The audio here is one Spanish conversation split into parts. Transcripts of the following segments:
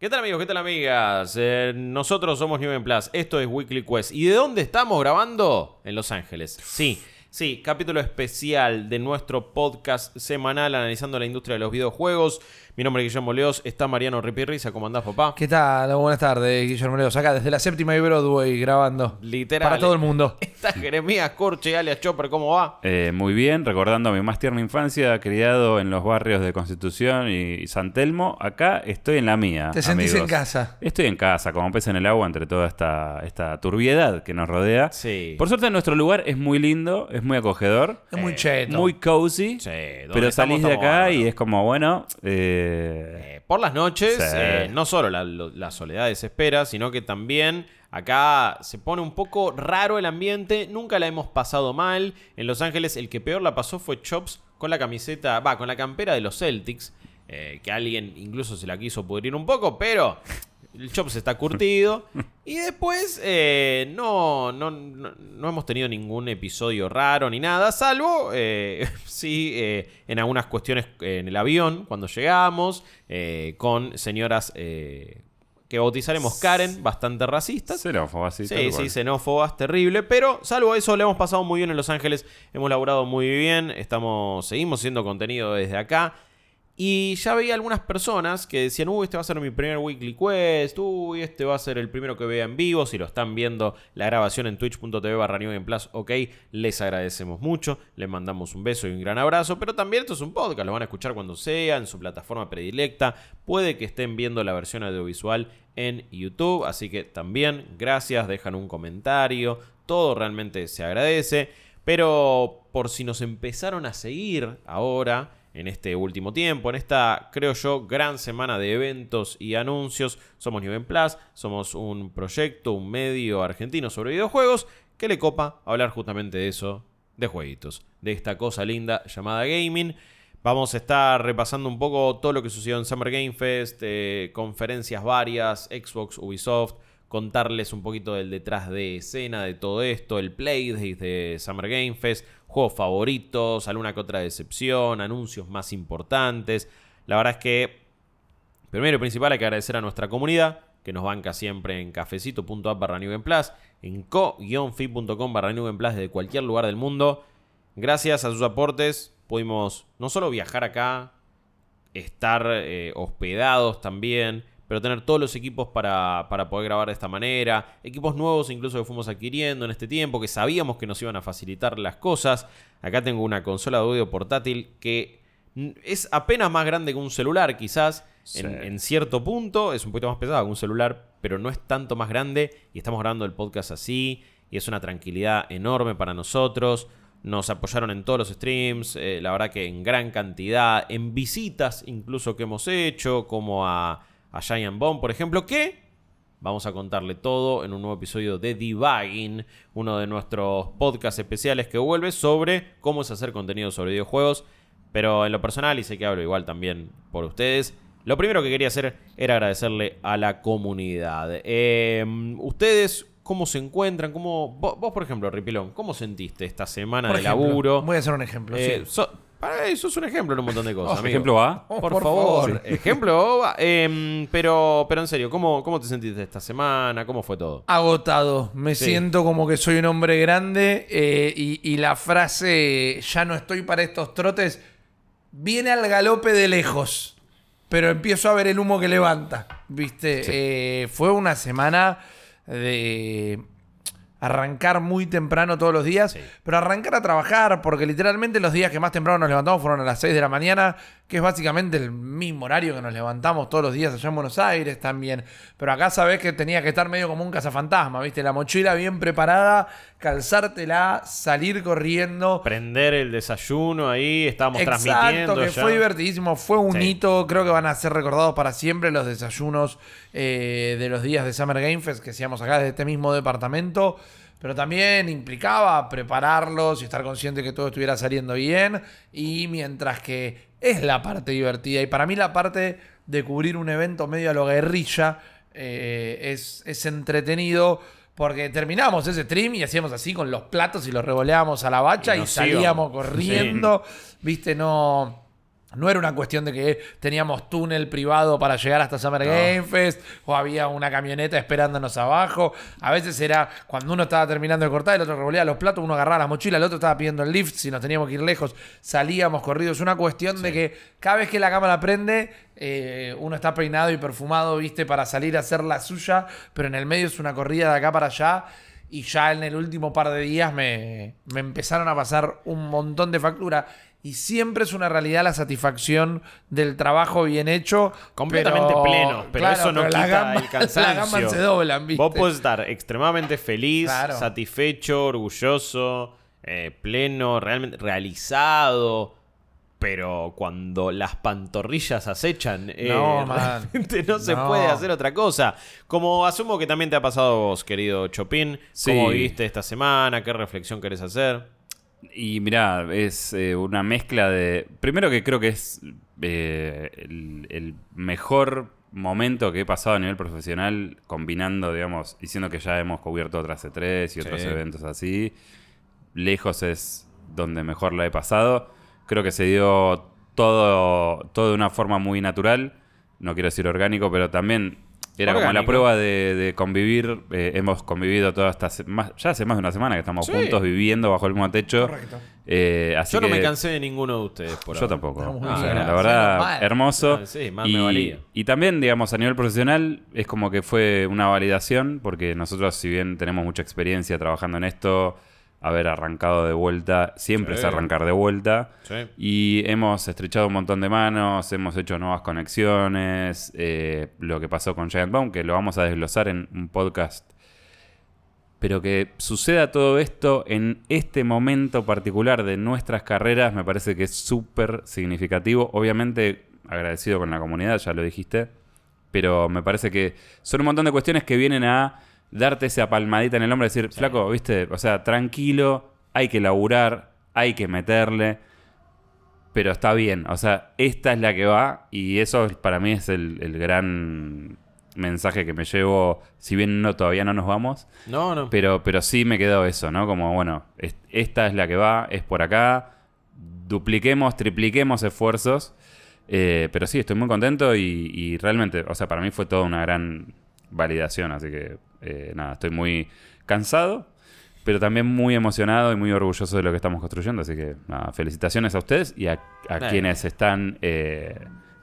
¿Qué tal amigos? ¿Qué tal amigas? Eh, nosotros somos New en Plus, esto es Weekly Quest. ¿Y de dónde estamos grabando? En Los Ángeles. Sí, sí, capítulo especial de nuestro podcast semanal analizando la industria de los videojuegos. Mi nombre es Guillermo Leos, está Mariano Ripirriza, ¿cómo andás papá? ¿Qué tal? Buenas tardes, Guillermo Leos. Acá desde la séptima y Broadway grabando. Literal. Para todo el mundo. Está Jeremías Corche, alias Chopper, ¿cómo va? Eh, muy bien, recordando mi más tierna infancia, criado en los barrios de Constitución y San Telmo. Acá estoy en la mía. ¿Te sentís amigos. en casa? Estoy en casa, como pez en el agua, entre toda esta, esta turbiedad que nos rodea. Sí. Por suerte, nuestro lugar es muy lindo, es muy acogedor, Es muy Eh, cheto. muy cozy. Sí, pero estamos, salís de acá y es como, bueno. eh, Eh, por las noches, Sí. eh, no solo la, soledad desespera, sino que también acá se pone un poco raro el ambiente. Nunca la hemos pasado mal. En Los Ángeles, el que peor la pasó fue Chops con la camiseta, va, con la campera de los Celtics. eh, que alguien incluso se la quiso pudrir un poco, pero el Chops está curtido. Y después eh, no, no, no, no hemos tenido ningún episodio raro ni nada, salvo, eh, sí, eh, en algunas cuestiones en el avión, cuando llegamos, eh, con señoras que bautizaremos Karen, bastante racistas. tal Sí, cual. sí, xenófobas, terrible. Pero salvo eso, le hemos pasado muy bien en Los Ángeles. Hemos laburado muy bien. Estamos, seguimos haciendo contenido desde acá. Y ya veía algunas personas que decían, uy, este va a ser mi primer weekly quest, uy, este va a ser el primero que vea en vivo. Si lo están viendo la grabación en twitch.tv barra New Plus, ok, les agradecemos mucho, les mandamos un beso y un gran abrazo. Pero también esto es un podcast, lo van a escuchar cuando sea, en su plataforma predilecta. Puede que estén viendo la versión audiovisual en YouTube, así que también gracias, dejan un comentario, todo realmente se agradece. Pero por si nos empezaron a seguir ahora, en este último tiempo, en esta, creo yo, gran semana de eventos y anuncios, somos New Plus, somos un proyecto, un medio argentino sobre videojuegos que le copa hablar justamente de eso, de jueguitos, de esta cosa linda llamada gaming. Vamos a estar repasando un poco todo lo que sucedió en Summer Game Fest, eh, conferencias varias, Xbox, Ubisoft, contarles un poquito del detrás de escena de todo esto, el Playdays de Summer Game Fest, juegos favoritos, alguna que otra decepción, anuncios más importantes. La verdad es que, primero y principal, hay que agradecer a nuestra comunidad, que nos banca siempre en cafecito.app barra Plus, en co-fi.com barra Plus desde cualquier lugar del mundo. Gracias a sus aportes pudimos no solo viajar acá, estar eh, hospedados también, pero tener todos los equipos para, para poder grabar de esta manera, equipos nuevos incluso que fuimos adquiriendo en este tiempo, que sabíamos que nos iban a facilitar las cosas. Acá tengo una consola de audio portátil que es apenas más grande que un celular quizás, Sí. en, en cierto punto, es un poquito más pesada que un celular, pero no es tanto más grande y estamos grabando el podcast así y es una tranquilidad enorme para nosotros. Nos apoyaron en todos los streams, eh, la verdad que en gran cantidad, en visitas incluso que hemos hecho, como a, a Giant Bomb, por ejemplo, que vamos a contarle todo en un nuevo episodio de Debugging, uno de nuestros podcasts especiales que vuelve sobre cómo es hacer contenido sobre videojuegos. Pero en lo personal, y sé que hablo igual también por ustedes, lo primero que quería hacer era agradecerle a la comunidad. Eh, ustedes, ¿cómo se encuentran? ¿Cómo, vos, vos, por ejemplo, Ripilón, ¿cómo sentiste esta semana Por de ejemplo, laburo? Voy a hacer un ejemplo. Eh, sí. so- para eso es un ejemplo en un montón de cosas. amigo. Ejemplo A. Oh, Por, por favor. favor. Ejemplo, va. Em, pero, pero en serio, ¿cómo, ¿cómo te sentiste esta semana? ¿Cómo fue todo? Agotado. Me Sí. siento como que soy un hombre grande eh, y, y la frase ya no estoy para estos trotes viene al galope de lejos. Pero empiezo a ver el humo que levanta. ¿Viste? Sí. Eh, fue una semana de arrancar muy temprano todos los días, Sí. pero arrancar a trabajar, porque literalmente los días que más temprano nos levantamos fueron a las 6 de la mañana, que es básicamente el mismo horario que nos levantamos todos los días allá en Buenos Aires también. Pero acá sabés que tenía que estar medio como un cazafantasma, ¿viste? La mochila bien preparada, calzártela, salir corriendo. Prender el desayuno ahí, estábamos Exacto, transmitiendo que ya. fue divertidísimo, fue un Sí. hito, creo que van a ser recordados para siempre los desayunos eh, de los días de Summer Game Fest que hacíamos acá desde este mismo departamento, pero también implicaba prepararlos y estar consciente que todo estuviera saliendo bien, y mientras que es la parte divertida, y para mí la parte de cubrir un evento medio a lo guerrilla eh, es, es entretenido. Porque terminamos ese stream y hacíamos así con los platos y los revoleábamos a la bacha Y salíamos corriendo. Viste, no. No era una cuestión de que teníamos túnel privado para llegar hasta Summer Game Fest o había una camioneta esperándonos abajo. A veces era cuando uno estaba terminando de cortar, el otro revolvía los platos, uno agarraba la mochila, el otro estaba pidiendo el lift, si nos teníamos que ir lejos, salíamos corridos. Es una cuestión de que cada vez que la cámara prende, eh, uno está peinado y perfumado, viste, para salir a hacer la suya, pero en el medio es una corrida de acá para allá. Y ya en el último par de días me, me empezaron a pasar un montón de factura. Y siempre es una realidad la satisfacción del trabajo bien hecho. Completamente pero- pleno, pero claro, eso no pero quita gamba- el cansancio. Se doblan, ¿viste? Vos podés estar extremadamente feliz, Claro. satisfecho, orgulloso, eh, pleno, realmente realizado. Pero cuando las pantorrillas acechan, eh, No, man. realmente no se No. puede hacer otra cosa. Como asumo que también te ha pasado vos, querido Chopin. Sí. ¿Cómo viviste esta semana? ¿Qué reflexión querés hacer? Y mirá, es eh, una mezcla de. Primero que creo que es eh, el, el mejor momento que he pasado a nivel profesional, combinando, digamos, diciendo que ya hemos cubierto otras E3 y otros Sí. eventos así. Lejos es donde mejor la he pasado. Creo que se dio todo, todo de una forma muy natural. No quiero decir orgánico, pero también era como la prueba de, de convivir. Eh, hemos convivido todas estas... más- Ya hace más de una semana que estamos Sí. juntos viviendo bajo el mismo techo. Correcto. Eh, así Yo no que- me cansé de ninguno de ustedes por Yo ahora. tampoco. O sea, bien. la verdad, hermoso. Ah, sí, más y, me valía. y también, digamos, a nivel profesional, es como que fue una validación, porque nosotros, si bien tenemos mucha experiencia trabajando en esto, haber arrancado de vuelta, siempre Sí. es arrancar de vuelta. Sí. Y hemos estrechado un montón de manos, hemos hecho nuevas conexiones, eh, lo que pasó con Giant Bomb, que lo vamos a desglosar en un podcast. Pero que suceda todo esto en este momento particular de nuestras carreras me parece que es súper significativo. Obviamente agradecido con la comunidad, ya lo dijiste. Pero me parece que son un montón de cuestiones que vienen a darte esa palmadita en el hombro y decir, flaco, viste, o sea, tranquilo, hay que laburar, hay que meterle pero está bien. O sea, esta es la que va y eso es- para mí es el, el gran mensaje que me llevo, si bien no todavía no nos vamos, No, no. pero, pero sí me quedó eso, ¿no? Como, bueno, es- esta es la que va, es por acá, dupliquemos, tripliquemos esfuerzos, eh, pero sí, estoy muy contento y, y realmente, o sea, para mí fue toda una gran validación, así que eh, nada, estoy muy cansado, pero también muy emocionado y muy orgulloso de lo que estamos construyendo. Así que nada, felicitaciones a ustedes y a, quienes están eh,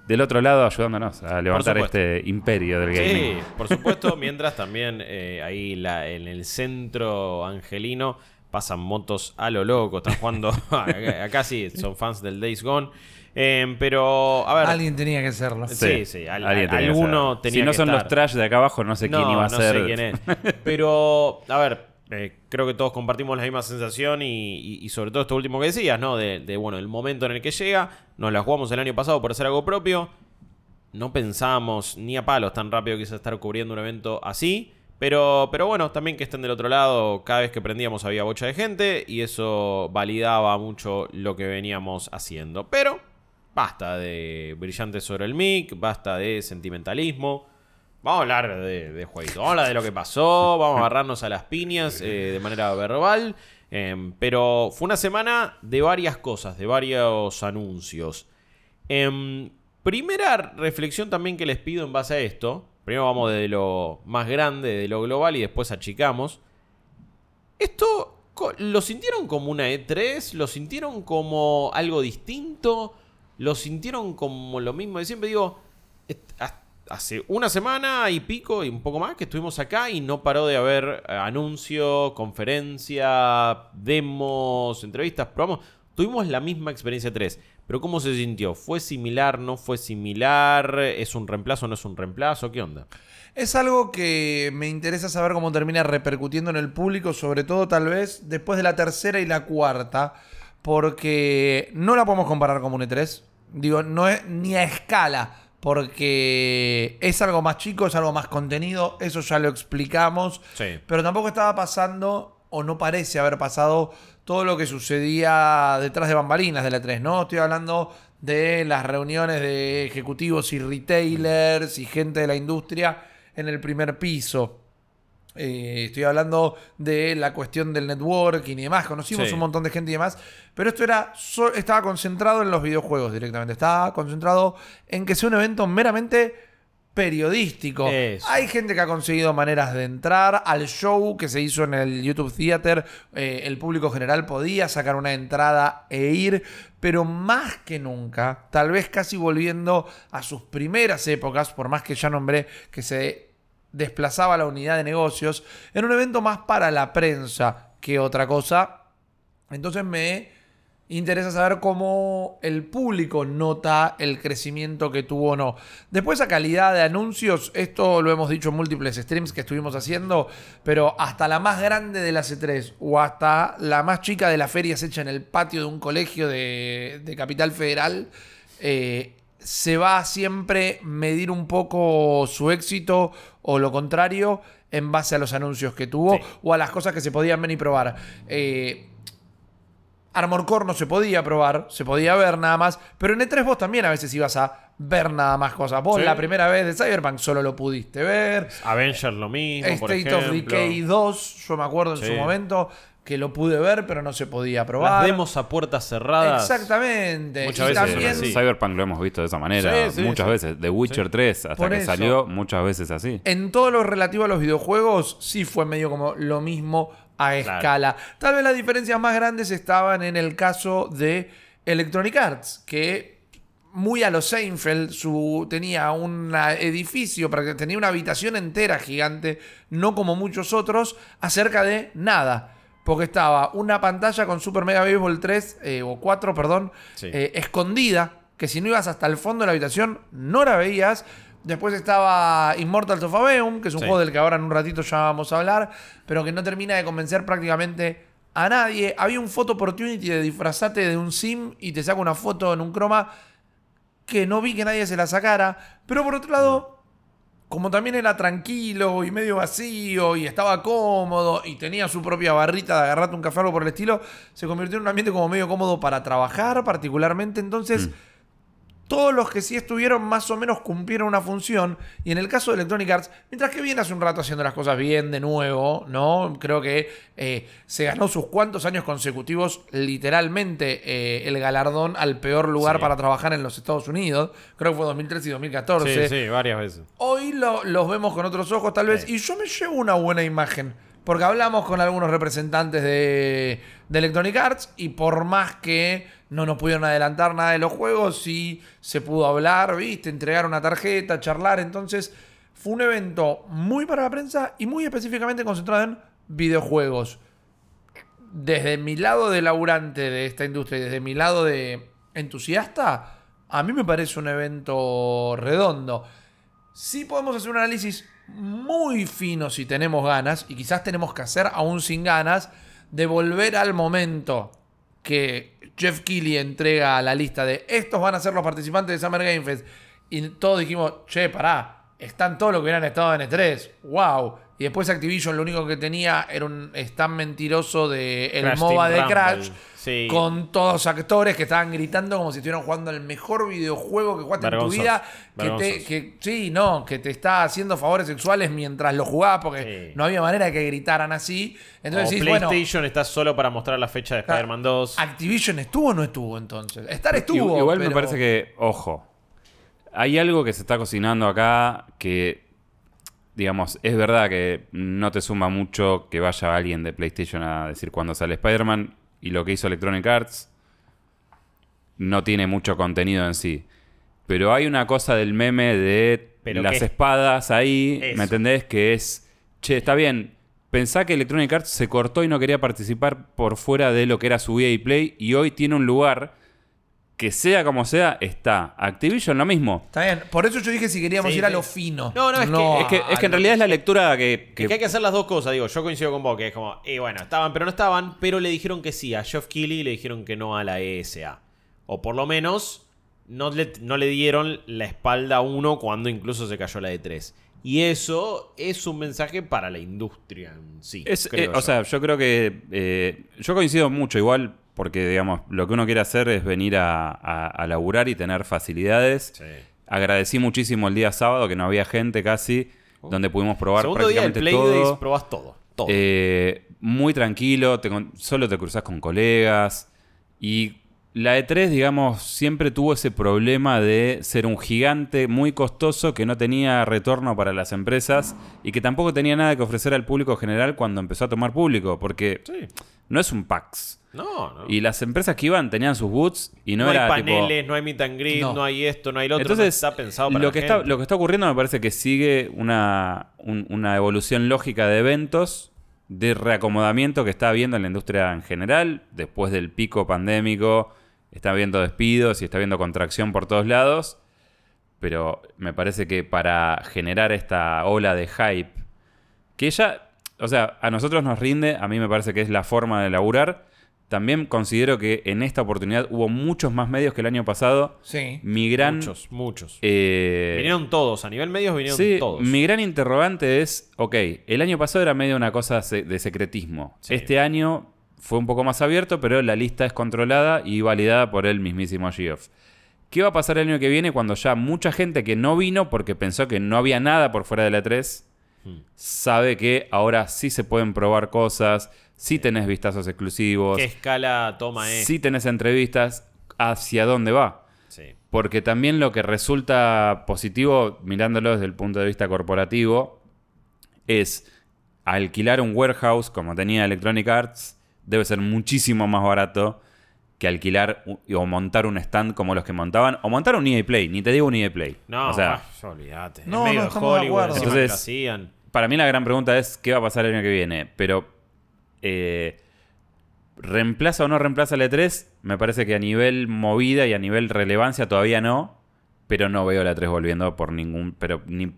del otro lado ayudándonos a levantar este imperio del Sí, gaming. por supuesto, mientras también eh, ahí la- en el centro angelino pasan motos a lo loco, están jugando, acá sí, son fans del Days Gone, Eh, pero a ver, Alguien tenía que serlo. Sí, sí, al- alguien tenía que alguno ser. tenía Si no que son estar. los trash de acá abajo, no sé quién no, iba a no ser. sé quién es. Pero, a ver, eh, creo que todos compartimos la misma sensación y, y- y sobre todo esto último que decías, ¿no? De, de, bueno, el momento en el que llega, nos la jugamos el año pasado por hacer algo propio. No pensamos ni a palos tan rápido que quizás estar cubriendo un evento así. Pero, pero bueno, también que estén del otro lado, cada vez que prendíamos había bocha de gente y eso validaba mucho lo que veníamos haciendo. Pero basta de brillantes sobre el mic, basta de sentimentalismo. Vamos a hablar de, de jueguito, vamos a hablar de lo que pasó, vamos a agarrarnos a las piñas eh, de manera verbal. Em, pero fue una semana de varias cosas, de varios anuncios. Em, primera reflexión también que les pido en base a esto. Primero vamos de lo más grande, de lo global y después achicamos. ¿Esto lo sintieron como una E3? ¿Lo sintieron como algo distinto? ¿Lo sintieron como lo mismo de siempre? Digo, hace una semana y pico y un poco más que estuvimos acá y no paró de haber eh, anuncio, conferencia, demos, entrevistas, programas. Tuvimos la misma experiencia 3, pero ¿cómo se sintió? ¿Fue similar? ¿No fue similar? ¿Es un reemplazo? ¿No es un reemplazo? ¿Qué onda? Es algo que me interesa saber cómo termina repercutiendo en el público, sobre todo tal vez después de la tercera y la cuarta, porque no la podemos comparar con un E3. Digo, no es ni a escala, porque es algo más chico, es algo más contenido, eso ya lo explicamos, Sí. pero tampoco estaba pasando, o no parece haber pasado, todo lo que sucedía detrás de bambalinas de la 3, ¿no? Estoy hablando de las reuniones de ejecutivos y retailers y gente de la industria en el primer piso. Eh, estoy hablando de la cuestión del networking y demás. Conocimos Sí. un montón de gente y demás. Pero esto era so- estaba concentrado en los videojuegos directamente. Estaba concentrado en que sea un evento meramente periodístico. Eso. Hay gente que ha conseguido maneras de entrar al show que se hizo en el YouTube Theater. Eh, el público general podía sacar una entrada e ir, pero más que nunca, tal vez casi volviendo a sus primeras épocas, por más que ya nombré que se desplazaba la unidad de negocios, en un evento más para la prensa que otra cosa. Entonces me interesa saber cómo el público nota el crecimiento que tuvo o no. Después a calidad de anuncios, esto lo hemos dicho en múltiples streams que estuvimos haciendo, pero hasta la más grande de las C3 o hasta la más chica de las ferias hecha en el patio de un colegio de, de Capital Federal, eh, se va a siempre medir un poco su éxito o lo contrario en base a los anuncios que tuvo Sí. o a las cosas que se podían ver y probar. Eh, Armor Core no se podía probar, se podía ver nada más, pero en E3 vos también a veces ibas a ver nada más cosas. Vos Sí. la primera vez de Cyberpunk solo lo pudiste ver. Avengers lo mismo, por State of ejemplo. Decay 2, yo me acuerdo en Sí. su momento que lo pude ver, pero no se podía probar. Las demos a puertas cerradas. Exactamente. Muchas y veces también así. Cyberpunk lo hemos visto de esa manera Sí, sí, muchas sí. veces. The Witcher Sí. 3, hasta Por que eso. salió, muchas veces así. En todo lo relativo a los videojuegos, sí fue medio como lo mismo a Claro. escala. Tal vez las diferencias más grandes estaban en el caso de Electronic Arts, que muy a los Seinfeld su, tenía un edificio, para que- tenía una habitación entera gigante, no como muchos otros, acerca de nada. Porque estaba una pantalla con Super Mega Baseball 3, eh, o 4, perdón, Sí. eh, escondida, que si no ibas hasta el fondo de la habitación no la veías. Después estaba Immortals of Aveum, que es un Sí. juego del que ahora en un ratito ya vamos a hablar, pero que no termina de convencer prácticamente a nadie. Había un photo opportunity de disfrazate de un sim y te saca una foto en un croma que no vi que nadie se la sacara. Pero por otro lado, como también era tranquilo y medio vacío y estaba cómodo y tenía su propia barrita de agarrarte un café o algo por el estilo, se convirtió en un ambiente como medio cómodo para trabajar particularmente. Entonces, todos los que sí estuvieron más o menos cumplieron una función. Y en el caso de Electronic Arts, mientras que viene hace un rato haciendo las cosas bien de nuevo, ¿no? Creo que eh, se ganó sus cuantos años consecutivos, literalmente, eh, el galardón al peor lugar Sí. para trabajar en los Estados Unidos. Creo que fue 2013 y 2014. Sí, sí, varias veces. Hoy lo- los vemos con otros ojos, tal vez, Sí. y yo me llevo una buena imagen. Porque hablamos con algunos representantes de, Electronic Arts y por más que no nos pudieron adelantar nada de los juegos, sí se pudo hablar, viste, entregar una tarjeta, charlar. Entonces, fue un evento muy para la prensa y muy específicamente concentrado en videojuegos. Desde mi lado de laburante de esta industria y desde mi lado de entusiasta, a mí me parece un evento redondo. Sí podemos hacer un análisis muy fino si tenemos ganas, y quizás tenemos que hacer aún sin ganas, de volver al momento que Jeff Keighley entrega la lista de estos van a ser los participantes de Summer Game Fest. Y todos dijimos, che, pará, están todos los que hubieran estado en E3. ¡Wow! Y después Activision lo único que tenía era un stand mentiroso de el Crash MOBA Team de Rumble. Crash. Sí. Con todos actores que estaban gritando como si estuvieran jugando el mejor videojuego que jugaste en tu vida. Que te, que, sí, no, que te está haciendo favores sexuales mientras lo jugabas porque Sí. no había manera de que gritaran así. Entonces o decís, bueno, PlayStation está solo para mostrar la fecha de Claro. Spider-Man 2. Activision estuvo o no estuvo entonces. Estar estuvo. Igual me parece que, ojo, hay algo que se está cocinando acá que, digamos, es verdad que no te suma mucho que vaya alguien de PlayStation a decir cuándo sale Spider-Man y lo que hizo Electronic Arts no tiene mucho contenido en sí. Pero hay una cosa del meme de las espadas ahí, Eso. ¿me entendés? Que es, che, está bien, pensá que Electronic Arts se cortó y no quería participar por fuera de lo que era su EA Play y hoy tiene un lugar que sea como sea, está. Activision lo mismo. Está bien. Por eso yo dije si queríamos Sí, ir a sí. lo fino. No, no, es que- Es que, a es que en lo- realidad es la lectura que... Que, que- hay que hacer las dos cosas, digo, yo coincido con vos, que es como, y bueno, estaban, pero no estaban, pero le dijeron que sí a Geoff Keighley y le dijeron que no a la ESA. O por lo menos no le, no le dieron la espalda a uno cuando incluso se cayó la de 3. Y eso es un mensaje para la industria en sí. es, creo eh, yo. o sea, yo creo que... eh, yo coincido mucho igual porque, digamos, lo que uno quiere hacer es venir a, a- a laburar y tener facilidades. Sí. Agradecí muchísimo el día sábado que no había gente casi. donde pudimos probar Segundo día del prácticamente Play todo. Days probás todo. Todo. Eh, muy tranquilo, te solo te cruzas con colegas. Y la E3, digamos, siempre tuvo ese problema de ser un gigante muy costoso que no tenía retorno para las empresas y que tampoco tenía nada que ofrecer al público general cuando empezó a tomar público, porque sí. no es un PAX. No, no. Y las empresas que iban tenían sus boots y no, no, era hay tipo- paneles, no hay meet and greet, no. No. hay esto, no hay lo otro. no entonces, está pensado para lo, la que está, lo que está ocurriendo me parece que sigue una, un- una evolución lógica de eventos, de reacomodamiento que está habiendo en la industria en general, después del pico pandémico, está habiendo despidos y está habiendo contracción por todos lados, pero me parece que para generar esta ola de hype, que ya, o sea, a nosotros nos rinde, a mí me parece que es la forma de laburar, también considero que en esta oportunidad hubo muchos más medios que el año pasado. Sí. Mi gran... Muchos, muchos. eh, vinieron todos, a nivel medios vinieron Sí, todos. mi gran interrogante es, ok, el año pasado era medio una cosa de secretismo. Sí. Este año fue un poco más abierto, pero la lista es controlada y validada por el mismísimo Geoff. ¿Qué va a pasar el año que viene cuando ya mucha gente que no vino porque pensó que no había nada por fuera de la 3 Hmm. sabe que ahora sí se pueden probar cosas, sí tenés vistazos exclusivos, ¿Qué escala toma es? sí tenés entrevistas, hacia dónde va? Sí. Porque también lo que resulta positivo, mirándolo desde el punto de vista corporativo, es alquilar un warehouse como tenía Electronic Arts, debe ser muchísimo más barato que alquilar o montar un stand como los que montaban, o montar un EA Play, ni te digo un EA Play. No, o sea, ah, olvídate. En No, medio no de Hollywood, Entonces- hacían. para mí la gran pregunta es qué va a pasar el año que viene, pero eh, reemplaza o no reemplaza el E3, me parece que a nivel movida y a nivel relevancia todavía no, pero no veo la 3 volviendo por ningún, pero ni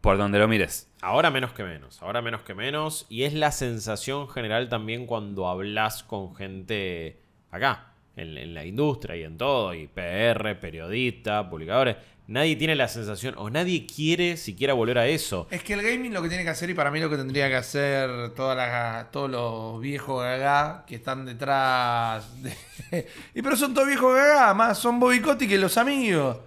por donde lo mires. Ahora menos que menos, ahora menos que menos. Y es la sensación general también cuando hablas con gente acá, en, en la industria y en todo, y PR, periodistas, publicadores. Nadie tiene la sensación, o nadie quiere siquiera volver a eso. Es que el gaming lo que tiene que hacer, y para mí lo que tendría que hacer todas las, todos los viejos gaga que están detrás de... y pero son todos viejos gaga, más son Bobicotti que los amigos.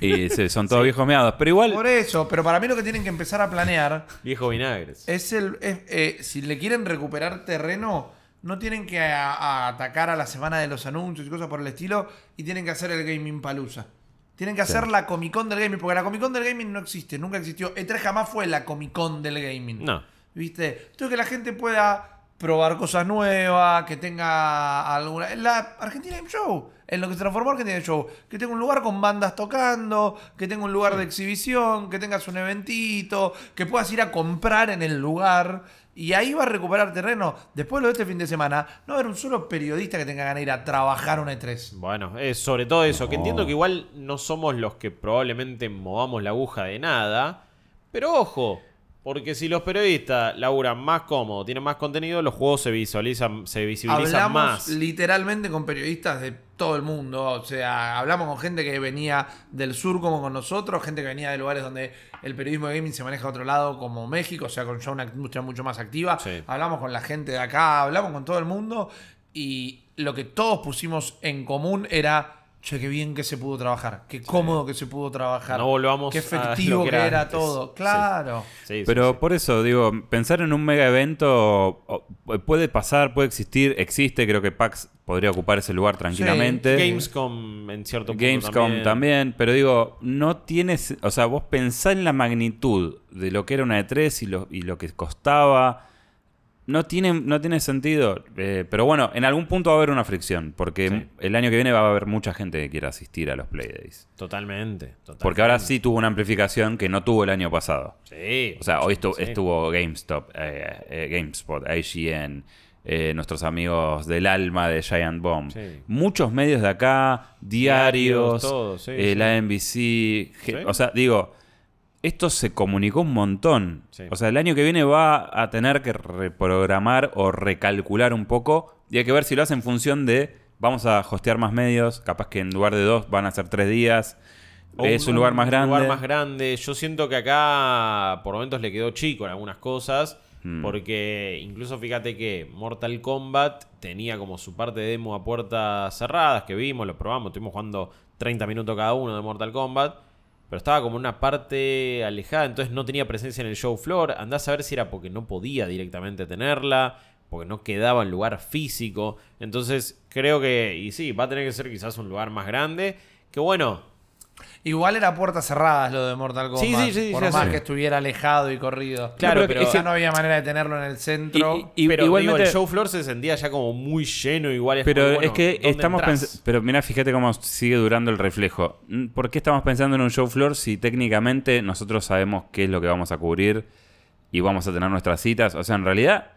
Y sí, son todos viejos meados, pero igual... Por eso, pero para mí lo que tienen que empezar a planear Viejo vinagres. es el... es, eh, si le quieren recuperar terreno, no tienen que a- a atacar a la semana de los anuncios y cosas por el estilo, y tienen que hacer el Gaming Palusa. Tienen que hacer la Comic Con del gaming, porque la Comic Con del gaming no existe, nunca existió. E3 jamás fue la Comic Con del gaming. No. ¿Viste? Entonces que la gente pueda probar cosas nuevas, que tenga alguna... La Argentina Game Show, en lo que se transformó Argentina Game Show, que tenga un lugar con bandas tocando, que tenga un lugar de exhibición, que tengas un eventito, que puedas ir a comprar en el lugar. Y ahí va a recuperar terreno. Después de lo de este fin de semana, no va a haber un solo periodista que tenga ganas de ir a trabajar un E E3. Bueno, es sobre todo eso, que entiendo que igual no somos los que probablemente movamos la aguja de nada, pero ojo, porque si los periodistas laburan más cómodo, tienen más contenido, los juegos se visualizan, se visibilizan Hablamos más. literalmente con periodistas de todo el mundo. O sea, hablamos con gente que venía del sur como con nosotros, gente que venía de lugares donde el periodismo de gaming se maneja a otro lado como México, o sea, con ya una industria mucho más activa. Sí. Hablamos con la gente de acá, hablamos con todo el mundo y lo que todos pusimos en común era... Che, qué bien que se pudo trabar, qué cómodo que se pudo trabajar. No volvamos Qué a efectivo que que era antes. todo. Claro. Sí, sí, Pero sí. por eso, digo, pensar en un mega evento puede pasar, puede existir, existe, creo que PAX podría ocupar ese lugar tranquilamente. Gamescom en cierto punto Gamescom también. pero digo, no tienes, o sea, vos pensá en la magnitud de lo que era una E3 y lo, y lo que costaba. No tiene, no tiene sentido, eh, pero bueno, en algún punto va a haber una fricción, porque Sí. el año que viene va a haber mucha gente que quiera asistir a los Play Days. Totalmente, totalmente. Porque ahora sí tuvo una amplificación que no tuvo el año pasado. Sí. O sea, hoy sí. estuvo GameStop, eh, eh, GameSpot, IGN, nuestros amigos del alma de Giant Bomb. Sí. Muchos medios de acá, diarios, Diarios, todo, la NBC. O sea, digo, esto se comunicó un montón. Sí. O sea, el año que viene va a tener que reprogramar o recalcular un poco. Y hay que ver si lo hace en función de vamos a hostear más medios. Capaz que en lugar de dos van a ser tres días. O es un lugar más grande. lugar más grande. Yo siento que acá por momentos le quedó chico en algunas cosas. Mm. Porque incluso fíjate que Mortal Kombat tenía como su parte de demo a puertas cerradas que vimos, lo probamos, estuvimos jugando 30 minutos cada uno de Mortal Kombat. Pero estaba como una parte alejada, entonces no tenía presencia en el show floor. Andás a ver si era porque no podía directamente tenerla, porque no quedaba en lugar físico. Entonces creo que, y sí, va a tener que ser quizás un lugar más grande. Que bueno, Igual era puertas cerradas lo de Mortal Kombat. Sí, sí, sí, Por más que estuviera alejado y corrido. Claro, No, pero, es Ya no había manera de tenerlo en el centro. Y- pero digo, igualmente- el show floor se sentía ya como muy lleno, igual es Pero como, bueno, es que ¿dónde estamos pensando. Pero mira, fíjate cómo sigue durando el reflejo. Mm, ¿Por qué estamos pensando en un show floor si técnicamente nosotros sabemos qué es lo que vamos a cubrir y vamos a tener nuestras citas? O sea, en realidad,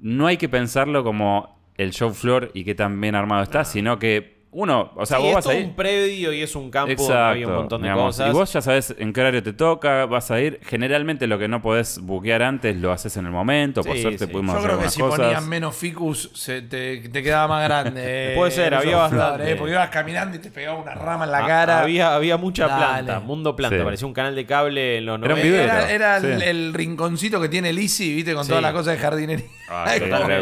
no hay que pensarlo como el show floor y qué tan bien armado está, sino que uno, o sea, Sí, vos es vas a ir. un predio y es un campo donde Exacto. había un montón de digamos, cosas. Y vos ya sabes en qué horario te toca, vas a ir. Generalmente lo que no podés buquear antes lo haces en el momento. Por Sí, suerte sí. pudimos Yo hacer creo que si cosas. ponían menos ficus, se te, te quedaba más grande. eh, Puede ser, el había bastante. eh, porque ibas caminando y te pegaba una rama en la Ah, cara. Había, había mucha Dale. planta, mundo planta. Sí. Parecía un canal de cable en los Era un 90. video. Era, era el, Sí. el rinconcito que tiene Lizzie, viste, con Sí. todas las cosas de jardinería. Ah,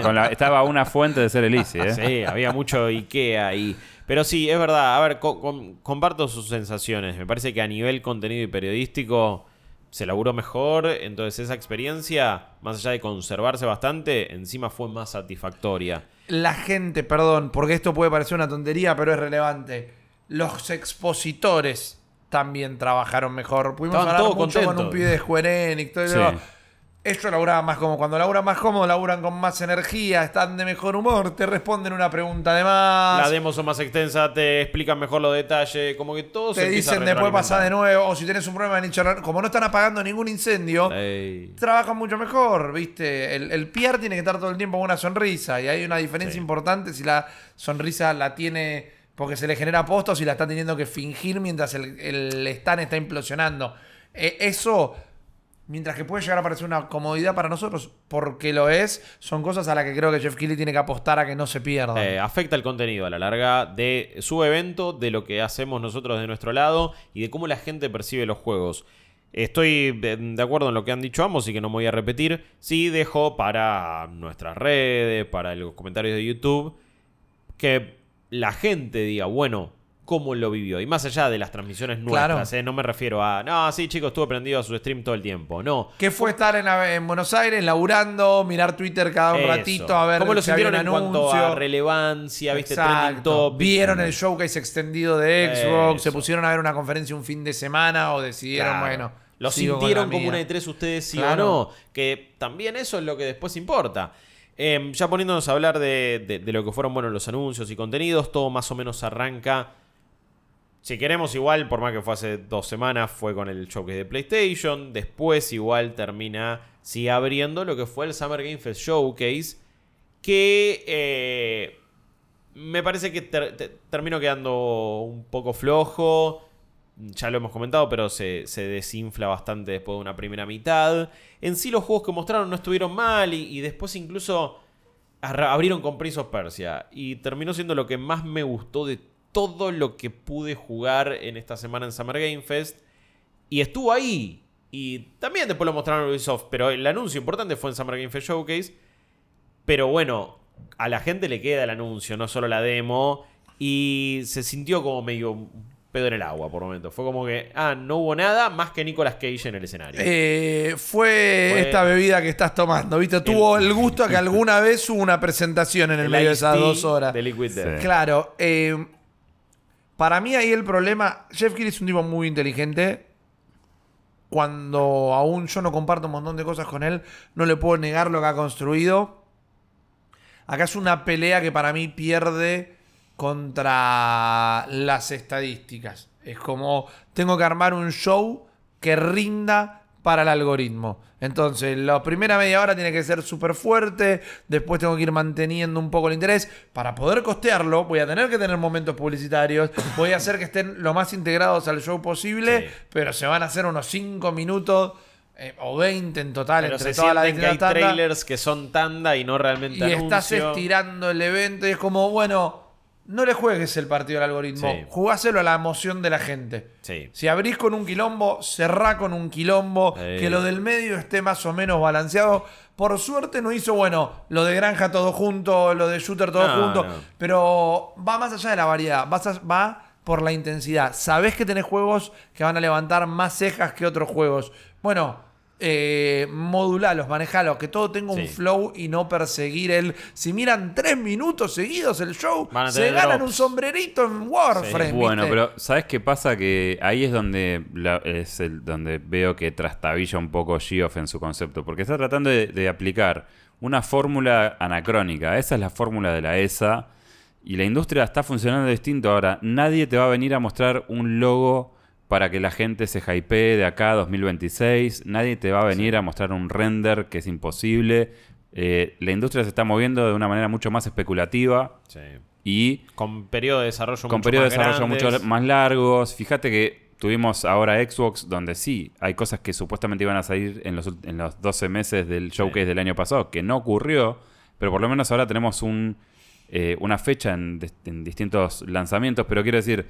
con la- estaba a una fuente de ser Elise, ¿eh? Sí, había mucho Ikea ahí. Pero sí, es verdad. A ver, co- com- comparto sus sensaciones. Me parece que a nivel contenido y periodístico se laburó mejor. Entonces esa experiencia, más allá de conservarse bastante, encima fue más satisfactoria. La gente, perdón, porque esto puede parecer una tontería, pero es relevante. Los expositores también trabajaron mejor. Pudimos Estaban hablar mucho con un contentos. pibe de Square Enix. Todo Sí. Ellos laburaban más cómodo. Cuando laburan más cómodo, laburan con más energía, están de mejor humor, te responden una pregunta de más. Las demos son más extensas, te explican mejor los detalles. Como que todo se te a dicen después pasar de nuevo. O si tienes un problema en internet, como no están apagando ningún incendio, Ey. trabajan mucho mejor, ¿viste? El, el PR tiene que estar todo el tiempo con una sonrisa y hay una diferencia Sí. importante si la sonrisa la tiene porque se le genera posto o si la está teniendo que fingir mientras el, el stand está implosionando. Eh, eso, mientras que puede llegar a parecer una comodidad para nosotros, porque lo es, son cosas a las que creo que Jeff Keighley tiene que apostar a que no se pierdan. Eh, afecta el contenido a la larga de su evento, de lo que hacemos nosotros de nuestro lado y de cómo la gente percibe los juegos. Estoy de acuerdo en lo que han dicho ambos y que no me voy a repetir. Sí dejo para nuestras redes, para los comentarios de YouTube, que la gente diga, bueno, cómo lo vivió. Y más allá de las transmisiones Claro. nuestras, ¿eh? no me refiero a, no, sí chicos, estuve prendido a su stream todo el tiempo. No, ¿Qué fue estar en, en Buenos Aires laburando, mirar Twitter cada un Eso. ratito a ver ¿Cómo lo si sintieron en cuanto anuncio? a relevancia? ¿Viste? Trending topics. Vieron el showcase extendido de Xbox, Eso. se pusieron a ver una conferencia un fin de semana o decidieron, Claro. bueno, Lo sintieron como una de tres ustedes sí Claro. o no. Que también eso es lo que después importa. Eh, ya poniéndonos a hablar de, de- de lo que fueron bueno, los anuncios y contenidos, todo más o menos arranca. Si queremos, igual, por más que fue hace dos semanas, fue con el showcase de PlayStation. Después, igual, termina, sigue abriendo lo que fue el Summer Game Fest Showcase. Que eh, me parece que ter- te- terminó quedando un poco flojo. Ya lo hemos comentado, pero se, desinfla bastante después de una primera mitad. En sí, los juegos que mostraron no estuvieron mal y, después incluso abrieron con Prince Persia. Y terminó siendo lo que más me gustó de todo lo que pude jugar en esta semana en Summer Game Fest. Y estuvo ahí. Y también después lo mostraron en Ubisoft. Pero el anuncio importante fue en Summer Game Fest Showcase. Pero bueno, a la gente le queda el anuncio, no solo la demo. Y se sintió como medio pedo en el agua por momentos. Fue como que, ah, no hubo nada más que Nicolas Cage en el escenario. Eh, fue, Fue- esta bebida que estás tomando, ¿viste? Tuvo el gusto a que alguna vez hubo una presentación en el, medio de esas dos horas. De Liquid Death. Sí. Claro, eh, para mí ahí el problema, Jeff Keighley es un tipo muy inteligente. Cuando aún yo no comparto un montón de cosas con él, no le puedo negar lo que ha construido. Acá es una pelea que para mí pierde contra las estadísticas. Es como tengo que armar un show que rinda para el algoritmo. Entonces, la primera media hora tiene que ser súper fuerte, después tengo que ir manteniendo un poco el interés. Para poder costearlo, voy a tener que tener momentos publicitarios, voy a hacer que estén lo más integrados al show posible, Sí. pero se van a hacer unos 5 minutos eh, o 20 en total Pero entre se las sienten que hay trailers que son tanda y no realmente Y estás estirando el evento y es como, bueno, no le juegues el partido al algoritmo, Sí. jugáselo a la emoción de la gente. Sí. Si abrís con un quilombo, cerrá con un quilombo, Sí. que lo del medio esté más o menos balanceado. Por suerte no hizo, bueno, lo de granja todo junto, lo de shooter todo No, junto, no. pero va más allá de la variedad, vas a- va por la intensidad. Sabés que tenés juegos que van a levantar más cejas que otros juegos. Bueno, eh, modulalos, manejalos, que todo tenga un Sí. flow y no perseguir el. Si miran tres minutos seguidos el show, se ganan drops. un sombrerito en Warframe. Bueno, ¿viste? pero ¿sabes qué pasa? Que ahí es donde la- es el, donde veo que trastabilla un poco Geoff en su concepto. Porque está tratando de, de aplicar una fórmula anacrónica. Esa es la fórmula de la ESA. Y la industria está funcionando distinto ahora. Nadie te va a venir a mostrar un logo para que la gente se hypee de acá a 2026. Nadie te va a venir a mostrar un render que es imposible. Eh, la industria se está moviendo de una manera mucho más especulativa Sí. y Con periodo de desarrollo con mucho periodos de más desarrollo grandes. mucho más largos. Fíjate que tuvimos ahora Xbox, donde sí, hay cosas que supuestamente iban a salir en los, en los 12 meses del showcase del año pasado, que no ocurrió, pero por lo menos ahora tenemos un, eh, una fecha en distintos lanzamientos, pero quiero decir,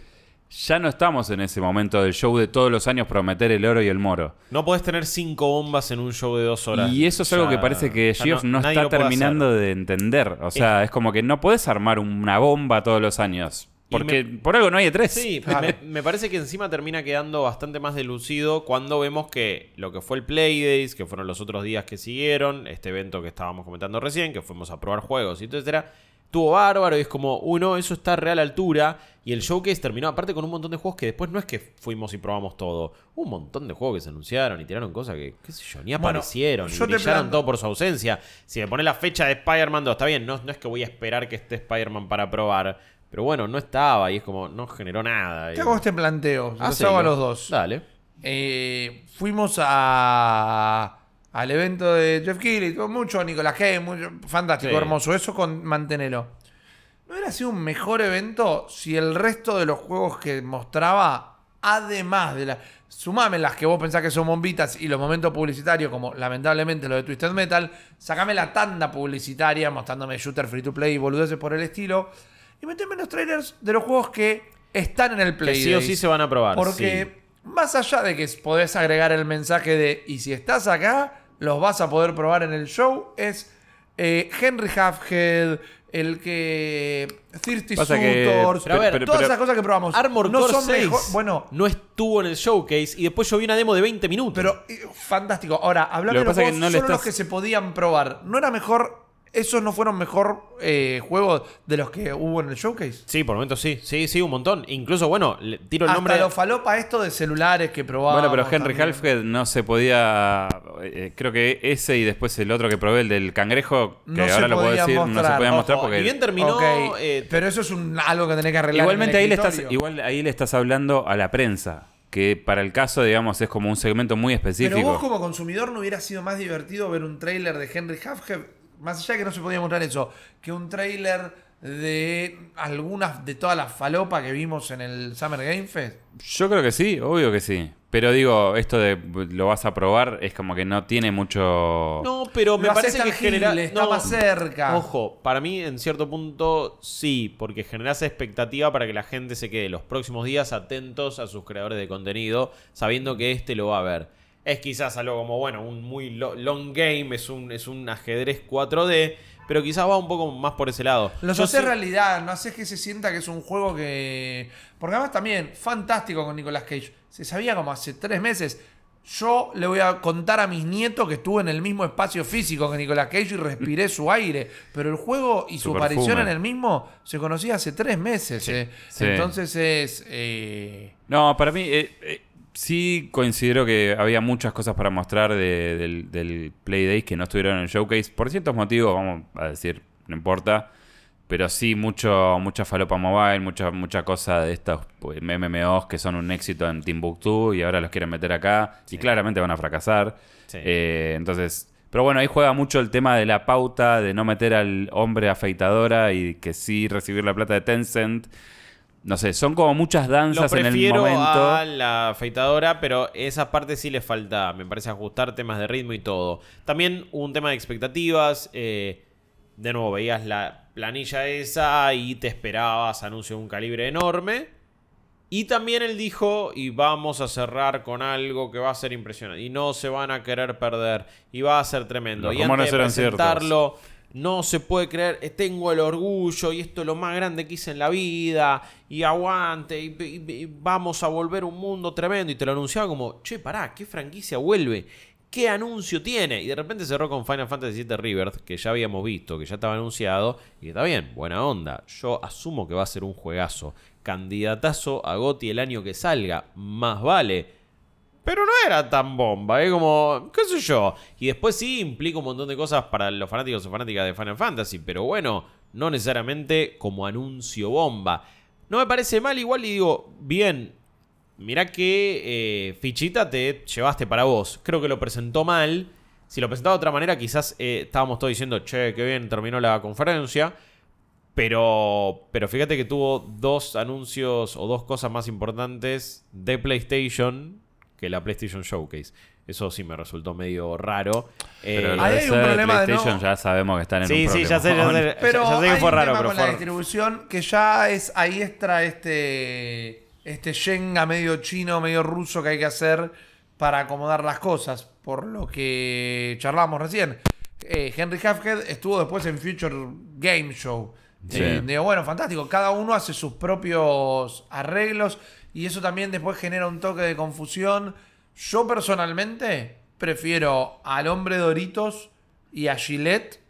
ya no estamos en ese momento del show de todos los años prometer el oro y el moro. No podés tener cinco bombas en un show de dos horas. Y eso es algo que parece que Geoff no, nadie está terminando de entender. O sea, es como que no podés armar una bomba todos los años. Porque me- por algo no hay E3. Sí, Claro. me, me parece que encima termina quedando bastante más delucido cuando vemos que lo que fue el Play Days, que fueron los otros días que siguieron, este evento que estábamos comentando recién, que fuimos a probar juegos y etcétera, tuvo bárbaro y es como, uno, eso está a real altura. Y el showcase terminó aparte con un montón de juegos que después no es que fuimos y probamos todo. Un montón de juegos que se anunciaron y tiraron cosas que, qué sé yo, ni Bueno, aparecieron. yo y te brillaron todo por su ausencia. Si me pones la fecha de Spider-Man 2, está bien, no, no es que voy a esperar que esté Spider-Man para probar. Pero bueno, no estaba y es como, no generó nada. Y- hago este planteo. Los hago a los dos. Dale. Eh, fuimos a, al evento de Jeff Keighley, mucho, Nicolás Cage, mucho- fantástico, Sí. hermoso. Eso con mantenerlo. ¿No hubiera sido un mejor evento si el resto de los juegos que mostraba, además de la. Sumame las que vos pensás que son bombitas y los momentos publicitarios, como lamentablemente lo de Twisted Metal, sacame la tanda publicitaria mostrándome shooter free to play y boludeces por el estilo, y meteme los trailers de los juegos que están en el Que Play. sí o sí se van a probar. Porque sí. más allá de que podés agregar el mensaje de y si estás acá, los vas a poder probar en el show, es eh, Henry Halfhead, el que. Thirsty Pasa que- Suitors, Pero a ver, todas pero- esas cosas que probamos. Armor no Core son 6 mejor- Bueno, no estuvo en el showcase y después yo vi una demo de 20 minutos. pero eh, fantástico. Ahora, hablame Lo de que los pasa es que juegos, no le solo los estás- que se podían probar. ¿No era mejor? ¿Esos no fueron mejor eh, juegos de los que hubo en el showcase? Sí, por momentos sí. Sí, sí, un montón. Incluso, bueno, le tiro el Hasta nombre. lo falopa esto de celulares que probamos. Bueno, pero Henry también. Halfhead no se podía. eh, creo que ese y después el otro que probé, el del cangrejo, que No se ahora lo puedo podía decir, no se mostrar. podía mostrar Ojo, porque. y bien terminó. Ok, eh, pero eso es un, algo que tenés que arreglar. Igualmente en ahí el le, estás, escritorio. igual ahí le estás hablando a la prensa. Que para el caso, digamos, es como un segmento muy específico. Pero vos como consumidor no hubiera sido más divertido ver un tráiler de Henry Halfhead, más allá de que no se podía mostrar eso, que un tráiler de algunas de todas las falopas que vimos en el Summer Game Fest. Yo creo que sí, obvio que sí. Pero digo, esto de lo vas a probar es como que no tiene mucho. no, pero me Lo parece que tangible, genera. está no, más cerca. Ojo, para mí en cierto punto sí, porque generas expectativa para que la gente se quede los próximos días atentos a sus creadores de contenido, sabiendo que este lo va a ver. Es quizás algo como, bueno, un muy lo- long game, es un, es un ajedrez 4D, pero quizás va un poco más por ese lado. Los Yo haces sí- realidad, no haces que se sienta que es un juego que. Porque además también, fantástico con Nicolas Cage. Se sabía como hace tres meses. Yo le voy a contar a mis nietos que estuve en el mismo espacio físico que Nicolas Cage y respiré su aire. Pero el juego y su, Su aparición en el mismo se conocía hace tres meses. eh. sí. Entonces es. eh, No, para mí eh, eh, sí considero que había muchas cosas para mostrar de- del, del Play Days que no estuvieron en el showcase. Por ciertos motivos, vamos a decir, no importa. Pero sí, mucho, mucha falopa mobile, mucha, mucha cosa de estos pues, MMOs que son un éxito en Timbuktu y ahora los quieren meter acá y claramente van a fracasar. Sí. Eh, entonces, pero bueno, ahí juega mucho el tema de la pauta, de no meter al hombre afeitadora y que sí recibir la plata de Tencent. No sé, son como muchas Lo danzas en el prefiero momento. a la afeitadora, pero esa parte sí le falta, me parece, ajustar temas de ritmo y todo. También un tema de expectativas. eh, de nuevo, veías la planilla esa y te esperabas anuncio de un calibre enorme. Y también él dijo, y vamos a cerrar con algo que va a ser impresionante. Y no se van a querer perder. Y va a ser tremendo. Los y antes de eran ciertos. No se puede creer, eh, tengo el orgullo y esto es lo más grande que hice en la vida, y aguante, y, vamos a volver un mundo tremendo. Y te lo anunciaba como, che, pará, ¿qué franquicia vuelve? ¿Qué anuncio tiene? Y de repente cerró con Final Fantasy VII Rebirth, que ya habíamos visto, que ya estaba anunciado, y está bien, buena onda. Yo asumo que va a ser un juegazo. Candidatazo a GOTY el año que salga, más vale. Pero no era tan bomba, ¿eh? Como, qué sé yo. Y después sí implica un montón de cosas para los fanáticos o fanáticas de Final Fantasy, pero bueno, no necesariamente como anuncio bomba. No me parece mal, igual y digo, bien, mirá qué eh, fichita te llevaste para vos. Creo que lo presentó mal. Si lo presentaba de otra manera, quizás eh, estábamos todos diciendo, che, qué bien, terminó la conferencia. Pero, pero fíjate que tuvo dos anuncios o dos cosas más importantes de PlayStation que la PlayStation Showcase. Eso sí me resultó medio raro. Pero Eh, Ahí hay un problema de PlayStation no- ya sabemos que están en sí, un sí, ya sé, ya sé. Pero ya, ya sé que hay fue un raro, tema pero con la distribución que ya es ahí extra este este Shenga medio chino, medio ruso que hay que hacer para acomodar las cosas, por lo que charlábamos recién. Eh, Henry Halfhead estuvo después en Future Game Show. Sí. Digo, bueno, fantástico. Cada uno hace sus propios arreglos y eso también después genera un toque de confusión. Yo personalmente prefiero al hombre Doritos y a Gillette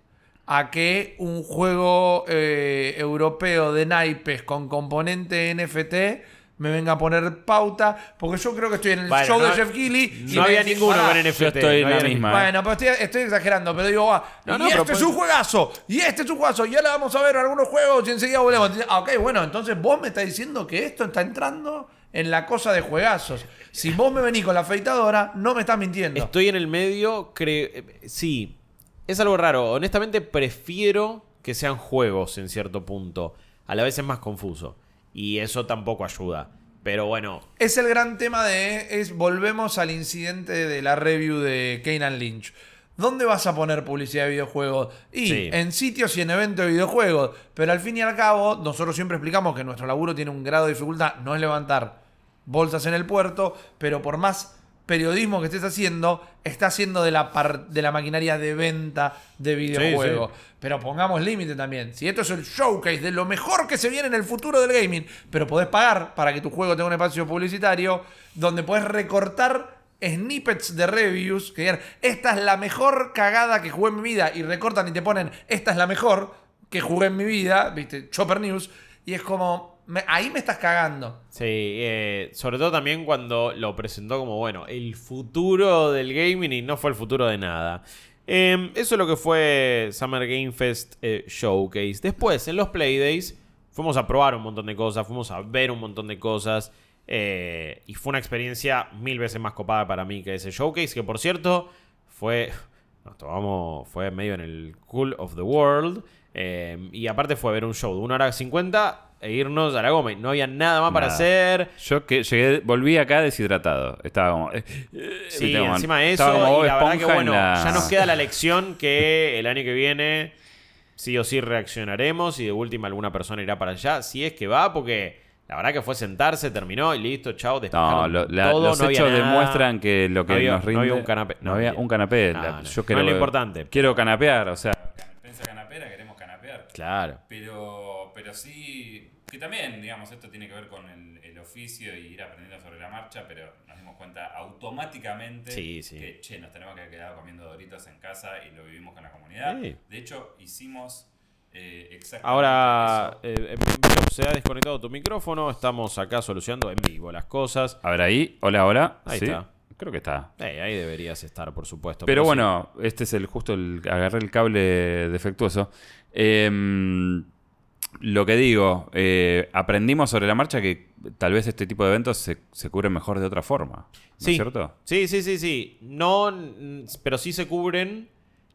a que un juego eh, europeo de naipes con componente NFT me venga a poner pauta, porque yo creo que estoy en el Bueno, show no- de Jeff Keighley. y No me había ninguno "Pará, con. Yo estoy en la misma. bueno, pero estoy, estoy exagerando, pero digo, ah, No, y este es puede- un juegazo, y este es un juegazo, y ahora vamos a ver algunos juegos y enseguida volvemos. Ah, ok, bueno, entonces vos me estás diciendo que esto está entrando en la cosa de juegazos. Si vos me venís con la afeitadora, no me estás mintiendo. Estoy en el medio, creo. Sí, es algo raro. Honestamente, prefiero que sean juegos en cierto punto. A la vez es más confuso. Y eso tampoco ayuda. Pero bueno, Es el gran tema de. Es, volvemos al incidente de la review de Kanan Lynch. ¿Dónde vas a poner publicidad de videojuegos? Y Sí. en sitios y en eventos de videojuegos. Pero al fin y al cabo, nosotros siempre explicamos que nuestro laburo tiene un grado de dificultad. No es levantar bolsas en el puerto, pero por más periodismo que estés haciendo, está haciendo de la, par- de la maquinaria de venta de videojuegos. Pero pongamos límite también. Si esto es el showcase de lo mejor que se viene en el futuro del gaming, pero podés pagar para que tu juego tenga un espacio publicitario donde podés recortar snippets de reviews que digan, esta es la mejor cagada que jugué en mi vida, y recortan y te ponen, esta es la mejor que jugué en mi vida, viste, Chopper News, y es como, me- ahí me estás cagando. sí. eh, sobre todo también cuando lo presentó como, bueno, el futuro del gaming y no fue el futuro de nada. Eh, eso es lo que fue Summer Game Fest eh, Showcase. Después, en los Playdays, fuimos a probar un montón de cosas, fuimos a ver un montón de cosas. eh, y fue una experiencia mil veces más copada para mí que ese showcase, que por cierto fue. Nos tomamos. Fue medio en el Cool of the World. eh, y aparte fue ver un show de 1 hora 50 e irnos a la goma. y No había nada más para hacer. Yo que llegué, volví acá deshidratado. Estaba como. eh, eh, Sí, como- encima de eso, estaba como y la verdad que bueno, la- ya nos queda la lección que el año que viene sí o sí reaccionaremos y de última alguna persona irá para allá, si es que va, porque la verdad que fue sentarse, terminó y listo, chao, No, lo- la- todo, los no hechos nada. demuestran que lo que No había- nos no rinde. había un canapé. No, No, había un canapé. No, La- no, yo no quiero, es lo importante. Quiero canapear, o sea. Prensa canapera, queremos canapear. Claro. Pero, pero sí, que también, digamos, esto tiene que ver con el, el oficio y ir aprendiendo sobre la marcha, pero nos dimos cuenta automáticamente Sí, sí. que, che, nos tenemos que quedar comiendo doritos en casa y lo vivimos con la comunidad. Sí. De hecho, hicimos eh, exactamente Ahora, eso. eh, eh, se ha desconectado tu micrófono, estamos acá solucionando en vivo las cosas. A ver ahí, hola, hola. Ahí Sí, está. Creo que está. Eh, ahí deberías estar, por supuesto. Pero bueno, este es el justo el agarré el cable defectuoso. Em, lo que digo, eh, aprendimos sobre la marcha que tal vez este tipo de eventos se, se cubren mejor de otra forma. ¿No Sí. es cierto? Sí, sí, sí, sí. No, pero sí se cubren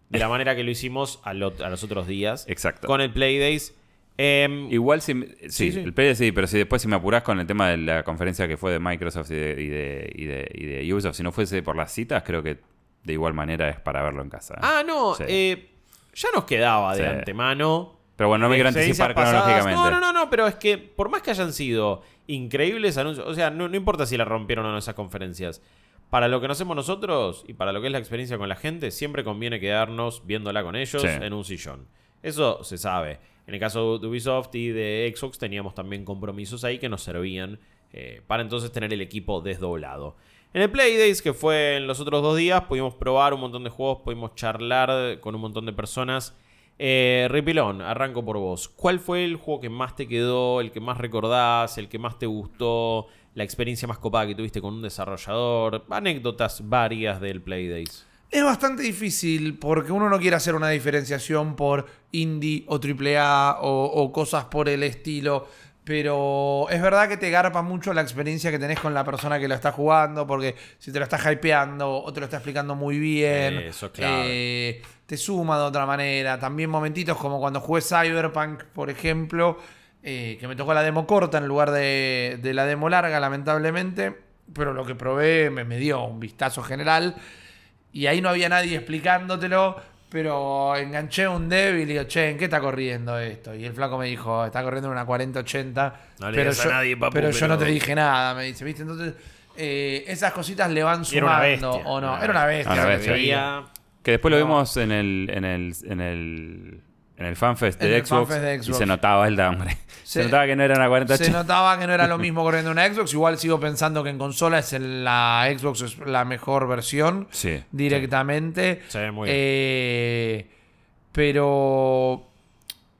de la manera que lo hicimos a, lo- a los otros días. Exacto. Con el Playdays. Em, Igual si, sí, Sí, sí. el sí, pero si después si me apurás con el tema de la conferencia que fue de Microsoft y de, y de, y de, y de Ubisoft, si no fuese por las citas, creo que de igual manera es para verlo en casa. ah, no. Sí. eh, ya nos quedaba de antemano. Pero bueno, no me quiero experiencias anticipar cronológicamente. No, no, no, no, pero es que por más que hayan sido increíbles anuncios, o sea, no, no importa si la rompieron o no esas conferencias. Para lo que nos hacemos nosotros y para lo que es la experiencia con la gente, siempre conviene quedarnos viéndola con ellos Sí. en un sillón. Eso se sabe. En el caso de Ubisoft y de Xbox teníamos también compromisos ahí que nos servían eh, para entonces tener el equipo desdoblado. En el Playdays, que fue en los otros dos días, pudimos probar un montón de juegos, pudimos charlar con un montón de personas. Eh, Ripilón, arranco por vos. ¿Cuál fue el juego que más te quedó, el que más recordás, el que más te gustó, la experiencia más copada que tuviste con un desarrollador? Anécdotas varias del Playdays. Es bastante difícil porque uno no quiere hacer una diferenciación por indie o AAA o, o cosas por el estilo. Pero es verdad que te garpa mucho la experiencia que tenés con la persona que lo está jugando. Porque si te lo está hypeando o te lo está explicando muy bien, Eso es clave. eh, te suma de otra manera. También momentitos como cuando jugué Cyberpunk, por ejemplo, eh, que me tocó la demo corta en lugar de, de la demo larga, lamentablemente. Pero lo que probé me, me dio un vistazo general. Y ahí no había nadie explicándotelo, pero enganché a un débil y digo, che, ¿en qué está corriendo esto? Y el flaco me dijo, está corriendo en una 4080. No le pero digas a yo, nadie, papu, pero yo no te dije nada, me dice, ¿viste? Entonces, eh, esas cositas le van Y era una sumando, bestia, ¿o no? una Era una bestia. Una veía. Veía- Que después lo vimos en el, en el, en el, en el fanfest En de, el Xbox, fanfest de y Xbox. se notaba el downgrade. Se, Se- notaba que no era una 40 Se notaba que no era lo mismo corriendo en una Xbox. Igual sigo pensando que en consola es la Xbox es la mejor versión. Sí. directamente. Se ve muy bien. Eh, pero.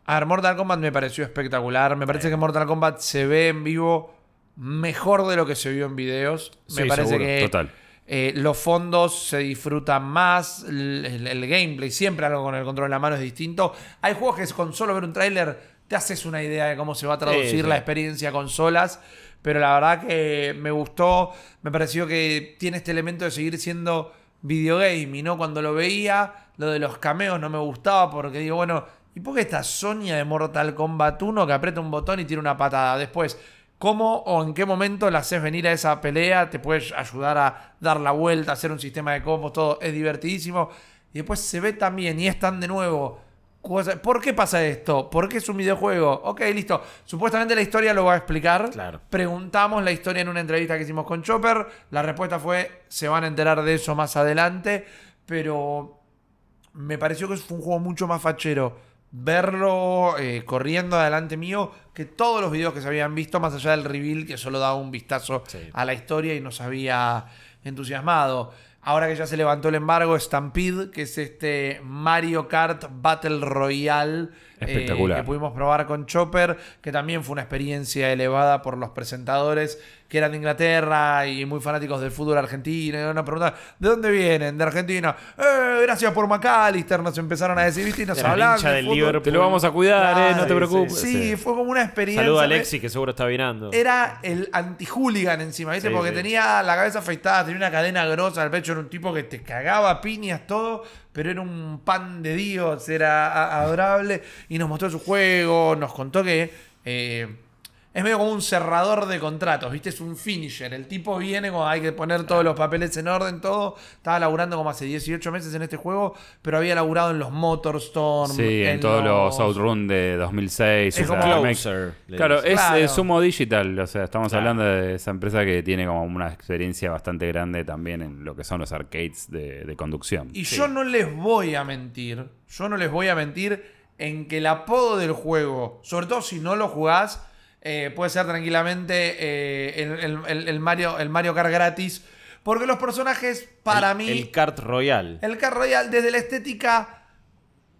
A ver, Mortal Kombat me pareció espectacular. Me parece que Mortal Kombat se ve en vivo mejor de lo que se vio en videos. Me Sí, parece seguro, que total. Eh, los fondos se disfrutan más. El, el- el gameplay, siempre algo con el control en la mano es distinto. Hay juegos que con solo ver un tráiler te haces una idea de cómo se va a traducir Sí, sí. la experiencia consolas. Pero la verdad que me gustó. Me pareció que tiene este elemento de seguir siendo videogame. Y no cuando lo veía, lo de los cameos no me gustaba. Porque digo, bueno, ¿y por qué esta Sonia de Mortal Kombat 1 que aprieta un botón y tira una patada? Después, ¿cómo o en qué momento la haces venir a esa pelea? Te puedes ayudar a dar la vuelta, hacer un sistema de combos, todo es divertidísimo. Y después se ve también y están de nuevo. cosas- ¿Por qué pasa esto? ¿Por qué es un videojuego? Ok, listo. Supuestamente la historia lo va a explicar. Claro. Preguntamos la historia en una entrevista que hicimos con Chopper. La respuesta fue, se van a enterar de eso más adelante. Pero me pareció que fue un juego mucho más fachero verlo eh, corriendo adelante mío que todos los videos que se habían visto, más allá del reveal que solo daba un vistazo Sí. a la historia y nos había entusiasmado. Ahora que ya se levantó el embargo, Stampede, que es este Mario Kart Battle Royale eh, Espectacular. que pudimos probar con Chopper, que también fue una experiencia elevada por los presentadores que eran de Inglaterra y muy fanáticos del fútbol argentino. Y una pregunta, ¿de dónde vienen? De Argentina. Eh, gracias por McAllister, nos empezaron a decir, ¿viste? Y nos hablaban. Te lo vamos a cuidar, eh, no te preocupes. Sí, fue como una experiencia. Saluda a me- Alexi, que seguro está virando. Era el anti-hooligan encima, ¿viste? Sí, Porque sí. tenía la cabeza afeitada, tenía una cadena grosa al pecho, era un tipo que te cagaba piñas todo, pero era un pan de Dios, era adorable. Y nos mostró su juego, nos contó que eh, es medio como un cerrador de contratos, ¿viste? Es un finisher. El tipo viene cuando hay que poner todos los papeles en orden, todo. Estaba laburando como hace 18 meses en este juego, pero había laburado en los Motorstorm. Sí, en, todos los Outrun de 2006. Es o sea, como me- Closer, Claro, es Claro. eh, Sumo Digital, o sea, estamos Claro. hablando de esa empresa que tiene como una experiencia bastante grande también en lo que son los arcades de, de conducción. Y yo no les voy a mentir, yo no les voy a mentir en que el apodo del juego, sobre todo si no lo jugás, eh, puede ser tranquilamente eh, el, el- Mario, el Mario Kart gratis. Porque los personajes, para El- mí, El Kart Royal. el Kart Royale, desde la estética,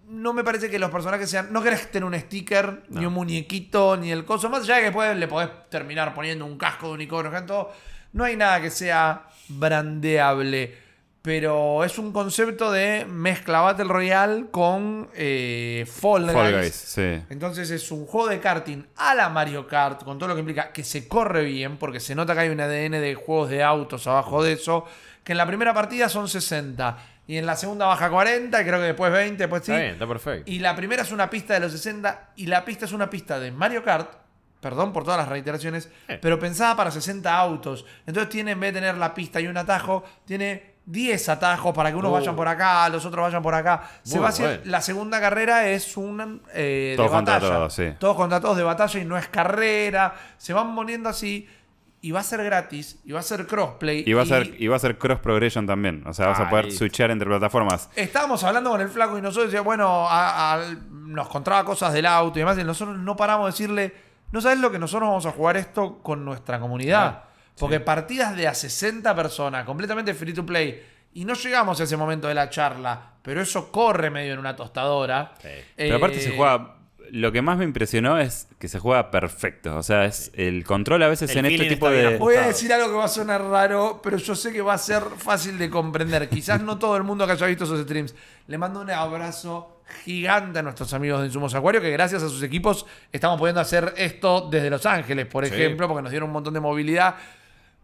no me parece que los personajes sean. No querés tener un sticker, ni un muñequito, ni el coso. Más allá de que después le podés terminar poniendo un casco de unicornio, todo. No hay nada que sea brandeable. Pero es un concepto de mezcla Battle Royale con eh, Fall, Fall Guys. Guys, sí. Entonces es un juego de karting a la Mario Kart, con todo lo que implica que se corre bien, porque se nota que hay un ADN de juegos de autos abajo de eso, que en la primera partida son 60, y en la segunda baja 40, y creo que después 20, después sí. Está bien, está perfecto. Y la primera es una pista de los 60, y la pista es una pista de Mario Kart, perdón por todas las reiteraciones, Eh. pero pensada para 60 autos. Entonces tiene, en vez de tener la pista y un atajo, tiene 10 atajos para que unos Uh. vayan por acá, los otros vayan por acá. Se va a hacer- bueno. la segunda carrera es un eh, Todos de contra batalla. todos, sí. Todos contra todos de batalla y no es carrera. Se van poniendo así. y va a ser gratis, y va a ser crossplay. Y va a ser, y va a ser cross progression también. O sea, vas a Ah, poder listo. switchear entre plataformas. Estábamos hablando con el flaco y nosotros decíamos, bueno, a- a- nos contaba cosas del auto y demás, y nosotros no paramos de decirle, no sabes lo que nosotros vamos a jugar esto con nuestra comunidad. Ah, Porque partidas de a 60 personas, completamente free to play, y no llegamos a ese momento de la charla, pero eso corre medio en una tostadora. Sí. Pero aparte se Eh, juega. Lo que más me impresionó es que se juega perfecto. O sea, es el control a veces El en este tipo de. Voy a decir algo que va a sonar raro, pero yo sé que va a ser fácil de comprender. Quizás no todo el mundo que haya visto esos streams. Le mando un abrazo gigante a nuestros amigos de Insumos Acuario, que gracias a sus equipos estamos pudiendo hacer esto desde Los Ángeles, por Sí. ejemplo, porque nos dieron un montón de movilidad.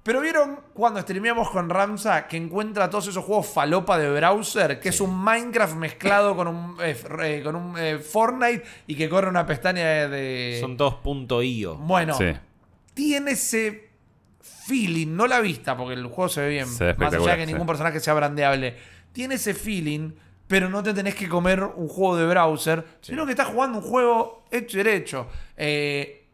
Pero vieron cuando streameamos con Ramsa que encuentra todos esos juegos falopa de browser, que es un Minecraft mezclado con un, eh, eh, con un eh, Fortnite y que corre una pestaña de... Son todos punto .io. Bueno, Sí. tiene ese feeling, no la vista, porque el juego se ve bien, Se ve más allá de que sí. ningún personaje sea brandeable. Tiene ese feeling, pero no te tenés que comer un juego de browser, sino que estás jugando un juego hecho y derecho. Eh,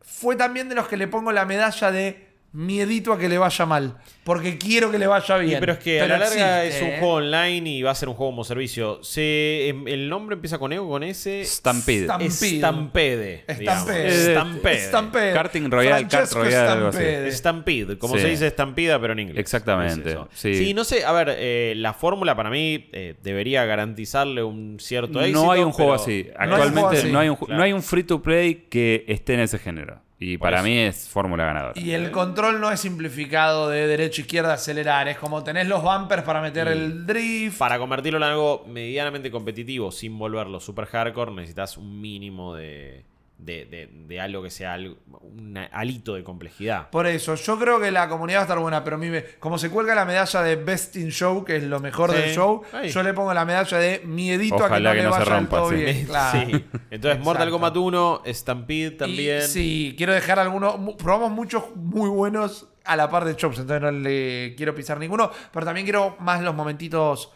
fue también de los que le pongo la medalla de miedito a que le vaya mal, porque quiero que le vaya bien. pero es que a la larga existe, es un ¿eh? juego online y va a ser un juego como servicio. Se, em, el nombre empieza con E o con S. Stampede. Stampede. Stampede. Stampede. Karting Royal, Kart Francesco Royal, algo así. Stampede. Stampede, como Sí. se dice estampida, pero en inglés. Exactamente, Es sí. no sé, a ver, eh, la fórmula para mí eh, debería garantizarle un cierto éxito. No hay un juego así. hay un juego Actualmente así. no hay un, Claro. no hay un free to play que esté en ese género. Y Por para eso. mí es fórmula ganadora. Y el control no es simplificado de derecha a izquierda acelerar. Es como tenés los bumpers para meter Y el drift. Para convertirlo en algo medianamente competitivo sin volverlo super hardcore, necesitas un mínimo de, de, de- de algo que sea algo- un alito de complejidad. Por eso, yo creo que la comunidad va a estar buena, pero a mí me- como se cuelga la medalla de Best in Show, que es lo mejor Sí. del show, yo le pongo la medalla de miedito a que Ojalá no que le no se vaya del rompa, todo sí. bien. Claro. Sí. Entonces, Mortal. Kombat 1, Stampede también. Y sí, quiero dejar algunos. Probamos muchos muy buenos a la par de Chops, entonces no le quiero pisar ninguno. Pero también quiero más los momentitos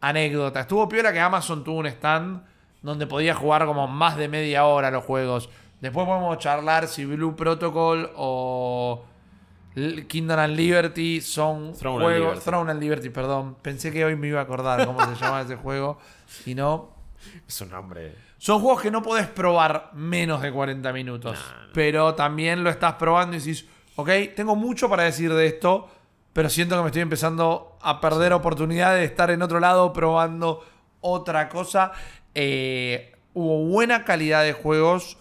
anécdotas. Estuvo piola que Amazon tuvo un stand donde podía jugar como más de media hora los juegos. Después podemos charlar si Blue Protocol o Kingdom and Liberty son Throne and juegos. Liberty. Throne and Liberty, perdón. Pensé que hoy me iba a acordar cómo se llamaba ese juego. Y no. Es un nombre. Son juegos que no podés probar menos de 40 minutos. Pero también lo estás probando y dices, ok, tengo mucho para decir de esto, pero siento que me estoy empezando a perder oportunidad de estar en otro lado probando otra cosa. Eh, hubo buena calidad de juegos,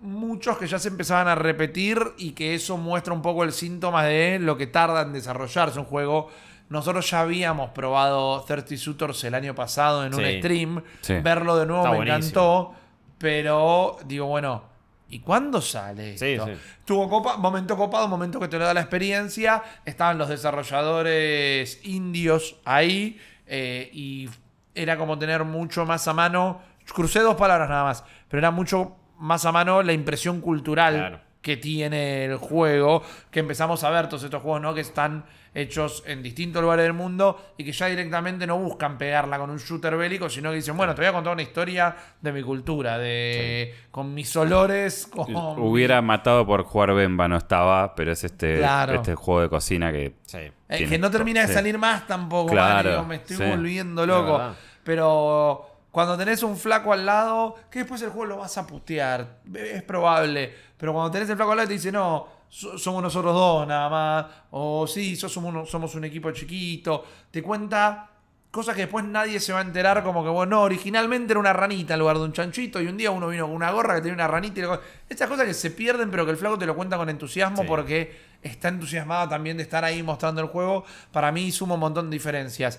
muchos que ya se empezaban a repetir y que eso muestra un poco el síntoma de lo que tarda en desarrollarse un juego. Nosotros ya habíamos probado 30 Shooters el año pasado en un stream. Sí. Verlo de nuevo Está me buenísimo. encantó. Pero digo, bueno, ¿y cuándo sale Sí, esto? Tuvo copa, momento copado, momento que te lo da la experiencia. Estaban los desarrolladores indios ahí. eh, y era como tener mucho más a mano. Crucé dos palabras nada más. Pero era mucho más a mano la impresión cultural Claro. que tiene el juego. Que empezamos a ver todos estos juegos, ¿no? Que están hechos en distintos lugares del mundo y que ya directamente no buscan pegarla con un shooter bélico, sino que dicen, bueno, te voy a contar una historia de mi cultura, de con mis olores, con Hubiera matado por jugar Bemba, no estaba, pero es este, Claro. este juego de cocina que. Sí. Eh, tiene- que no termina de sí. salir más tampoco, Claro, Mario, me estoy sí. volviendo loco. Pero cuando tenés un flaco al lado, que después el juego lo vas a putear, es probable. Pero cuando tenés el flaco al lado te dice, no, so- somos nosotros dos nada más. O sí, sos uno- somos un equipo chiquito. Te cuenta cosas que después nadie se va a enterar, como que, bueno, no, originalmente era una ranita en lugar de un chanchito. Y un día uno vino con una gorra que tenía una ranita. Y le- Estas cosas que se pierden, pero que el flaco te lo cuenta con entusiasmo Sí. porque está entusiasmado también de estar ahí mostrando el juego. Para mí suma un montón de diferencias.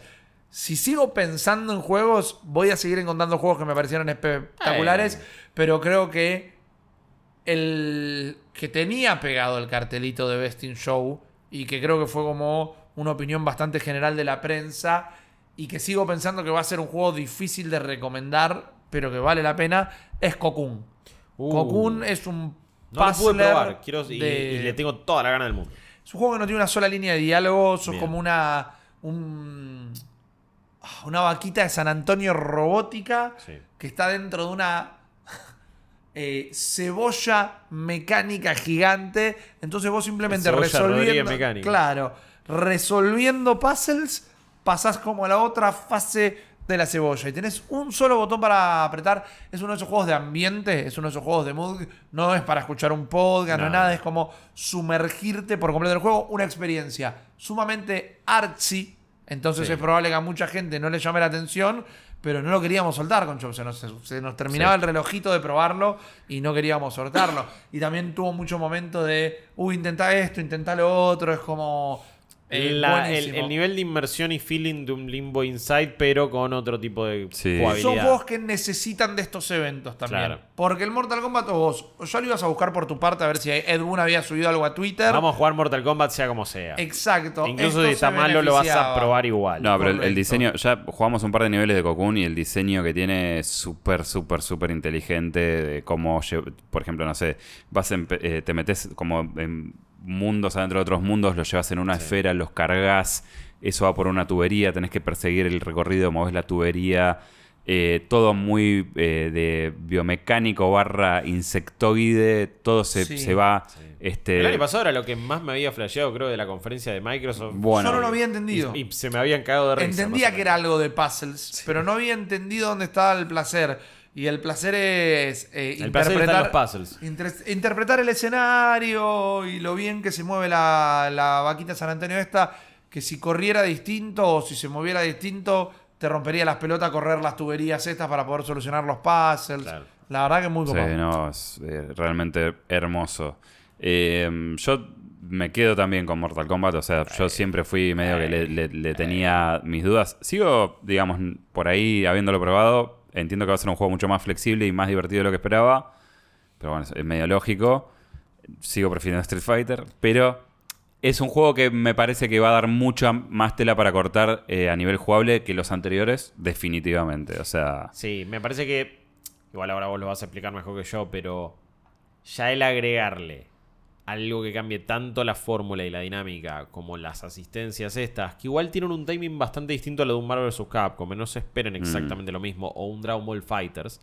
Si sigo pensando en juegos, voy a seguir encontrando juegos que me parecieron espectaculares, pero creo que el que tenía pegado el cartelito de Best in Show y que creo que fue como una opinión bastante general de la prensa y que sigo pensando que va a ser un juego difícil de recomendar, pero que vale la pena, es Cocoon. Uh. Cocoon es un No lo pude probar. Quiero, y, de- y le tengo toda la gana del mundo. es un juego que no tiene una sola línea de diálogo, sos Bien. como una. un- una vaquita de San Antonio robótica Sí. que está dentro de una. eh, cebolla mecánica gigante. Entonces vos simplemente resolviendo. Mecánica. Claro. Resolviendo puzzles, pasás como a la otra fase de la cebolla. Y tenés un solo botón para apretar. Es uno de esos juegos de ambiente, es uno de esos juegos de mood. No es para escuchar un podcast, no, No. es nada. Es como sumergirte por completo en el juego. Una experiencia sumamente artsy. Entonces Sí. es probable que a mucha gente no le llame la atención. Pero no lo queríamos soltar con Chop. Se nos, se nos terminaba Sí. el relojito de probarlo y no queríamos soltarlo. Y también tuvo mucho momento de, uy, intenta esto, intenta lo otro. Es como. La- el, nivel de inmersión y feeling de un Limbo Inside, pero con otro tipo de Sí. jugabilidad. Son juegos que necesitan de estos eventos también. Claro. Porque el Mortal Kombat, o vos, ya lo ibas a buscar por tu parte a ver si Ed Boon había subido algo a Twitter. Vamos a jugar Mortal Kombat sea como sea. Exacto. Incluso Esto si está malo lo vas a probar igual. No, pero el, diseño, ya jugamos un par de niveles de Cocoon y el diseño que tiene es súper, súper, súper inteligente de cómo, por ejemplo, no sé, vas en eh, te metes como en mundos adentro de otros mundos, los llevas en una esfera, los cargas, eso va por una tubería, tenés que perseguir el recorrido, moves la tubería, eh, todo muy eh, de biomecánico barra insectoide, todo se, Sí. se va... Este, El año pasado era lo que más me había flasheado, creo, de la conferencia de Microsoft. Bueno, Yo no lo había entendido. Y, y se me habían cagado de risa. Entendía que era algo de puzzles, pero no había entendido dónde estaba el placer. Y el placer es eh, El placer está en los puzzles. inter- interpretar el escenario y lo bien que se mueve la, la vaquita San Antonio esta, que si corriera distinto o si se moviera distinto, te rompería las pelotas correr las tuberías estas para poder solucionar los puzzles. Claro. La verdad que muy Sí, copado. no, es eh, realmente hermoso. Eh, yo me quedo también con Mortal Kombat, o sea, yo siempre fui medio que le, le- le tenía mis dudas. Sigo, digamos, por ahí habiéndolo probado, entiendo que va a ser un juego mucho más flexible y más divertido de lo que esperaba, pero bueno, es- medio lógico. Sigo prefiriendo Street Fighter, pero es un juego que me parece que va a dar mucha más tela para cortar eh, a nivel jugable que los anteriores, definitivamente. O sea, Sí, me parece que. Igual ahora vos lo vas a explicar mejor que yo, pero. Ya el agregarle algo que cambie tanto la fórmula y la dinámica como las asistencias estas, que igual tienen un timing bastante distinto a lo de un Marvel vs. Capcom, no se esperen Mm. exactamente lo mismo, o un Dragon Ball Fighters.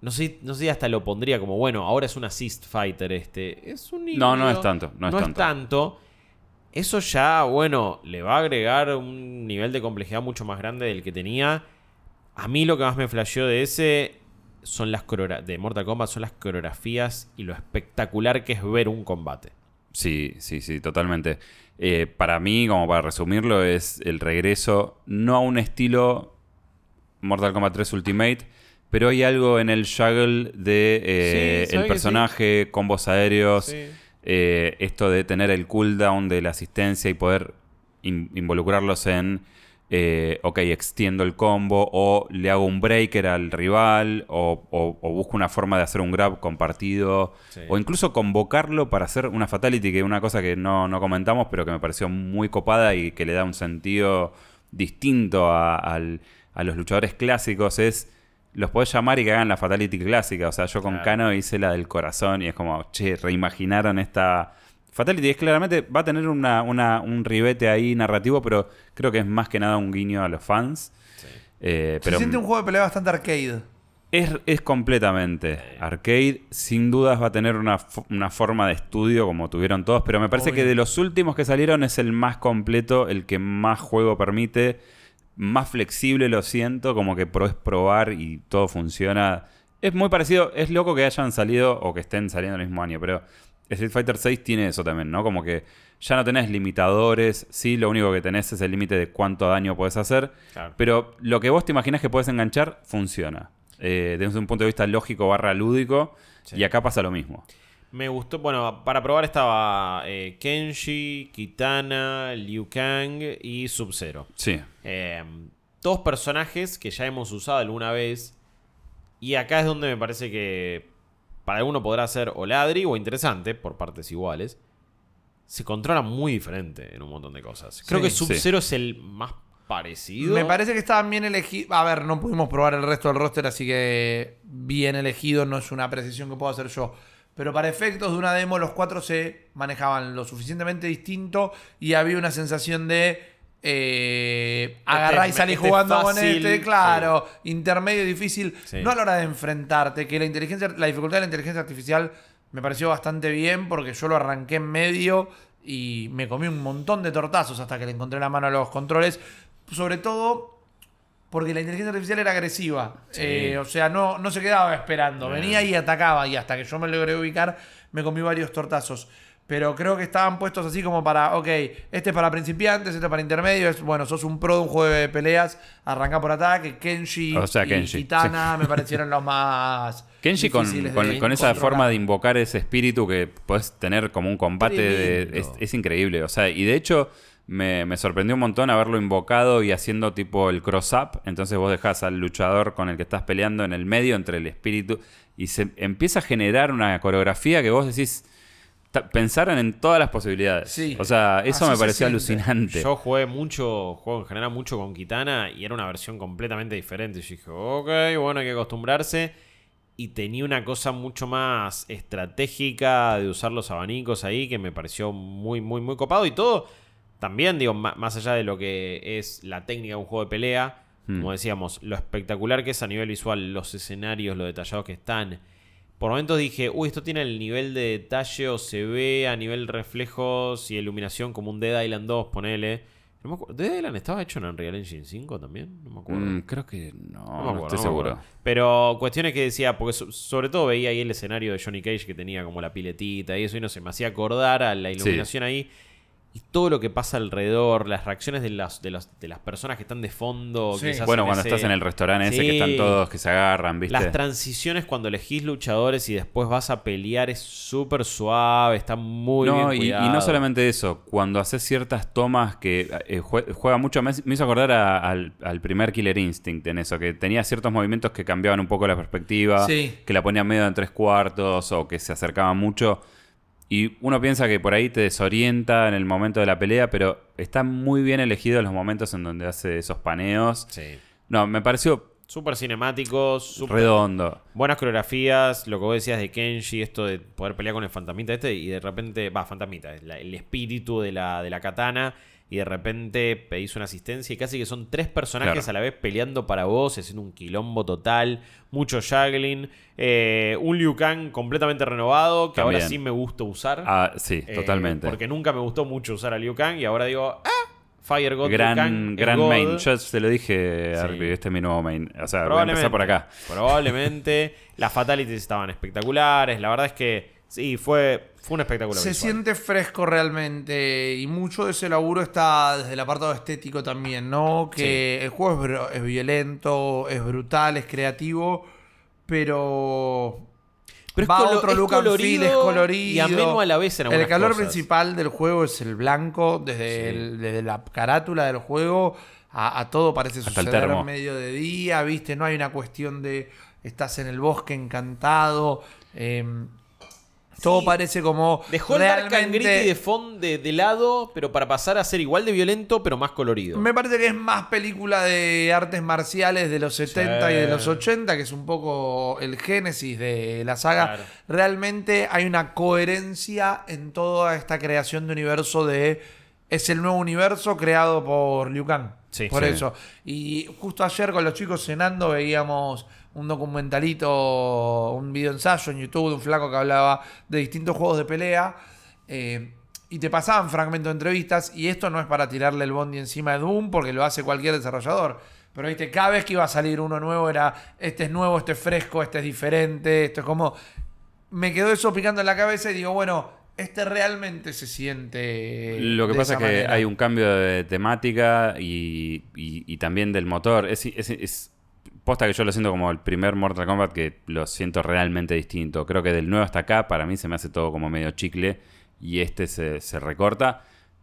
No sé, no sé si hasta lo pondría como, bueno, ahora es un assist fighter este. Es un No, no híbrido, es tanto, no es tanto. tanto. Eso ya, bueno, le va a agregar un nivel de complejidad mucho más grande del que tenía. A mí lo que más me flasheó de ese son las de Mortal Kombat son las coreografías y lo espectacular que es ver un combate. Sí, sí, sí, totalmente. Eh, para mí, como para resumirlo, es el regreso no a un estilo Mortal Kombat 3 Ultimate, pero hay algo en el juggle de eh, Sí, ¿sabe el personaje, combos aéreos, Sí. eh, esto de tener el cooldown de la asistencia y poder in- involucrarlos en, eh, ok, extiendo el combo o le hago un breaker al rival o, o- o busco una forma de hacer un grab compartido Sí. o incluso convocarlo para hacer una fatality, que es una cosa que no, no comentamos, pero que me pareció muy copada y que le da un sentido distinto a, al- a los luchadores clásicos, es los podés llamar y que hagan la fatality clásica. O sea, yo con Claro. Kano hice la del corazón y es como, che, reimaginaron esta fatality. Es claramente, va a tener una, una- un ribete ahí narrativo, pero creo que es más que nada un guiño a los fans. Eh, pero Se siente un juego de pelea bastante arcade. es, es completamente arcade. Sin dudas va a tener una, una forma de estudio como tuvieron todos, pero me parece Obvio. que de los últimos que salieron es el más completo, el que más juego permite, más flexible lo siento, como que pro es probar y todo funciona. Es muy parecido, es loco que hayan salido o que estén saliendo el mismo año, pero Street Fighter 6 tiene eso también, ¿no? Como que ya no tenés limitadores, sí, lo único que tenés es el límite de cuánto daño puedes hacer, Claro. pero lo que vos te imaginas que puedes enganchar, funciona. Eh, desde un punto de vista lógico barra lúdico, Sí. y acá pasa lo mismo. Me gustó, bueno, para probar estaba eh, Kenshi, Kitana, Liu Kang y Sub-Zero. Sí, Eh, todos personajes que ya hemos usado alguna vez. Y acá es donde me parece que para alguno podrá ser o ladri o interesante, por partes iguales. Se controla muy diferente en un montón de cosas. Creo Sí. que Sub-Zero es el más parecido. Me parece que estaban bien elegidos. A ver, no pudimos probar el resto del roster, así que bien elegido no es una precisión que puedo hacer yo. Pero para efectos de una demo, los cuatro se manejaban lo suficientemente distinto y había una sensación de eh, Este- y salís este jugando con fácil, este, claro, intermedio difícil, Sí. no a la hora de enfrentarte, que la inteligencia, la dificultad de la inteligencia artificial me pareció bastante bien porque yo lo arranqué en medio y me comí un montón de tortazos hasta que le encontré la mano a los controles, sobre todo porque la inteligencia artificial era agresiva, Sí. Eh, o sea, no, no se quedaba esperando, venía y atacaba y hasta que yo me logré ubicar me comí varios tortazos. Pero creo que estaban puestos así como para, ok, este es para principiantes, este es para intermedios. Bueno, sos un pro de un juego de peleas, arranca por ataque. Kenshi, O sea, y Kenshi, Kitana me parecieron los más. Kenshi con, con- esa controlar. forma de invocar ese espíritu que puedes tener como un combate de- es increíble. O sea, y de hecho me, me sorprendió un montón haberlo invocado y haciendo tipo el cross-up. Entonces vos dejás al luchador con el que estás peleando en el medio entre el espíritu y se empieza a generar una coreografía que vos decís... Pensaron en todas las posibilidades. Sí. O sea, eso Así me pareció alucinante. Yo jugué mucho, juego en general mucho con Kitana y era una versión completamente diferente. Yo dije, ok, bueno, hay que acostumbrarse. Y tenía una cosa mucho más estratégica de usar los abanicos ahí que me pareció muy, muy, muy copado. Y todo, también, digo, más allá de lo que es la técnica de un juego de pelea, Hmm. como decíamos, lo espectacular que es a nivel visual, los escenarios, lo detallados que están. Por momentos dije, uy, esto tiene el nivel de detalle o se ve a nivel reflejos y iluminación como un Dead Island 2, ponele. No me acuerdo. ¿Dead Island estaba hecho en Unreal Engine 5 también? No me acuerdo. Mm, creo que no, No me no, acuerdo, estoy no seguro. Pero cuestiones que decía, porque so- sobre todo veía ahí el escenario de Johnny Cage que tenía como la piletita y eso, y no sé, me hacía acordar a la iluminación ahí. Y todo lo que pasa alrededor, las reacciones de las, de las, de las personas que están de fondo. Sí. Bueno, cuando ese- estás en el restaurante ese Sí. que están todos que se agarran, ¿viste? Las transiciones cuando elegís luchadores y después vas a pelear es súper suave, está muy no, bien y, y no solamente eso, cuando haces ciertas tomas que eh, jue- juega mucho, me, me hizo acordar a- al, al primer Killer Instinct en eso, que tenía ciertos movimientos que cambiaban un poco la perspectiva, Sí. que la ponía medio en tres cuartos o que se acercaban mucho. Y uno piensa que por ahí te desorienta en el momento de la pelea, pero están muy bien elegidos los momentos en donde hace esos paneos. Sí. No, me pareció Súper cinemáticos, súper redondo. buenas coreografías, lo que vos decías de Kenshi, esto de poder pelear con el fantasmita este y de repente, va, fantasmita, el espíritu de la, de la katana y de repente pedís una asistencia y casi que son tres personajes Claro. a la vez peleando para vos, haciendo un quilombo total, mucho juggling, eh, un Liu Kang completamente renovado que ahora sí me gusta usar. Ah, sí, Eh, totalmente. Porque nunca me gustó mucho usar a Liu Kang y ahora digo, ah, Fire God Liu Kang gran gran God. main. Yo se lo dije Sí. Arby, este es mi nuevo main. O sea, voy a empezar por acá. Probablemente. Las fatalities estaban espectaculares. La verdad es que sí, fue, fue un espectáculo. Se visual. siente fresco realmente y mucho de ese laburo está desde el apartado estético también, ¿no? Que el juego es, es violento, es brutal, es creativo, pero... Pero es va a colo- otro es look and feel, es colorido colorido. y ameno a la vez en El calor cosas. principal del juego es el blanco, desde, Sí. el- desde la carátula del juego a, a todo parece Hasta suceder en medio de día, ¿viste? No hay una cuestión de estás en el bosque encantado. em, todo Sí. parece como Dejó el Dark and realmente- de fondo de, de lado, pero para pasar a ser igual de violento, pero más colorido. Me parece que es más película de artes marciales de los 70 y de los 80, que es un poco el génesis de la saga. Claro. Realmente hay una coherencia en toda esta creación de universo de... Es el nuevo universo creado por Liu Kang. Sí. por eso. Y justo ayer con los chicos cenando veíamos un documentalito, un video ensayo en YouTube de un flaco que hablaba de distintos juegos de pelea. eh, y te pasaban fragmentos de entrevistas. Y esto no es para tirarle el bondi encima de Doom, porque lo hace cualquier desarrollador. Pero viste, cada vez que iba a salir uno nuevo era, este es nuevo, este es fresco, este es diferente, esto es como... Me quedó eso picando en la cabeza y digo, bueno, este realmente se siente... Lo que de pasa es que manera. hay un cambio de temática y, y- y también del motor. Es, es- es- posta que yo lo siento como el primer Mortal Kombat que lo siento realmente distinto. Creo que del nuevo hasta acá, para mí se me hace todo como medio chicle y este se, se recorta.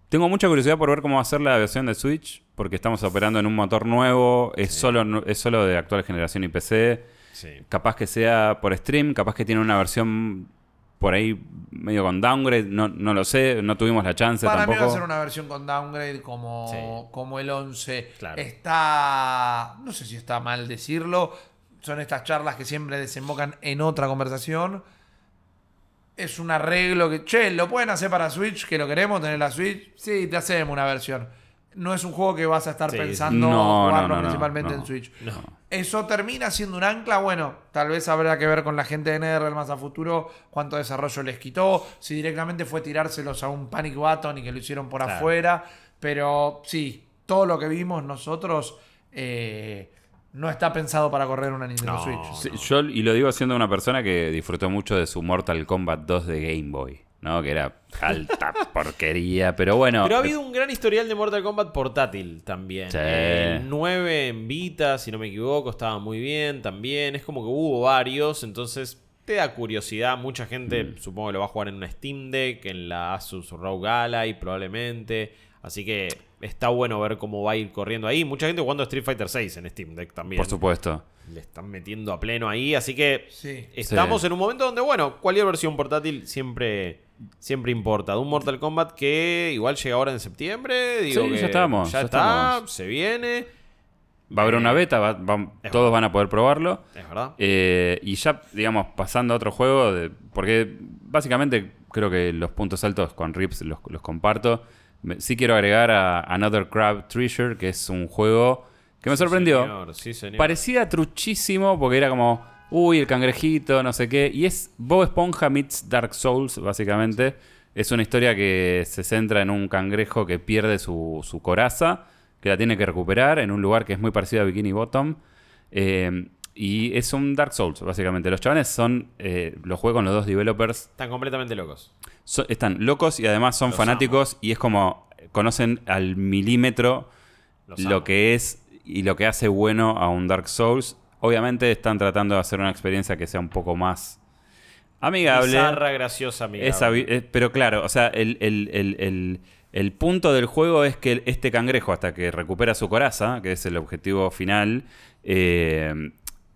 Tengo mucha curiosidad por ver cómo va a ser la versión de Switch, porque estamos operando en un motor nuevo, es, solo, es solo de actual generación y PC. Sí. Capaz que sea por stream, capaz que tiene una versión por ahí medio con downgrade, no, no lo sé, no tuvimos la chance Para mí tampoco. va a ser una versión con downgrade como, Sí. como el 11. Claro. Está. No sé si está mal decirlo. Son estas charlas que siempre desembocan en otra conversación. Es un arreglo que. Che, ¿lo pueden hacer para Switch? Que lo queremos tener la Switch. Sí, te hacemos una versión. No es un juego que vas a estar Sí, pensando. No, jugarlo no, no, no, principalmente no. en Switch. No. Eso termina siendo un ancla, bueno, tal vez habrá que ver con la gente de NetherRealm más a futuro cuánto desarrollo les quitó, si directamente fue tirárselos a un Panic Button y que lo hicieron por Claro. afuera, pero sí, todo lo que vimos nosotros eh, no está pensado para correr una Nintendo No. Switch. Sí, Yo, y lo digo siendo una persona que disfrutó mucho de su Mortal Kombat 2 de Game Boy, ¿no? Que era alta porquería, pero bueno. Pero ha habido un gran historial de Mortal Kombat portátil también. Sí. El 9 en Vita, si no me equivoco, estaba muy bien también. Es como que hubo varios, entonces te da curiosidad. Mucha gente Mm. supongo que lo va a jugar en una Steam Deck, en la Asus ROG Ally probablemente. Así que está bueno ver cómo va a ir corriendo ahí. Mucha gente jugando Street Fighter 6 en Steam Deck también. Por supuesto. Le están metiendo a pleno ahí, así que Sí. estamos Sí. en un momento donde, bueno, cualquier versión portátil siempre, siempre importa. De un Mortal Kombat que igual llega ahora en septiembre. Digo Sí, ya que estamos, Ya, ya está, estamos. se viene. Va a haber Eh, una beta, va- todos verdad. van a poder probarlo. Es verdad. Eh, y ya, digamos, pasando a otro juego, de- porque básicamente creo que los puntos altos con Rips los, los comparto. Sí quiero agregar a Another Crab Treasure, que es un juego que me sorprendió. Señor, sí, señor. Parecía truchísimo porque era como, uy, el cangrejito, no sé qué. Y es Bob Esponja meets Dark Souls, básicamente. Es una historia que se centra en un cangrejo que pierde su, su coraza, que la tiene que recuperar en un lugar que es muy parecido a Bikini Bottom. Eh, y es un Dark Souls, básicamente. Los chavales son, eh, los juegos con los dos developers Están completamente locos. So- están locos y además son Los fanáticos y es como conocen al milímetro Los lo amo. que es y lo que hace bueno a un Dark Souls. Obviamente están tratando de hacer una experiencia que sea un poco más amigable. Bizarra, graciosa, amigable. Es eh, pero claro, o sea, el, el- el- el- el punto del juego es que este cangrejo, hasta que recupera su coraza, que es el objetivo final, eh,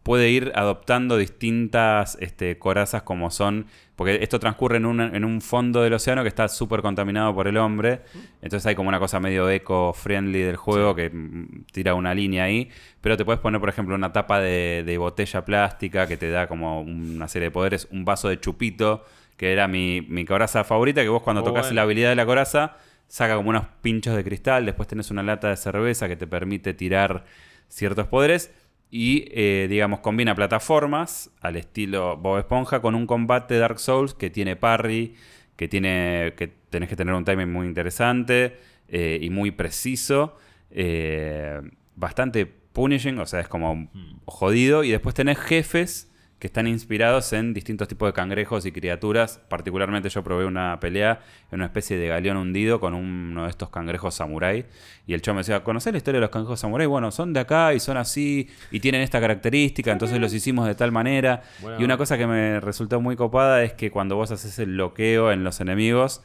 puede ir adoptando distintas este, corazas como son, porque esto transcurre en un, en un fondo del océano que está súper contaminado por el hombre, entonces hay como una cosa medio eco-friendly del juego que mm, tira una línea ahí, pero te puedes poner, por ejemplo, una tapa de, de botella plástica que te da como una serie de poderes, un vaso de chupito, que era mi, mi coraza favorita, que vos cuando tocas bueno. la habilidad de la coraza, saca como unos pinchos de cristal, después tenés una lata de cerveza que te permite tirar ciertos poderes. Y, eh, digamos, combina plataformas al estilo Bob Esponja con un combate Dark Souls que tiene parry, que tiene que tenés que tener un timing muy interesante eh, y muy preciso. eh, bastante punishing, o sea, es como jodido. Y después tenés jefes que están inspirados en distintos tipos de cangrejos y criaturas. Particularmente yo probé una pelea en una especie de galeón hundido con uno de estos cangrejos samurái. Y el chavo me decía, ¿conocés la historia de los cangrejos samurái? Bueno, son de acá y son así y tienen esta característica, entonces los hicimos de tal manera. Y una cosa que me resultó muy copada es que cuando vos haces el bloqueo en los enemigos,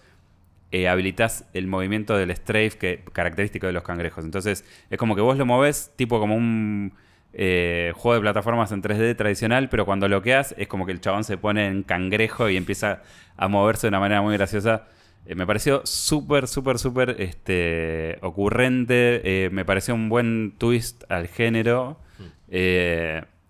eh, habilitas el movimiento del strafe que característico de los cangrejos. Entonces, es como que vos lo movés tipo como un eh, juego de plataformas en 3D tradicional, pero cuando bloqueas es como que el chabón se pone en cangrejo y empieza a moverse de una manera muy graciosa. Eh, me pareció súper, súper, súper este, ocurrente. eh, me pareció un buen twist al género.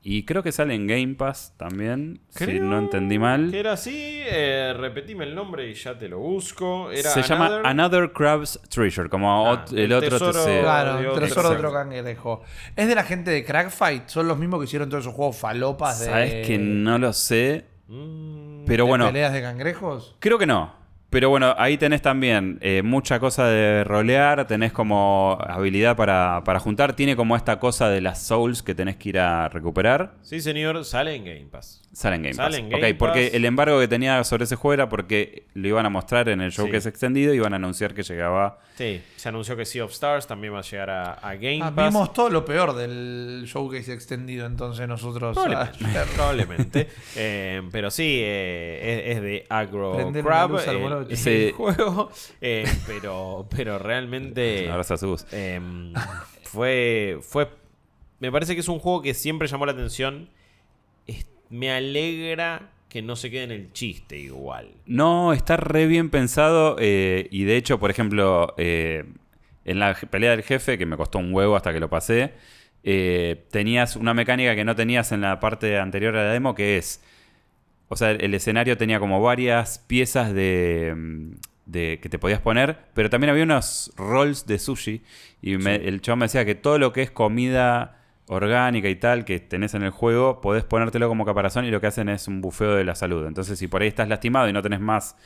Y creo que sale en Game Pass también, si no entendí mal. Que era así, eh, repetime el nombre y ya te lo busco. Era Se llama Another- Crab's Treasure, como Ah, ot- el, el otro tesoro-. Claro, otro- tesoro de otro cangrejo. Es de la gente de Crackfight, son los mismos que hicieron todos esos juegos falopas de. Sabes que no lo sé, Mm, pero de bueno, peleas de cangrejos. creo que no. Pero bueno, ahí tenés también eh, mucha cosa de rolear, tenés como habilidad para, para juntar, tiene como esta cosa de las souls que tenés que ir a recuperar. Sí, señor, sale en Game Pass. Sale en Game Sale Pass. en Game ok, porque el embargo que tenía sobre ese juego era porque lo iban a mostrar en el show Sí. que es extendido y iban a anunciar que llegaba. Sí, se anunció que Sea of Stars también va a llegar a, a Game Ah, Pass. vimos todo lo peor del showcase extendido entonces nosotros. Probablemente. probablemente. Eh, pero sí, eh, es, es de Agro Prender Crab el Sí. juego. Eh, pero, pero realmente Un abrazo a Sus. em, fue, fue. Me parece que es un juego que siempre llamó la atención. Me alegra que no se quede en el chiste igual. No, está re bien pensado. eh, y de hecho, por ejemplo, eh, en la pelea del jefe, que me costó un huevo hasta que lo pasé, eh, tenías una mecánica que no tenías en la parte anterior a la demo, que es. O sea, el escenario tenía como varias piezas de, mm, de que te podías poner, pero también había unos rolls de sushi y me- el chabón me decía que todo lo que es comida orgánica y tal que tenés en el juego, podés ponértelo como caparazón y lo que hacen es un bufeo de la salud. Entonces, si por ahí estás lastimado y no tenés más...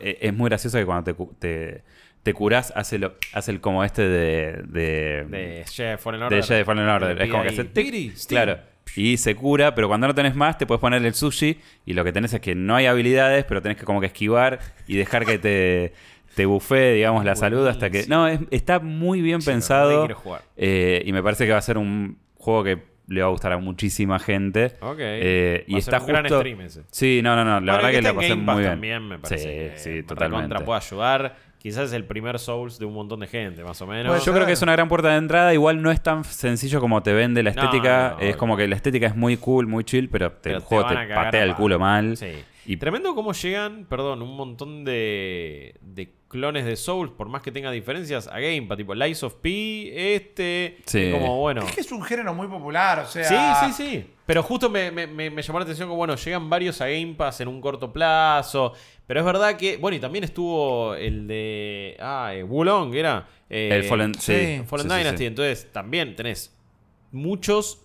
eh, es muy gracioso que cuando te, te, te curás, hace, lo, hace el como este de... de, De Fallen de Order. Jedi Fallen Order. Es como que hace tic. Claro. Y se cura, pero cuando no tenés más, te puedes poner el sushi y lo que tenés es que no hay habilidades, pero tenés que como que esquivar y dejar que te, te bufee, digamos, la salud hasta que... No, es- está muy bien Sí, pensado jugar. eh, y me parece que va a ser un juego que le va a gustar a muchísima gente. Ok. Eh, y Va a ser está un gran justo... stream ese. Sí, no, no, no, la Bueno, verdad que, está la pasé Game muy Pass bien. también me parece sí, que sí, totalmente. puede ayudar. Quizás es el primer Souls de un montón de gente, más o menos. Yo creo que es una gran puerta de entrada. Igual no es tan sencillo como te vende la No, estética. no, es obvio. como que la estética es muy cool, muy chill, pero, te- Pero el juego te, cagar patea el culo mal. Sí. Y- Tremendo cómo llegan, perdón, un montón de, de clones de Souls, por más que tenga diferencias, a Game Pass. Tipo, Lies of P, este. Sí. es Como bueno. Es que es un género muy popular, o sea. Sí, sí, sí. Pero justo me, me- me- me llamó la atención que, bueno, llegan varios a Game Pass en un corto plazo. Pero es verdad que, bueno, y también estuvo el de. Ah, eh, Wulong, era. Eh, el Fallen, sí, sí. Fallen sí, sí, Dynasty. sí. Entonces, también tenés muchos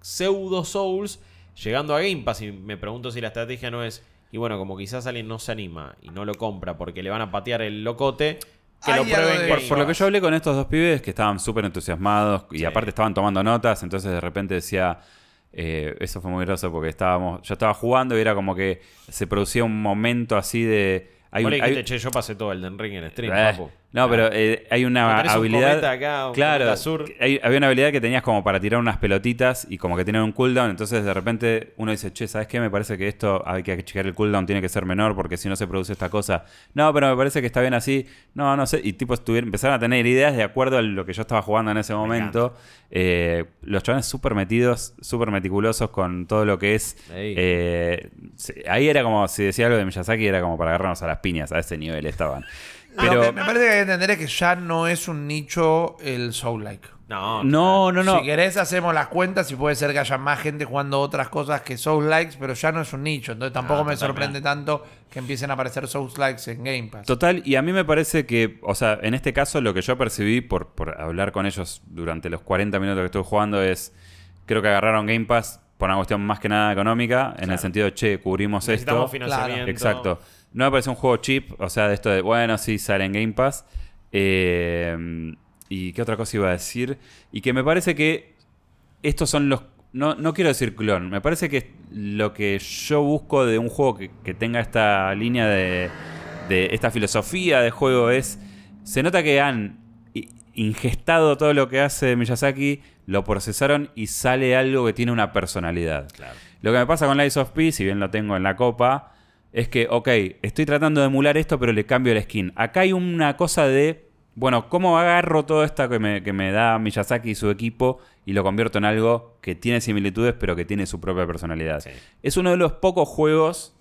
pseudo Souls llegando a Game Pass. Y me pregunto si la estrategia no es. Y bueno, como quizás alguien no se anima y no lo compra porque le van a patear el locote, que lo prueben Por, por lo que yo hablé con estos dos pibes que estaban súper entusiasmados y Sí. aparte estaban tomando notas, entonces de repente decía, eh, eso fue muy groso porque estábamos, yo estaba jugando y era como que se producía un momento así de... Hay un- dijiste, che, yo pasé todo el Den Ring en stream, Eh, papu. No, pero eh, hay una tenés habilidad. acá, un claro, cometa sur. hay- había una habilidad que tenías como para tirar unas pelotitas y como que tenían un cooldown. Entonces de repente uno dice, che, ¿sabes qué? Me parece que esto hay que checar el cooldown, tiene que ser menor porque si no se produce esta cosa. No, pero me parece que está bien así. No, no sé. Y tipo estuvieron, empezaron a tener ideas de acuerdo a lo que yo estaba jugando en ese momento. Eh, los chavales súper metidos, súper meticulosos con todo lo que es. Eh, ahí era como, si decía algo de Miyazaki, era como para agarrarnos a las piñas. A ese nivel estaban. Lo Pero, que me parece que hay que entender es que ya no es un nicho el Soul-like. No, no, no, no. Si querés, hacemos las cuentas y puede ser que haya más gente jugando otras cosas que Souls-likes, pero ya no es un nicho. Entonces tampoco Ah, me sorprende tanto que empiecen a aparecer Souls-likes en Game Pass. Total, y a mí me parece que, o sea, en este caso lo que yo percibí por, por hablar con ellos durante los 40 minutos que estuve jugando es, creo que agarraron Game Pass por una cuestión más que nada económica, en el Claro. sentido de, che, cubrimos Necesitamos esto. financiamiento. Exacto. No me parece un juego cheap, o sea, de esto de, bueno, sí, sale en Game Pass. Eh, ¿Y qué otra cosa iba a decir? Y que me parece que estos son los... No, no quiero decir clon, me parece que lo que yo busco de un juego que, que tenga esta línea de, de esta filosofía de juego es... Se nota que han ingestado todo lo que hace Miyazaki, lo procesaron y sale algo que tiene una personalidad. Lo que me pasa con Lies of P, si bien lo tengo en la copa, es que, ok, estoy tratando de emular esto, pero le cambio el skin. Acá hay una cosa de, bueno, ¿cómo agarro todo esto que me, que me da Miyazaki y su equipo y lo convierto en algo que tiene similitudes, pero que tiene su propia personalidad? Sí. Es uno de los pocos juegos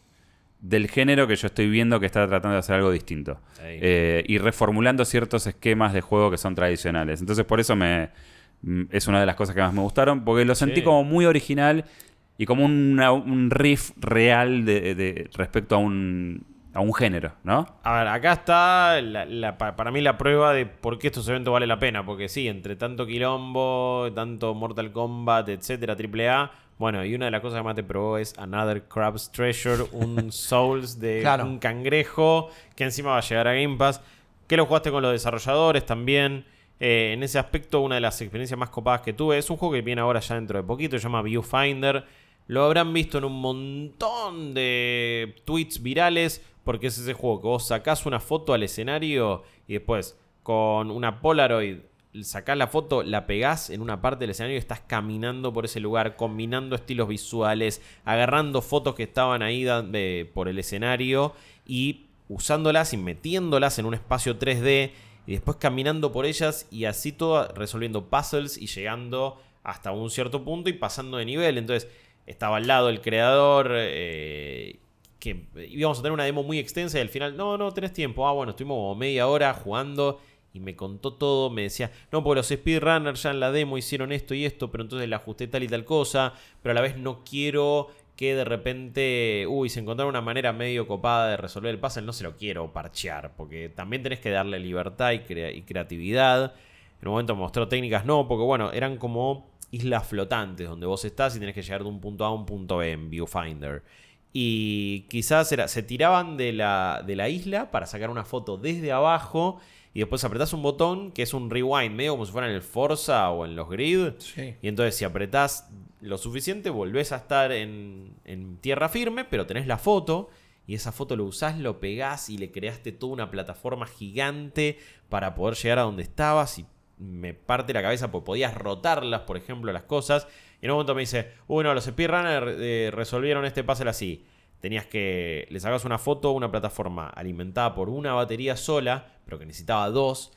del género que yo estoy viendo que está tratando de hacer algo distinto. Sí. Eh, y reformulando ciertos esquemas de juego que son tradicionales. Entonces por eso me mm, es una de las cosas que más me gustaron, porque lo sentí Sí. como muy original y como una- un riff real de, de- respecto a un, a un género, ¿no? A ver, acá está la- la- pa- para mí la prueba de por qué estos eventos vale la pena. Porque sí, entre tanto quilombo, tanto Mortal Kombat, etcétera, AAA. Bueno, y una de las cosas que más te probó es Another Crab's Treasure, un Souls de Claro. un cangrejo que encima va a llegar a Game Pass. Que lo jugaste con los desarrolladores también. Eh, en ese aspecto, una de las experiencias más copadas que tuve es un juego que viene ahora ya dentro de poquito, se llama Viewfinder. Lo habrán visto en un montón de tweets virales, porque es ese juego que vos sacás una foto al escenario y después con una Polaroid sacás la foto, la pegás en una parte del escenario y estás caminando por ese lugar, combinando estilos visuales, agarrando fotos que estaban ahí por el escenario y usándolas y metiéndolas en un espacio 3D y después caminando por ellas y así todo resolviendo puzzles y llegando hasta un cierto punto y pasando de nivel. Entonces estaba al lado el creador eh, que íbamos a tener una demo muy extensa y al final, no, no, tenés tiempo. Ah, bueno, estuvimos como media hora jugando y me contó todo. Me decía, no, porque los speedrunners ya en la demo hicieron esto y esto, pero entonces le ajusté tal y tal cosa, pero a la vez no quiero que de repente, uy, se encontraron una manera medio copada de resolver el puzzle, no se lo quiero parchear, porque también tenés que darle libertad y, y creatividad. En un momento mostró técnicas, no, porque bueno, eran como islas flotantes donde vos estás y tenés que llegar de un punto A a un punto B en Viewfinder. Y quizás era, se tiraban de la, de la isla para sacar una foto desde abajo y después apretás un botón que es un rewind, medio como si fuera en el Forza o en los grid. Sí. Y entonces si apretás lo suficiente, volvés a estar en, en tierra firme, pero tenés la foto. Y esa foto lo usás, lo pegás y le creaste toda una plataforma gigante para poder llegar a donde estabas. Y me parte la cabeza porque podías rotarlas, por ejemplo, las cosas. Y en un momento me dice, bueno, los speedrunners eh, resolvieron este puzzle así. Tenías que. Le sacas una foto, una plataforma alimentada por una batería sola, pero que necesitaba dos.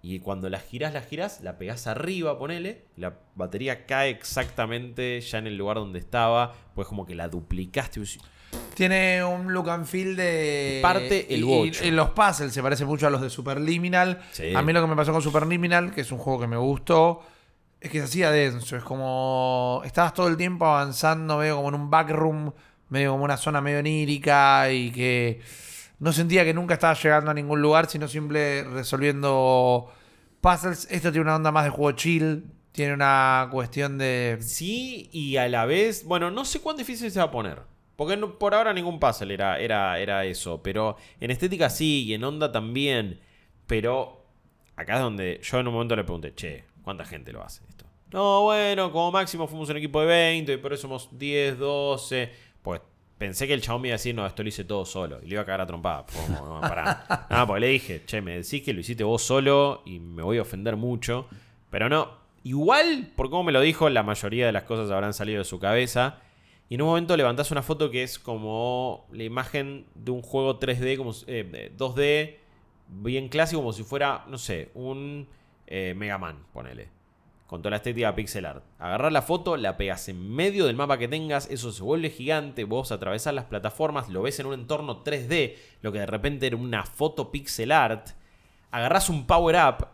Y cuando la girás, la girás, la pegás arriba, ponele. La batería cae exactamente ya en el lugar donde estaba. Pues como que la duplicaste. Tiene un look and feel de. Parte el bocho. Y, y los puzzles se parece mucho a los de Superliminal. Sí. A mí lo que me pasó con Superliminal, que es un juego que me gustó, es que se hacía denso. Es como. Estabas todo el tiempo avanzando, medio como en un backroom, medio como una zona medio onírica y que. No sentía que nunca estaba llegando a ningún lugar, sino simple resolviendo puzzles. Esto tiene una onda más de juego chill. Tiene una cuestión de. Sí, y a la vez. Bueno, no sé cuán difícil se va a poner. Porque no- por ahora ningún puzzle era, era, era eso. Pero en estética sí, y en onda también. Pero acá es donde yo en un momento le pregunté, che, ¿cuánta gente lo hace esto? No, bueno, como máximo fuimos un equipo de 20, y por eso somos 10, 12. Pues pensé que el chabón me iba a decir, no, esto lo hice todo solo. Y le iba a cagar a trompada. Como, no, pará. Nada, porque le dije, che, me decís que lo hiciste vos solo y me voy a ofender mucho. Pero no. Igual, por cómo me lo dijo, la mayoría de las cosas habrán salido de su cabeza. Y en un momento levantás una foto que es como la imagen de un juego 3D, como, eh, eh, 2D, bien clásico, como si fuera, no sé, un eh, Mega Man, ponele. Con toda la estética pixel art. Agarrar la foto, la pegas en medio del mapa que tengas, eso se vuelve gigante, vos atravesás las plataformas, lo ves en un entorno 3D, lo que de repente era una foto pixel art. Agarrás un power up,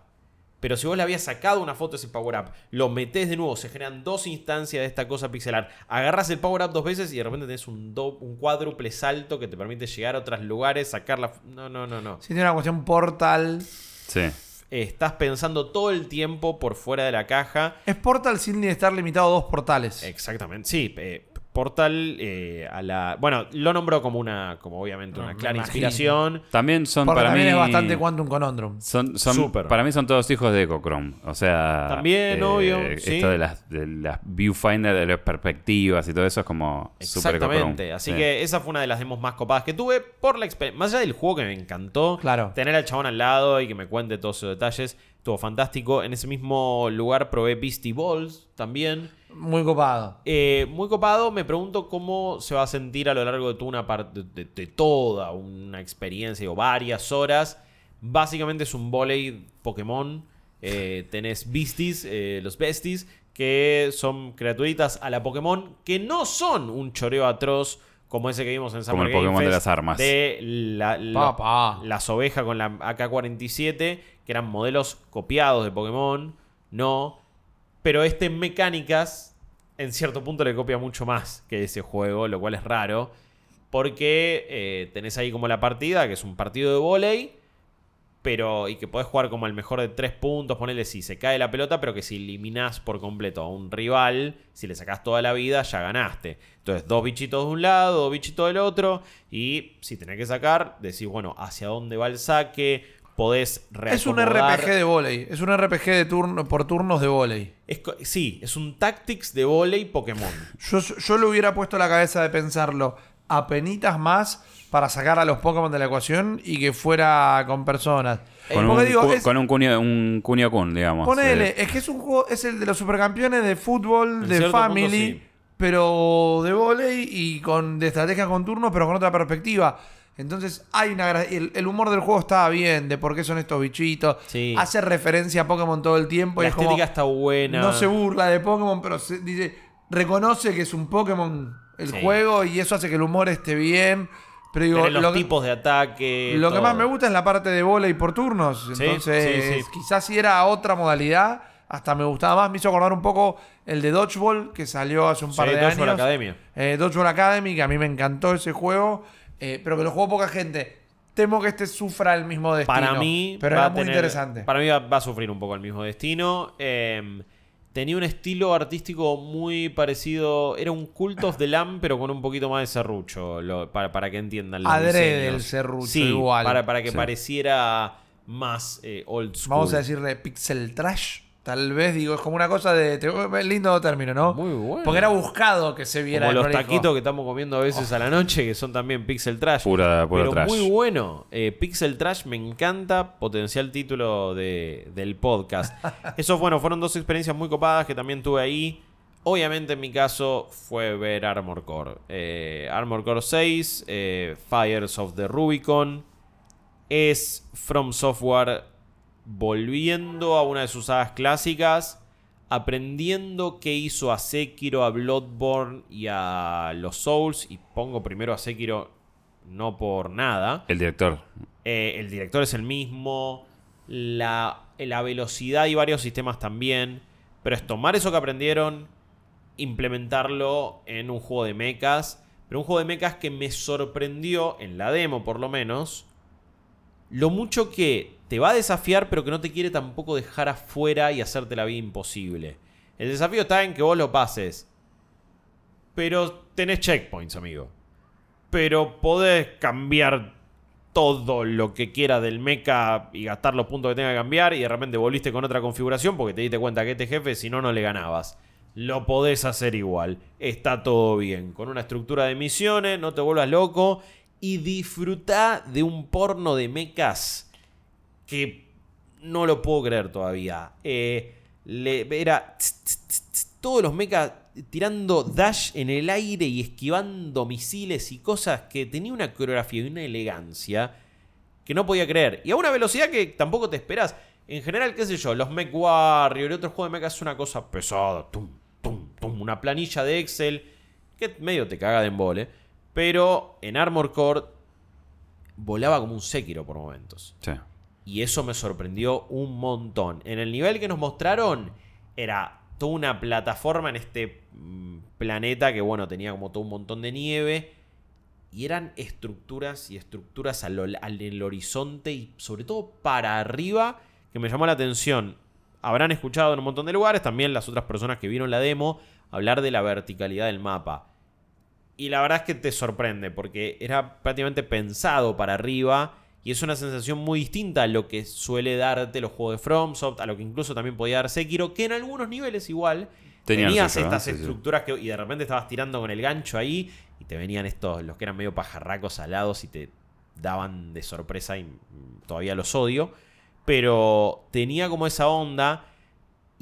pero si vos le habías sacado una foto de ese power up, lo metés de nuevo, se generan dos instancias de esta cosa pixelar. Agarras el power up dos veces y de repente tenés un, do- un cuádruple salto que te permite llegar a otros lugares, sacar la. No, no, no, no. Sí, tiene una cuestión portal. Sí. Estás pensando todo el tiempo por fuera de la caja. Es portal sin estar limitado a dos portales. Exactamente. Sí, eh, Portal eh, a la. Bueno, lo nombró como una. como obviamente No, una clara inspiración. También son Porque para también mí. es bastante Quantum Conundrum. Son, son, Súper. Para mí son todos hijos de Ecochrome. O sea. eh, También, obvio, Esto sí. de las, de las viewfinder, de las perspectivas y todo eso es como super Exactamente. Ecochrome. Así Sí. que esa fue una de las demos más copadas que tuve por la experiencia. Más allá del juego que me encantó. Claro. Tener al chabón al lado y que me cuente todos esos detalles. Estuvo fantástico. En ese mismo lugar probé Beastie Balls también. Muy copado. Eh, muy copado, me pregunto cómo se va a sentir a lo largo de toda una parte de, de toda una experiencia o varias horas. Básicamente es un volei Pokémon. Eh, tenés Beasties, eh, los Besties, que son criaturitas a la Pokémon, que no son un choreo atroz como ese que vimos en Summer el Game Pokémon de las armas. De la, la- Papá. las ovejas con la AK-47, que eran modelos copiados de Pokémon. No. Pero este en mecánicas, en cierto punto le copia mucho más que ese juego, lo cual es raro. Porque eh, tenés ahí como la partida, que es un partido de volei. Pero, y que podés jugar como el mejor de tres puntos, ponele si se cae la pelota, pero que si eliminás por completo a un rival, si le sacás toda la vida, ya ganaste. Entonces, dos bichitos de un lado, dos bichitos del otro, y si tenés que sacar, decís, bueno, hacia dónde va el saque, podés Es un. RPG de volei. Es un RPG de turno, por turnos de volei. Sí, es un Tactics de volei Pokémon. Yo, yo le hubiera puesto la cabeza de pensarlo a penitas más para sacar a los Pokémon de la ecuación y que fuera con personas. Con, Porque un, digo, cu- es- con un Kun, digamos. Ponele, Eh, es que es un juego, es el de los supercampeones de fútbol, En de family, punto, sí. pero de volei y con de estrategia con turnos, pero con otra perspectiva. Entonces hay una el, el humor del juego estaba bien, de por qué son estos bichitos. Sí. Hace referencia a Pokémon todo el tiempo y La es como estética está buena. no se burla de Pokémon, pero se dice reconoce que es un Pokémon el Sí. juego y eso hace que el humor esté bien. Pero digo, los lo que- tipos de ataque. lo que más me gusta es la parte de volei por turnos. Entonces, sí, sí. quizás si era otra modalidad, hasta me gustaba más. Me hizo acordar un poco el de Dodgeball, que salió hace un par de Dodgeball años. Academia. Eh, Dodgeball Academy, que a mí me encantó ese juego, eh, pero que lo jugó poca gente. Temo que este sufra el mismo destino. Para mí, pero va era a muy tener- interesante. Para mí va, va a sufrir un poco el mismo destino. Eh, tenía un estilo artístico muy parecido. Era un Cult of the Lamb, pero con un poquito más de serrucho. lo- para, para que entiendan los Adrede diseños. el serrucho Sí, igual. Para, para que Sí. pareciera más eh, old school. Vamos a decirle pixel trash. Tal vez, digo, es como una cosa de. te- lindo término, ¿no? Muy bueno. Porque era buscado que se viera Como los prolijo. taquitos que estamos comiendo a veces a la noche, que son también Pixel Trash. Pura, pura Pero trash. muy bueno. Eh, Pixel Trash me encanta. Potencial título de- del podcast. Eso, bueno, fueron dos experiencias muy copadas que también tuve ahí. Obviamente en mi caso fue ver Armor Core. Eh, Armor Core 6, eh, Fires of the Rubicon. Es From Software volviendo a una de sus sagas clásicas. Aprendiendo qué hizo a Sekiro, a Bloodborne y a los Souls. Y pongo primero a Sekiro no por nada. El director. Eh, el director es el mismo. La, la velocidad y varios sistemas también. Pero es tomar eso que aprendieron, implementarlo en un juego de mechas. Pero un juego de mechas que me sorprendió, en la demo por lo menos, lo mucho que te va a desafiar, pero que no te quiere tampoco dejar afuera y hacerte la vida imposible. El desafío está en que vos lo pases. Pero tenés checkpoints, amigo. Pero podés cambiar todo lo que quiera del mecha y gastar los puntos que tenga que cambiar y de repente volviste con otra configuración porque te diste cuenta que este jefe si no no le ganabas. Lo podés hacer igual. Está todo bien. Con una estructura de misiones, no te vuelvas loco y disfruta de un porno de mechas que no lo puedo creer todavía. Eh, le- era todos los mechas tirando dash en el aire y esquivando misiles y cosas que tenía una coreografía y una elegancia que no podía creer. Y a una velocidad que tampoco te esperas. En general, qué sé yo, los Mech Warrior y otros juegos de mecha es una cosa pesada. Tum, tum, tum, una planilla de Excel que medio te caga de embole. Pero en Armor Core volaba como un Sekiro por momentos. Sí. Y eso me sorprendió un montón. En el nivel que nos mostraron, era toda una plataforma en este mm, planeta que, bueno, tenía como todo un montón de nieve. Y eran estructuras y estructuras al, al- en el horizonte y sobre todo para arriba que me llamó la atención. Habrán escuchado en un montón de lugares, también las otras personas que vieron la demo, hablar de la verticalidad del mapa. Y la verdad es que te sorprende, porque era prácticamente pensado para arriba. Y es una sensación muy distinta a lo que suele darte los juegos de FromSoft, a lo que incluso también podía dar Sekiro, que en algunos niveles igual Tenían tenías ¿no? estas estructuras que, y de repente estabas tirando con el gancho ahí y te venían estos, los que eran medio pajarracos alados y te daban de sorpresa y todavía los odio. Pero tenía como esa onda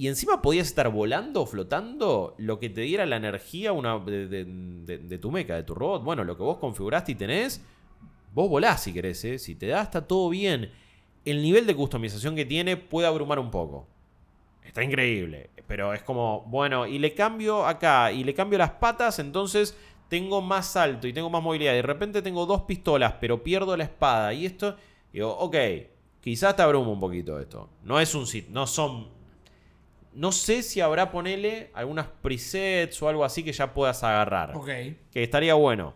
y encima podías estar volando flotando lo que te diera la energía una, de, tu mecha, de tu robot. Bueno, lo que vos configuraste y tenés, vos volás si querés, ¿eh? si te da está todo bien. El nivel de customización que tiene puede abrumar un poco. Está increíble, pero es como, bueno, y le cambio acá, y le cambio las patas, entonces tengo más salto y tengo más movilidad. De repente tengo dos pistolas, pero pierdo la espada. Y esto, digo, ok, quizás te abruma un poquito esto. No es un no son. No sé si habrá, ponele, algunas presets o algo así que ya puedas agarrar. Ok. Que estaría bueno.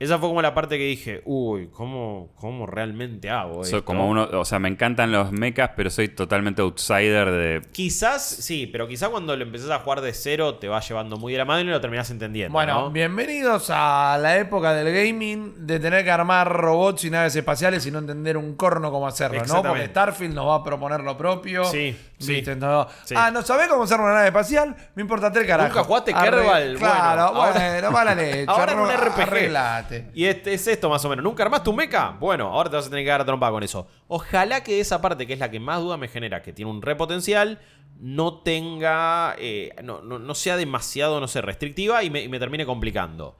Esa fue como la parte que dije, uy, ¿cómo, cómo realmente hago Soy esto? como uno, o sea, me encantan los mechas, pero soy totalmente outsider de. Quizás, sí, pero quizás cuando lo empezás a jugar de cero te va llevando muy de la mano y lo terminás entendiendo. Bueno, ¿no? bienvenidos a la época del gaming, de tener que armar robots y naves espaciales y no entender un corno cómo hacerlo, ¿no? Porque. Starfield nos va a proponer lo propio. Sí, sí. ¿viste? No- Sí. Ah, ¿no sabés cómo hacer una nave espacial? Me importa tres carajos. ¿Nunca jugaste Arre- Kerbal? Claro, Bueno, bueno, ahora- mala leche. ahora en un arro- RPG. Arreglate. Y este es esto más o menos. ¿Nunca armaste un mecha? Bueno, ahora te vas a tener que dar trompa con eso. Ojalá que esa parte, que es la que más duda me genera, que tiene un re potencial, no tenga. eh, no, no- no sea demasiado, no sé, restrictiva y me, y me termine complicando.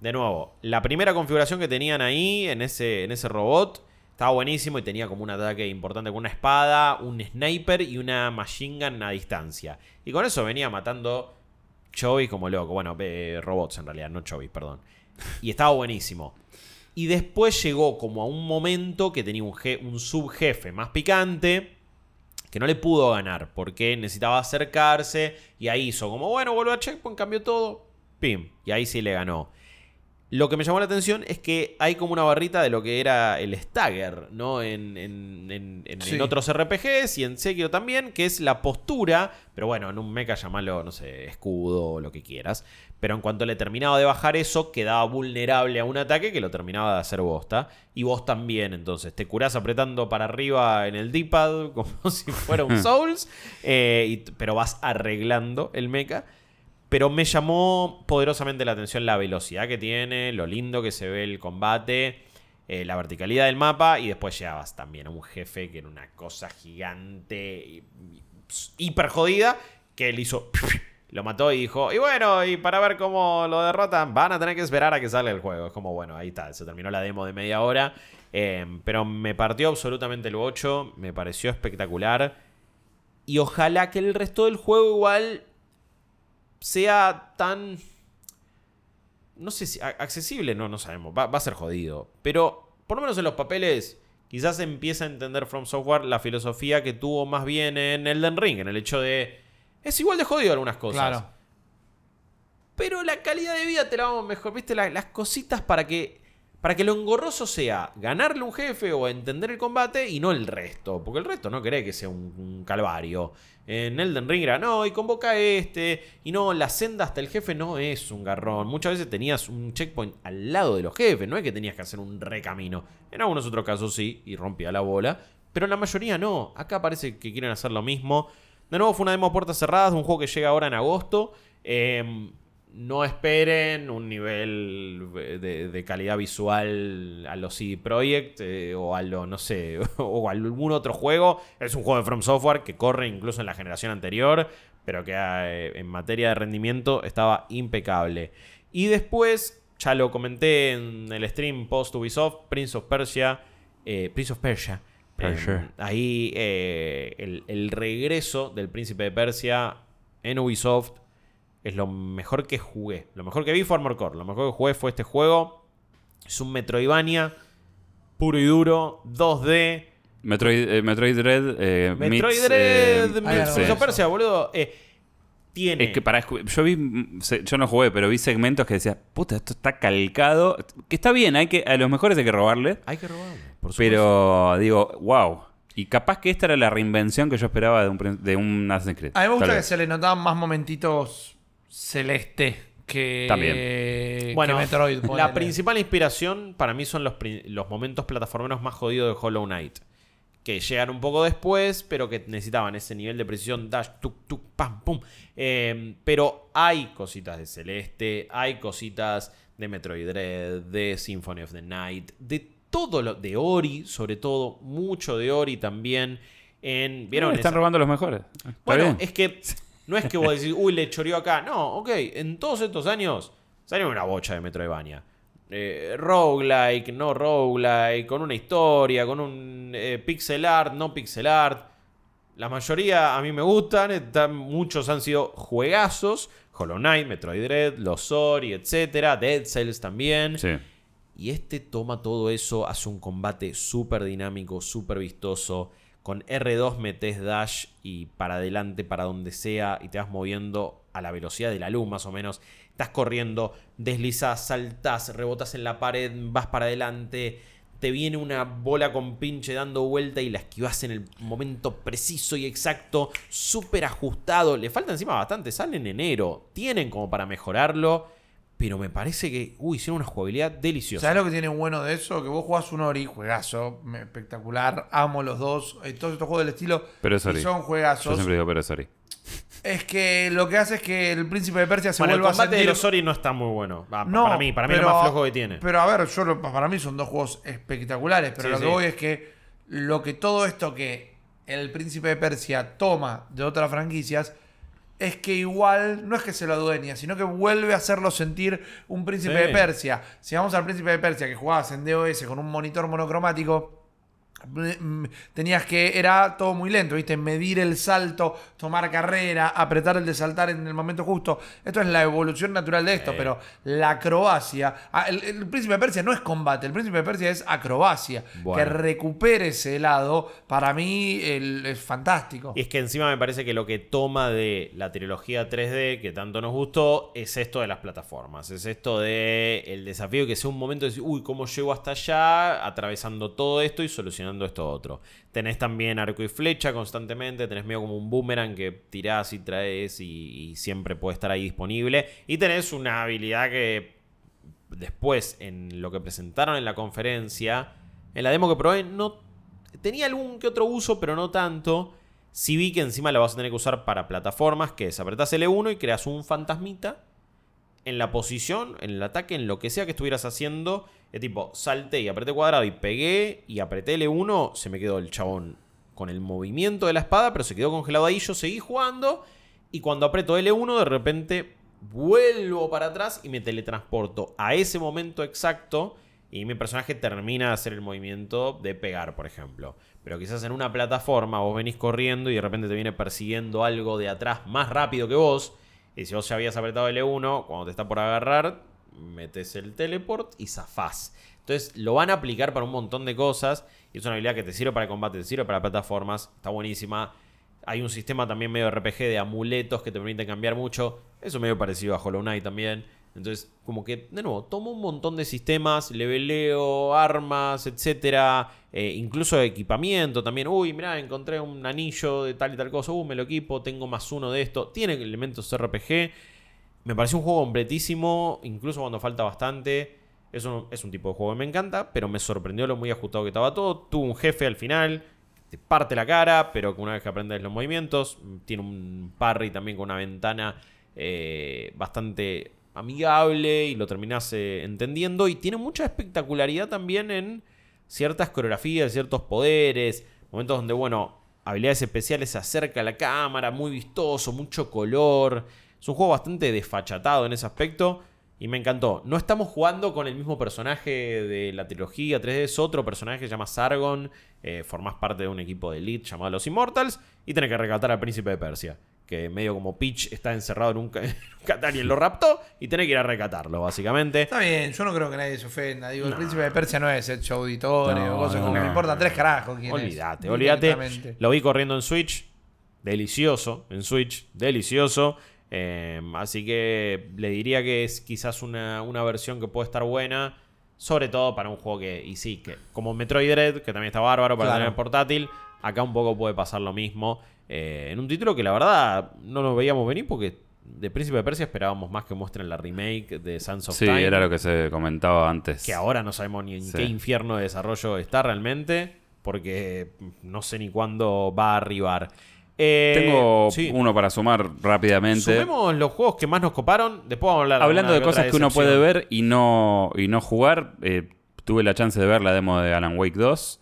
De nuevo, la primera configuración que tenían ahí en ese, en ese robot estaba buenísimo y tenía como un ataque importante con una espada, un sniper y una machine gun a distancia. Y con eso venía matando Chobi como loco. Bueno, eh, robots en realidad, no Chobi, perdón. Y estaba buenísimo. Y después llegó como a un momento que tenía un, un subjefe más picante. que no le pudo ganar porque necesitaba acercarse y ahí hizo como, bueno, vuelvo a checkpoint, cambió todo, pim, y ahí sí le ganó. Lo que me llamó la atención es que hay como una barrita de lo que era el stagger, ¿no? En, en- en- en- Sí. en otros RPGs y en Sekiro también, que es la postura, pero bueno, en un mecha llamalo, no sé, escudo o lo que quieras. Pero en cuanto le terminaba de bajar eso, quedaba vulnerable a un ataque que lo terminaba de hacer bosta. Y vos también, entonces, te curás apretando para arriba en el D-pad como si fuera un Souls, eh, y- pero vas arreglando el mecha. Pero me llamó poderosamente la atención la velocidad que tiene, lo lindo que se ve el combate, eh, la verticalidad del mapa y después llegabas también a un jefe que era una cosa gigante, hiper jodida, que él hizo... Lo mató y dijo, y bueno, y para ver cómo lo derrotan, van a tener que esperar a que salga el juego. Es como, bueno, ahí está, se terminó la demo de media hora. eh, pero me partió absolutamente el 8, me pareció espectacular. Y ojalá que el resto del juego igual sea tan... No sé si accesible, no, no sabemos, va, va a ser jodido. Pero por lo menos en los papeles quizás empieza a entender From Software la filosofía que tuvo más bien en Elden Ring, en el hecho de... Es igual de jodido algunas cosas. Claro. Pero la calidad de vida te la vamos mejor, ¿viste? La- las cositas para que para que lo engorroso sea ganarle un jefe o entender el combate y no el resto. Porque el resto no cree que sea un, calvario. En Elden Ring era, no, y convoca a este. Y no, la senda hasta el jefe no es un garrón. Muchas veces tenías un checkpoint al lado de los jefes. No es que tenías que hacer un recamino. En algunos otros casos sí, y rompía la bola. Pero en la mayoría no. Acá parece que quieren hacer lo mismo. De nuevo fue una demo a puertas cerradas, un juego que llega ahora en agosto. Em, no esperen un nivel de, de calidad visual a los CD Projekt eh, o a lo, no sé, o a algún otro juego. Es un juego de From Software que corre incluso en la generación anterior, pero que eh, en materia de rendimiento estaba impecable. Y después, ya lo comenté en el stream post Ubisoft, Prince of Persia, eh, Prince of Persia. Persia. Eh, ahí eh, el, el regreso del príncipe de Persia en Ubisoft es lo mejor que jugué. Lo mejor que vi fue Armor Core. Lo mejor que jugué fue este juego. Es un Metroidvania puro y duro, 2D. Metroid, eh, Metroid Dread. eh, Metroid meets, Dread, eh, eso. Persia, boludo. Eh, tiene. Es que para yo vi, mm, yo no jugué, pero vi segmentos que decía, puta, esto está calcado. Que está bien, hay que, a los mejores hay que robarle. Hay que por supuesto. Pero digo, wow. Y capaz que esta era la reinvención que yo esperaba de un, de un Assassin's Creed. A mí me gusta que vez. se le notaban más momentitos celeste que, También. que Bueno, Metroid. la principal inspiración para mí son los, los momentos plataformeros más jodidos de Hollow Knight. Que llegan un poco después, pero que necesitaban ese nivel de precisión, dash, tuk, tuk, pam, pum. Eh, pero hay cositas de Celeste, hay cositas de Metroid Dread, de Symphony of the Night, de todo lo. de Ori, sobre todo, mucho de Ori también. En, ¿Vieron? Eh, Están esa- robando los mejores. Está bueno, bien. es que no es que vos decís, uy, le choreó acá. No, ok, en todos estos años salió una bocha de Metroidvania. Eh, roguelike, no roguelike, con una historia, con un eh, pixel art, no pixel art. La mayoría a mí me gustan, están- muchos han sido juegazos. Hollow Knight, Metroid Dread, Los Ori, etcétera, Dead Cells también. Sí. Y este toma todo eso, hace un combate súper dinámico, súper vistoso. Con R2 metes dash y para adelante, para donde sea, y te vas moviendo a la velocidad de la luz, más o menos. Estás corriendo, deslizas, saltas, rebotas en la pared, vas para adelante. Te viene una bola con pinche dando vuelta y la esquivas en el momento preciso y exacto, súper ajustado. Le falta encima bastante, sale en enero. Tienen como para mejorarlo. Pero me parece que, uy, hicieron una jugabilidad deliciosa. ¿Sabes lo que tiene bueno de eso? Que vos jugás un Ori, juegazo, espectacular, amo los dos, eh, todos estos juegos del estilo Pero es Ori. son Yo juegazos. siempre digo, pero sorry. Es que lo que hace es que el príncipe de Persia se Bueno, el vuelva a combate sentir... de los Ori no está muy bueno. Va, No, para mí, para mí es lo más flojo que tiene. Pero a ver, yo lo- para mí son dos juegos espectaculares, pero Sí, lo que sí. voy es que lo que todo esto que el príncipe de Persia toma de otras franquicias es que igual no es que se lo adueña, sino que vuelve a hacerlo sentir un príncipe Sí. de Persia. Si vamos al príncipe de Persia que jugabas en DOS con un monitor monocromático, tenías que, era todo muy lento, ¿viste? Medir el salto, tomar carrera, apretar el de saltar en el momento justo. Esto es la evolución natural de esto, pero la acrobacia. ah, El, el príncipe de Persia no es combate, el príncipe de Persia es acrobacia. Bueno. Que recupere ese lado, para mí el- es fantástico. Y es que encima me parece que lo que toma de la trilogía 3D que tanto nos gustó es esto de las plataformas. Es esto de el desafío que sea un momento de decir, uy, ¿cómo llego hasta allá? Atravesando todo esto y solucionando esto otro. Tenés también arco y flecha constantemente, tenés medio como un boomerang que tirás y traes y, siempre puede estar ahí disponible. Y tenés una habilidad que después en lo que presentaron en la conferencia, en la demo que probé, no tenía algún que otro uso, pero no tanto. Si vi que encima la vas a tener que usar para plataformas, que es apretás L1 y creas un fantasmita en la posición, en el ataque, en lo que sea que estuvieras haciendo. Es tipo, salté y apreté cuadrado y pegué y apreté L1, se me quedó el chabón con el movimiento de la espada, pero se quedó congelado ahí, yo seguí jugando y cuando aprieto L1 de repente vuelvo para atrás y me teletransporto a ese momento exacto y mi personaje termina de hacer el movimiento de pegar, por ejemplo. Pero quizás en una plataforma vos venís corriendo y de repente te viene persiguiendo algo de atrás más rápido que vos. Y si vos ya habías apretado L1, cuando te está por agarrar, metes el teleport y zafás. Entonces lo van a aplicar para un montón de cosas. Y es una habilidad que te sirve para combate, te sirve para plataformas. Está buenísima. Hay un sistema también medio RPG de amuletos que te permiten cambiar mucho. Eso medio parecido a Hollow Knight también. Entonces, como que, de nuevo, tomo un montón de sistemas, leveleo, armas, etcétera, eh, incluso equipamiento también. Uy, mirá, encontré un anillo de tal y tal cosa. Uh, me lo equipo, tengo más uno de esto. Tiene elementos RPG. Me pareció un juego completísimo, incluso cuando falta bastante. Es un, es un tipo de juego que me encanta, pero me sorprendió lo muy ajustado que estaba todo. Tuvo un jefe al final, te parte la cara, pero que una vez que aprendes los movimientos, tiene un parry también con una ventana eh, bastante amigable y lo terminás eh, entendiendo. Y tiene mucha espectacularidad también en ciertas coreografías, ciertos poderes, momentos donde, bueno, habilidades especiales se acerca a la cámara, muy vistoso, mucho color. Es un juego bastante desfachatado en ese aspecto. Y me encantó. No estamos jugando con el mismo personaje de la trilogía 3D. Es otro personaje que se llama Sargon. Eh, formás parte de un equipo de elite llamado Los Immortals. Y tenés que rescatar al príncipe de Persia. Que medio como Peach está encerrado en un, en un Catán y él lo raptó. Y tenés que ir a rescatarlo, básicamente. Está bien, yo no creo que nadie se ofenda. Digo, el príncipe de Persia no es hecho auditorio No, o cosas no, como que me importan tres carajos quién es. Olvídate, olvídate. Lo vi corriendo en Switch. Delicioso. En Switch. Delicioso. Eh, así que le diría que es quizás una, una versión que puede estar buena. Sobre todo para un juego que, y sí, que como Metroid Dread, que también está bárbaro para Claro. tener portátil, acá un poco puede pasar lo mismo. Eh, en un título que la verdad no nos veíamos venir porque de Príncipe de Persia esperábamos más que muestren la remake de Sons of Sí, Time. era lo que se comentaba antes. Que ahora no sabemos ni en Sí. qué infierno de desarrollo está realmente, porque no sé ni cuándo va a arribar. Eh, Tengo sí. uno para sumar rápidamente. Sumemos los juegos que más nos coparon, después vamos a hablar Hablando de cosas que uno puede ver y no, y no jugar, eh, tuve la chance de ver la demo de Alan Wake 2.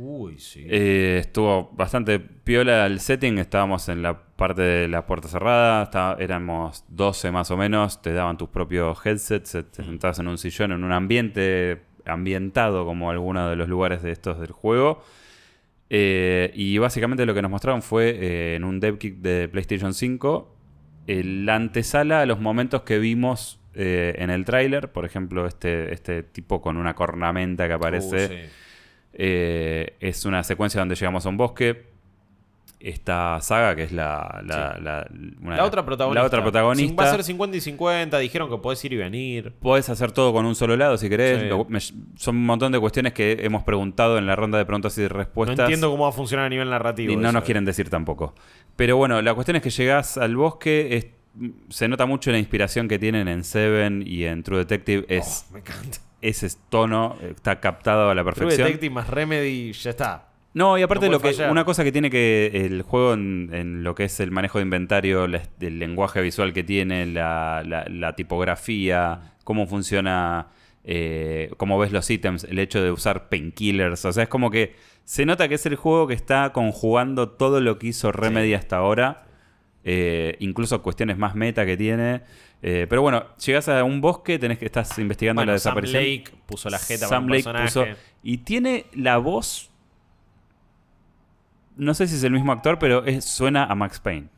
Uy, sí. Eh, estuvo bastante piola el setting. Estábamos en la parte de la puerta cerrada. está- éramos 12 más o menos. Te daban tus propios headsets. eh, Mm. Te sentabas en un sillón, en un ambiente ambientado como alguno de los lugares de estos del juego. Eh, y básicamente lo que nos mostraron fue eh, en un dev kit de PlayStation 5 eh, la antesala a los momentos que vimos eh, en el tráiler. Por ejemplo, este, este tipo con una cornamenta que aparece. Uh, sí. Es una secuencia donde llegamos a un bosque. Esta saga, que es la, la, la- una- La otra protagonista. la otra protagonista. Sin- Va a ser 50 y 50, dijeron que podés ir y venir. Podés hacer todo con un solo lado si querés. Sí. Lo- me- son un montón de cuestiones que hemos preguntado en la ronda de preguntas y No respuestas. entiendo cómo va a funcionar a nivel narrativo. y no eso, nos eh. quieren decir tampoco. Pero bueno, la cuestión es que llegás al bosque. es- se nota mucho la inspiración que tienen en Seven y en True Detective. Es Oh, me encanta. ese tono, está captado a la True perfección. Detective más Remedy, ya está. No, y aparte No lo que fallar. una cosa que tiene que el juego en, en lo que es el manejo de inventario, la- el lenguaje visual que tiene, la, la- la tipografía, cómo funciona, eh, cómo ves los ítems, el hecho de usar painkillers, o sea, es como que se nota que es el juego que está conjugando todo lo que hizo Remedy hasta ahora, eh, incluso cuestiones más meta que tiene. Eh, pero bueno, llegas a un bosque, tenés que estás investigando Bueno, la Sam desaparición. Lake puso la jeta Sam para un Lake personaje. puso- y tiene la voz no sé si es el mismo actor, pero es- suena a Max Payne.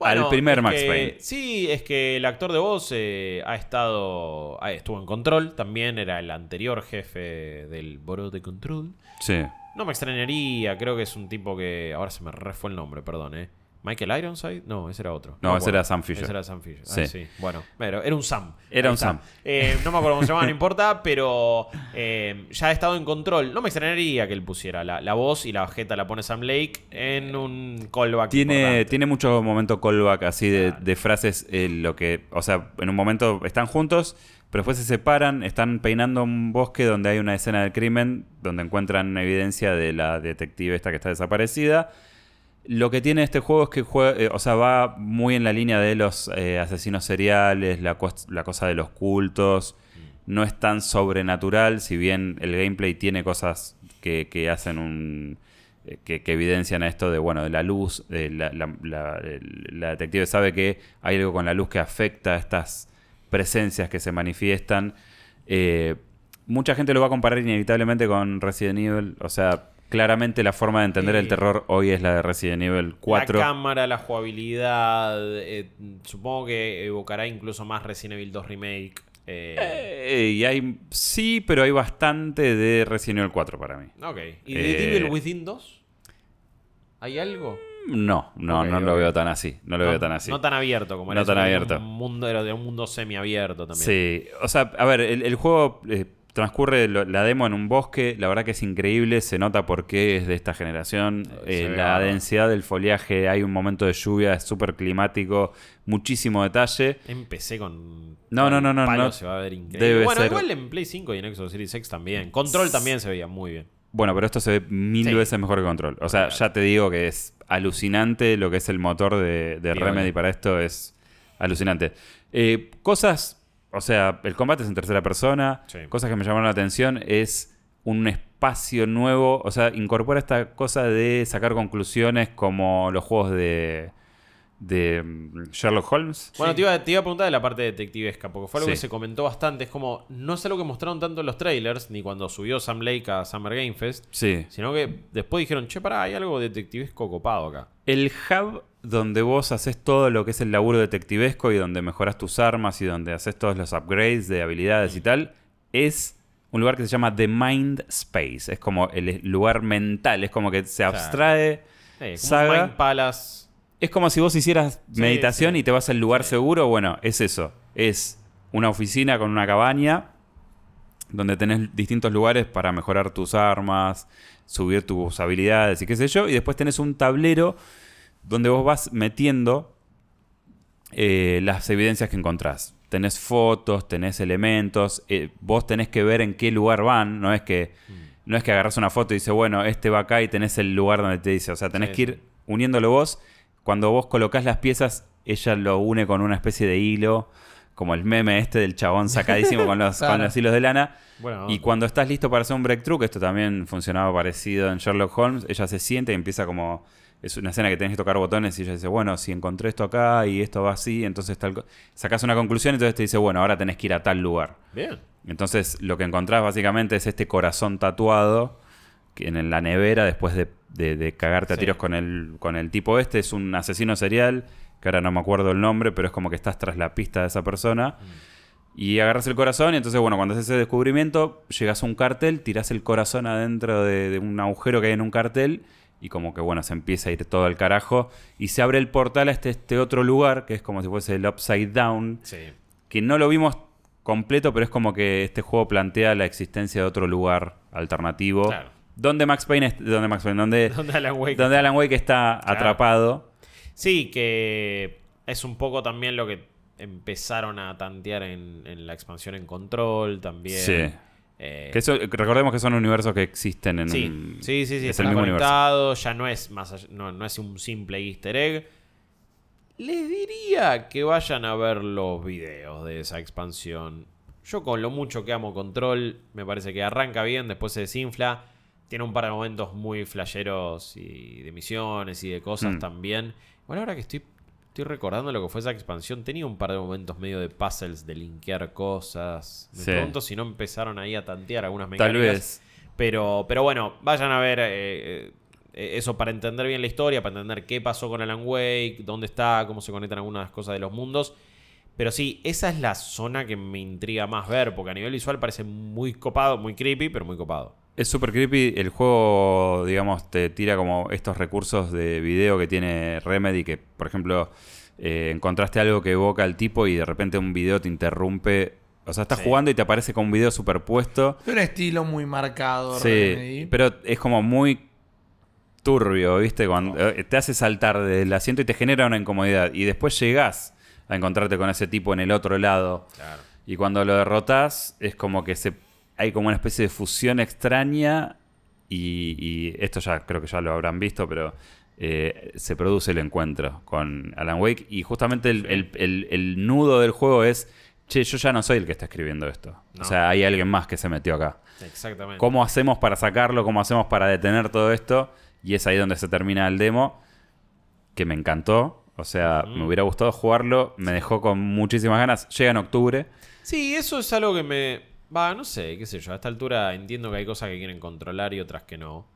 Bueno, al primer Max que- Payne. Sí, es que el actor de voz eh, ha estado. ah, estuvo en control. También era el anterior jefe del Boro de Control. Sí. No me extrañaría, creo que es un tipo que. Ahora se me re fue el nombre, perdón, ¿eh? ¿Michael Ironside? No, ese era otro. No, ese era Sam Fisher. Ese era Sam Fisher. Sí. Ah, sí. Bueno, pero era un Sam. Era Ahí un está. Sam. Eh, no me acuerdo cómo se llamaba, no importa, pero eh, ya ha estado en control. No me extrañaría que él pusiera la, la voz y la jeta la pone Sam Lake en un callback. Tiene, importante. tiene mucho momento callback así de, Claro. de frases, eh, lo que, o sea, en un momento están juntos, pero después se separan, están peinando un bosque donde hay una escena del crimen, donde encuentran evidencia de la detective esta que está desaparecida. Lo que tiene este juego es que juega, eh, o sea, va muy en la línea de los eh, asesinos seriales, la, cos- la cosa de los cultos. No es tan sobrenatural, si bien el gameplay tiene cosas que, hacen un. eh, Que, evidencian esto de, bueno, de la luz. la, detective sabe que hay algo con la luz que afecta a estas presencias que se manifiestan. Mucha gente lo va a comparar inevitablemente con Resident Evil. O sea, claramente la forma de entender el terror hoy es la de Resident Evil 4. La cámara, la jugabilidad. eh, supongo que evocará incluso más Resident Evil 2 Remake. eh, Eh, y hay. Sí, pero hay bastante de Resident Evil 4 para mí. ok. ¿Y de Evil Within 2? ¿Hay algo? No, no, Ok, no lo veo tan así. No lo no, veo tan así. No tan abierto como No era tan eso, que abierto. era Un mundo, era de un mundo semiabierto también. Sí, o sea, a ver, el, el juego transcurre la demo en un bosque, la verdad que es increíble, se nota por qué es de esta generación, eh, la densidad del foliaje, hay un momento de lluvia, es súper climático, muchísimo detalle. Empecé con. No, no, no, no, palo no. Se va a ver increíble. Debe bueno, ser- igual en Play 5 y en Xbox Series X también. Control también se veía muy bien. Bueno, pero esto se ve mil Sí. veces mejor que Control. O sea, ya te digo que es alucinante lo que es el motor de, Remedy para esto, es alucinante. Eh, cosas, o sea, el combate es en tercera persona, Sí. cosas que me llamaron la atención es un espacio nuevo, o sea, incorpora esta cosa de sacar conclusiones como los juegos de, de mm, Sherlock Holmes. Bueno, te, iba, te iba a preguntar de la parte detectivesca, porque fue algo Sí. que se comentó bastante. Es como, no es algo que mostraron tanto en los trailers, ni cuando subió Sam Lake a Summer Game Fest, Sí. sino que después dijeron, che, pará, hay algo detectivesco copado acá. El hub donde vos haces todo lo que es el laburo detectivesco y donde mejoras tus armas y donde haces todos los upgrades de habilidades y tal, es un lugar que se llama The Mind Space. Es como el lugar mental, es como que se abstrae. Eh, como Saga. Mind Palace. Es como si vos hicieras Sí, meditación sí. y te vas al lugar Sí. seguro. Bueno, es eso. Es una oficina con una cabaña donde tenés distintos lugares para mejorar tus armas, subir tus habilidades y qué sé yo. Y después tenés un tablero donde vos vas metiendo eh, las evidencias que encontrás. Tenés fotos, tenés elementos, eh, vos tenés que ver en qué lugar van, no es que no es que agarras una foto y dice, bueno, este va acá y tenés el lugar donde te dice, o sea, tenés que ir uniéndolo vos. Cuando vos colocás las piezas, ella lo une con una especie de hilo, como el meme este del chabón sacadísimo con, los, Claro. con los hilos de lana. Bueno, Y cuando estás listo para hacer un breakthrough, que esto también funcionaba parecido en Sherlock Holmes, ella se siente y empieza como. Es una escena que tenés que tocar botones y ella dice, bueno, si encontré esto acá y esto va así, entonces tal. co-". Sacás una conclusión y entonces te dice, bueno, ahora tenés que ir a tal lugar. bien. Entonces lo que encontrás básicamente es este corazón tatuado en la nevera después de, de- de cagarte a tiros con el, con el tipo este. Es un asesino serial, que ahora no me acuerdo el nombre, pero es como que estás tras la pista de esa persona. Y agarras el corazón y entonces, bueno, cuando haces ese descubrimiento, llegas a un cartel, tirás el corazón adentro de, de un agujero que hay en un cartel y como que, bueno, se empieza a ir todo al carajo y se abre el portal a este, este otro lugar, que es como si fuese el Upside Down, Sí. que no lo vimos completo, pero es como que este juego plantea la existencia de otro lugar alternativo. Claro. Donde Max Payne, donde Max Payne, donde, Donde Alan Wake. donde Alan Wake está Claro. atrapado. Sí, que es un poco también lo que empezaron a tantear en, en la expansión en control también. Sí. Eh, Que eso, recordemos que son universos que existen en sí, un- sí, sí, sí, es el mismo universo. ya no es más allá- no, no es un simple easter egg. Les diría que vayan a ver los videos de esa expansión. Yo con lo mucho que amo Control, me parece que arranca bien, después se desinfla. Tiene un par de momentos muy flasheros y de misiones y de cosas Mm. también. Bueno, ahora que estoy, estoy recordando lo que fue esa expansión, tenía un par de momentos medio de puzzles, de linkear cosas. Me Sí. pregunto si no empezaron ahí a tantear algunas Tal mecánicas. vez. Pero, pero bueno, vayan a ver eh, eh, eh, eso para entender bien la historia, para entender qué pasó con Alan Wake, dónde está, cómo se conectan algunas cosas de los mundos. Pero sí, esa es la zona que me intriga más ver, porque a nivel visual parece muy copado, muy creepy, pero muy copado. Es súper creepy. El juego, digamos, te tira como estos recursos de video que tiene Remedy, que, por ejemplo, eh, encontraste algo que evoca al tipo y de repente un video te interrumpe. O sea, estás Sí. jugando y te aparece con un video superpuesto. Un estilo muy marcado. Sí, Remedy. pero es como muy turbio, ¿viste? Cuando eh, te hace saltar del asiento y te genera una incomodidad. Y después llegás a encontrarte con ese tipo en el otro lado. Claro. Y cuando lo derrotas, es como que se, hay como una especie de fusión extraña. Y, y esto ya creo que ya lo habrán visto, pero eh, se produce el encuentro con Alan Wake. Y justamente el, el- el- el nudo del juego es: Che, yo ya no soy el que está escribiendo esto. No. O sea, hay alguien más que se metió acá. Exactamente. ¿Cómo hacemos para sacarlo? ¿Cómo hacemos para detener todo esto? Y es ahí donde se termina el demo, que me encantó. O sea, me hubiera gustado jugarlo, me dejó con muchísimas ganas. Llega en octubre. Sí, eso es algo que me. Va, no sé, qué sé yo. A esta altura entiendo que hay cosas que quieren controlar y otras que no.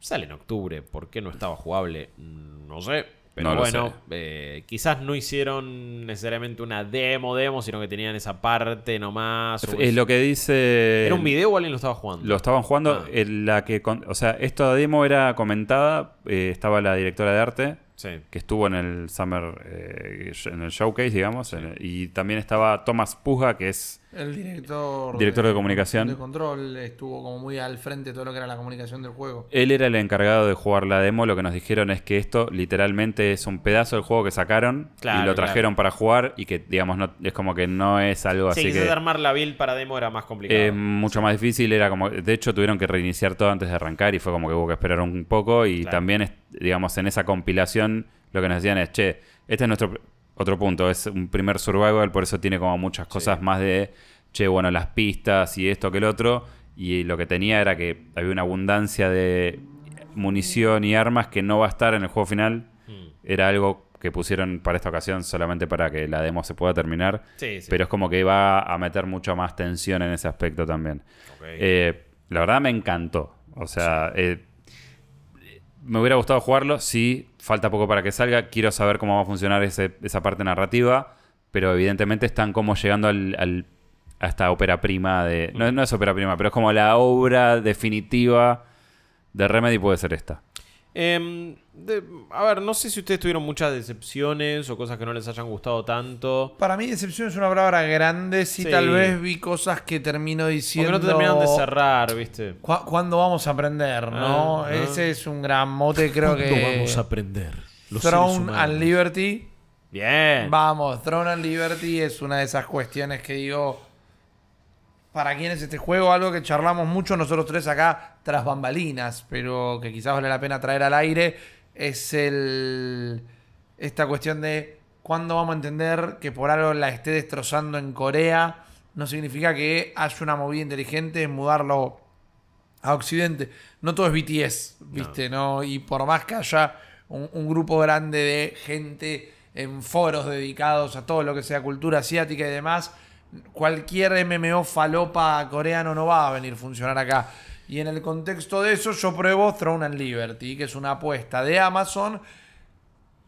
Sale en octubre. ¿Por qué no estaba jugable? Mm, No sé. Pero No bueno, eh, quizás no hicieron necesariamente una demo, demo, sino que tenían esa parte nomás. o Es lo que dice. ¿Era un video o alguien lo estaba jugando? Lo estaban jugando. Ah. eh, la que con- o sea, esta demo era comentada. eh, estaba la directora de arte, Sí. que estuvo en el Summer. eh, en el showcase, digamos. en el- y también estaba Thomas Puja, que es. El director, Director de comunicación. de control estuvo como muy al frente de todo lo que era la comunicación del juego. Él era el encargado de jugar la demo. Lo que nos dijeron es que esto literalmente es un pedazo del juego que sacaron Claro, y lo trajeron para jugar y que, digamos, no, es como que no es algo Sí, así quizás que armar la build para demo era más complicado. es mucho más difícil. Era como, de hecho, tuvieron que reiniciar todo antes de arrancar y fue como que hubo que esperar un poco. Y Claro. también, digamos, en esa compilación lo que nos decían es, che, este es nuestro otro punto. Es un primer survival, por eso tiene como muchas cosas más de, che, bueno, las pistas y esto que el otro. Y lo que tenía era que había una abundancia de munición y armas que no va a estar en el juego final. Mm. Era algo que pusieron para esta ocasión solamente para que la demo se pueda terminar. Sí, sí. Pero es como que va a meter mucho más tensión en ese aspecto también. Eh, la verdad me encantó. O sea, eh, me hubiera gustado jugarlo. Sí, falta poco para que salga. Quiero saber cómo va a funcionar ese- esa parte narrativa. Pero evidentemente están como llegando al, a esta ópera prima de. No, no es ópera prima, pero es como la obra definitiva de Remedy puede ser esta. Em, de- a ver, no sé si ustedes tuvieron muchas decepciones o cosas que no les hayan gustado tanto. Para mí, decepción es una palabra grande. Sí, Sí. tal vez vi cosas que termino Porque diciendo. no te terminaron de cerrar, ¿viste? "¿Cu- ¿Cuándo vamos a aprender? ¿no? Ah, ah. Ese es un gran mote, creo que. aprender? Throne and Liberty. Bien. Vamos, Throne and Liberty es una de esas cuestiones que digo. ¿Para quién es este juego? Algo que charlamos mucho nosotros tres acá tras bambalinas, pero que quizás vale la pena traer al aire. Es el. Esta cuestión de cuándo vamos a entender que por algo la esté destrozando en Corea. No significa que haya una movida inteligente en mudarlo a Occidente. No todo es BTS, ¿viste? ¿no? Y por más que haya un, un grupo grande de gente en foros dedicados a todo lo que sea cultura asiática y demás, cualquier MMO falopa coreano no va a venir a funcionar acá. Y en el contexto de eso, yo pruebo Throne and Liberty, que es una apuesta de Amazon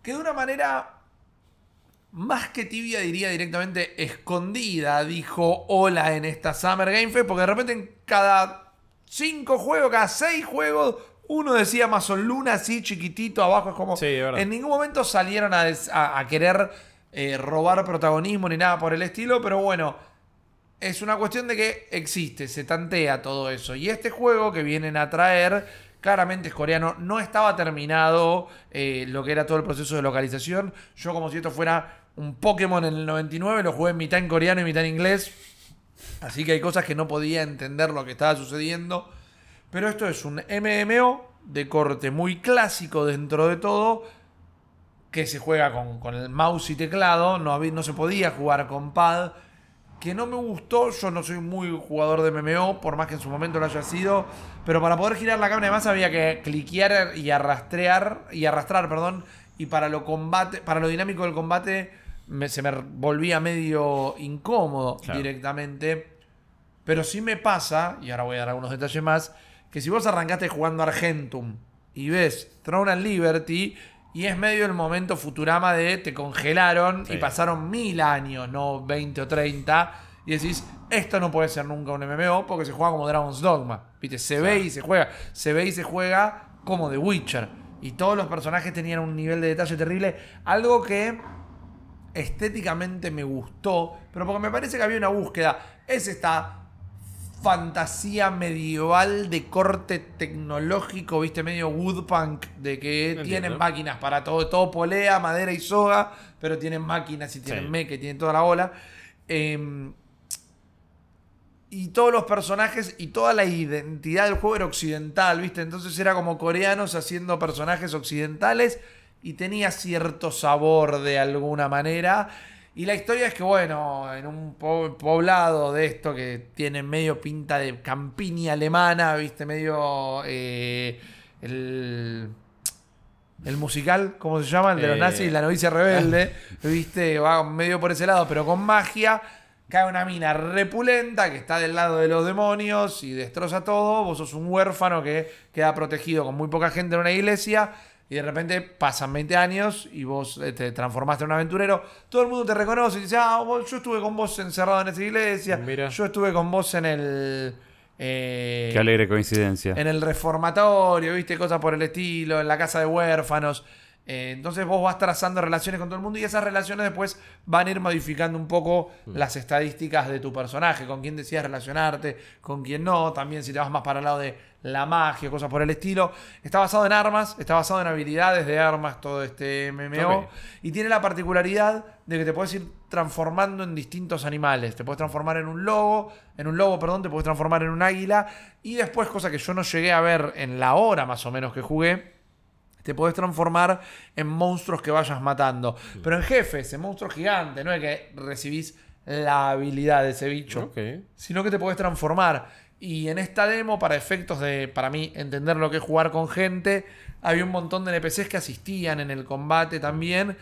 que de una manera más que tibia, diría directamente escondida, dijo hola en esta Summer Game Fest, porque de repente en cada cinco juegos, cada seis juegos, uno decía Amazon Luna así chiquitito abajo, es como... Sí, en ningún momento salieron a- a querer eh, robar protagonismo ni nada por el estilo, pero bueno, es una cuestión de que existe, se tantea todo eso. Y este juego que vienen a traer, claramente es coreano, no estaba terminado eh, lo que era todo el proceso de localización. Yo como si esto fuera un Pokémon en el 99, lo jugué mitad en coreano y mitad en inglés. Así que hay cosas que no podía entender lo que estaba sucediendo. Pero esto es un MMO de corte muy clásico dentro de todo, que se juega con, con el mouse y teclado, no, no se podía jugar con pad, que no me gustó, yo no soy muy jugador de MMO, por más que en su momento lo haya sido, pero para poder girar la cámara además había que cliquear y arrastrear, y arrastrar, perdón, y para lo combate, para lo dinámico del combate me- se me volvía medio incómodo Claro. directamente. Pero sí me pasa, y ahora voy a dar algunos detalles más, que si vos arrancaste jugando Argentum y ves Throne and Liberty y es medio el momento Futurama de te congelaron Sí. y pasaron mil años, no 20 o 30. Y decís, esto no puede ser nunca un MMO porque se juega como Dragon's Dogma. ¿Viste? Se ve y se juega. Se ve y se juega como The Witcher. Y todos los personajes tenían un nivel de detalle terrible. Algo que estéticamente me gustó, pero porque me parece que había una búsqueda. Es esta fantasía medieval de corte tecnológico, viste, medio woodpunk, de que Entiendo. tienen máquinas para todo, todo polea, madera y soga, pero tienen máquinas y tienen Sí. y tienen toda la bola. Em, y todos los personajes y toda la identidad del juego era occidental, ¿viste? Entonces era como coreanos haciendo personajes occidentales y tenía cierto sabor de alguna manera. Y la historia es que, bueno, en un po- poblado de esto que tiene medio pinta de campiña alemana, ¿viste? Medio. eh, el. El musical, ¿cómo se llama? El de los Eh. nazis, La novicia rebelde. ¿Viste? Va medio por ese lado, pero con magia. Cae una mina repulenta que está del lado de los demonios y destroza todo. Vos sos un huérfano que queda protegido con muy poca gente en una iglesia. Y de repente pasan 20 años y vos eh, te transformaste en un aventurero. Todo el mundo te reconoce y dice: Ah, vos- yo estuve con vos encerrado en esa iglesia. Mira. Yo estuve con vos en el. eh, Qué alegre coincidencia. en el reformatorio, viste, cosas por el estilo, en la casa de huérfanos. Eh, entonces vos vas trazando relaciones con todo el mundo y esas relaciones después van a ir modificando un poco las estadísticas de tu personaje, con quién decidas relacionarte, con quién no, también si te vas más para el lado de la magia, cosas por el estilo. Está basado en armas, está basado en habilidades de armas, todo este MMO. Y tiene la particularidad de que te puedes ir transformando en distintos animales. Te puedes transformar en un lobo, en un lobo, perdón, te puedes transformar en un águila. Y después, cosa que yo no llegué a ver en la hora más o menos que jugué, te podés transformar en monstruos que vayas matando. Pero en jefes, en monstruos gigantes, no es que recibís la habilidad de ese bicho sino que te podés transformar. Y en esta demo, para efectos de, para mí, entender lo que es jugar con gente, había un montón de NPCs que asistían en el combate también.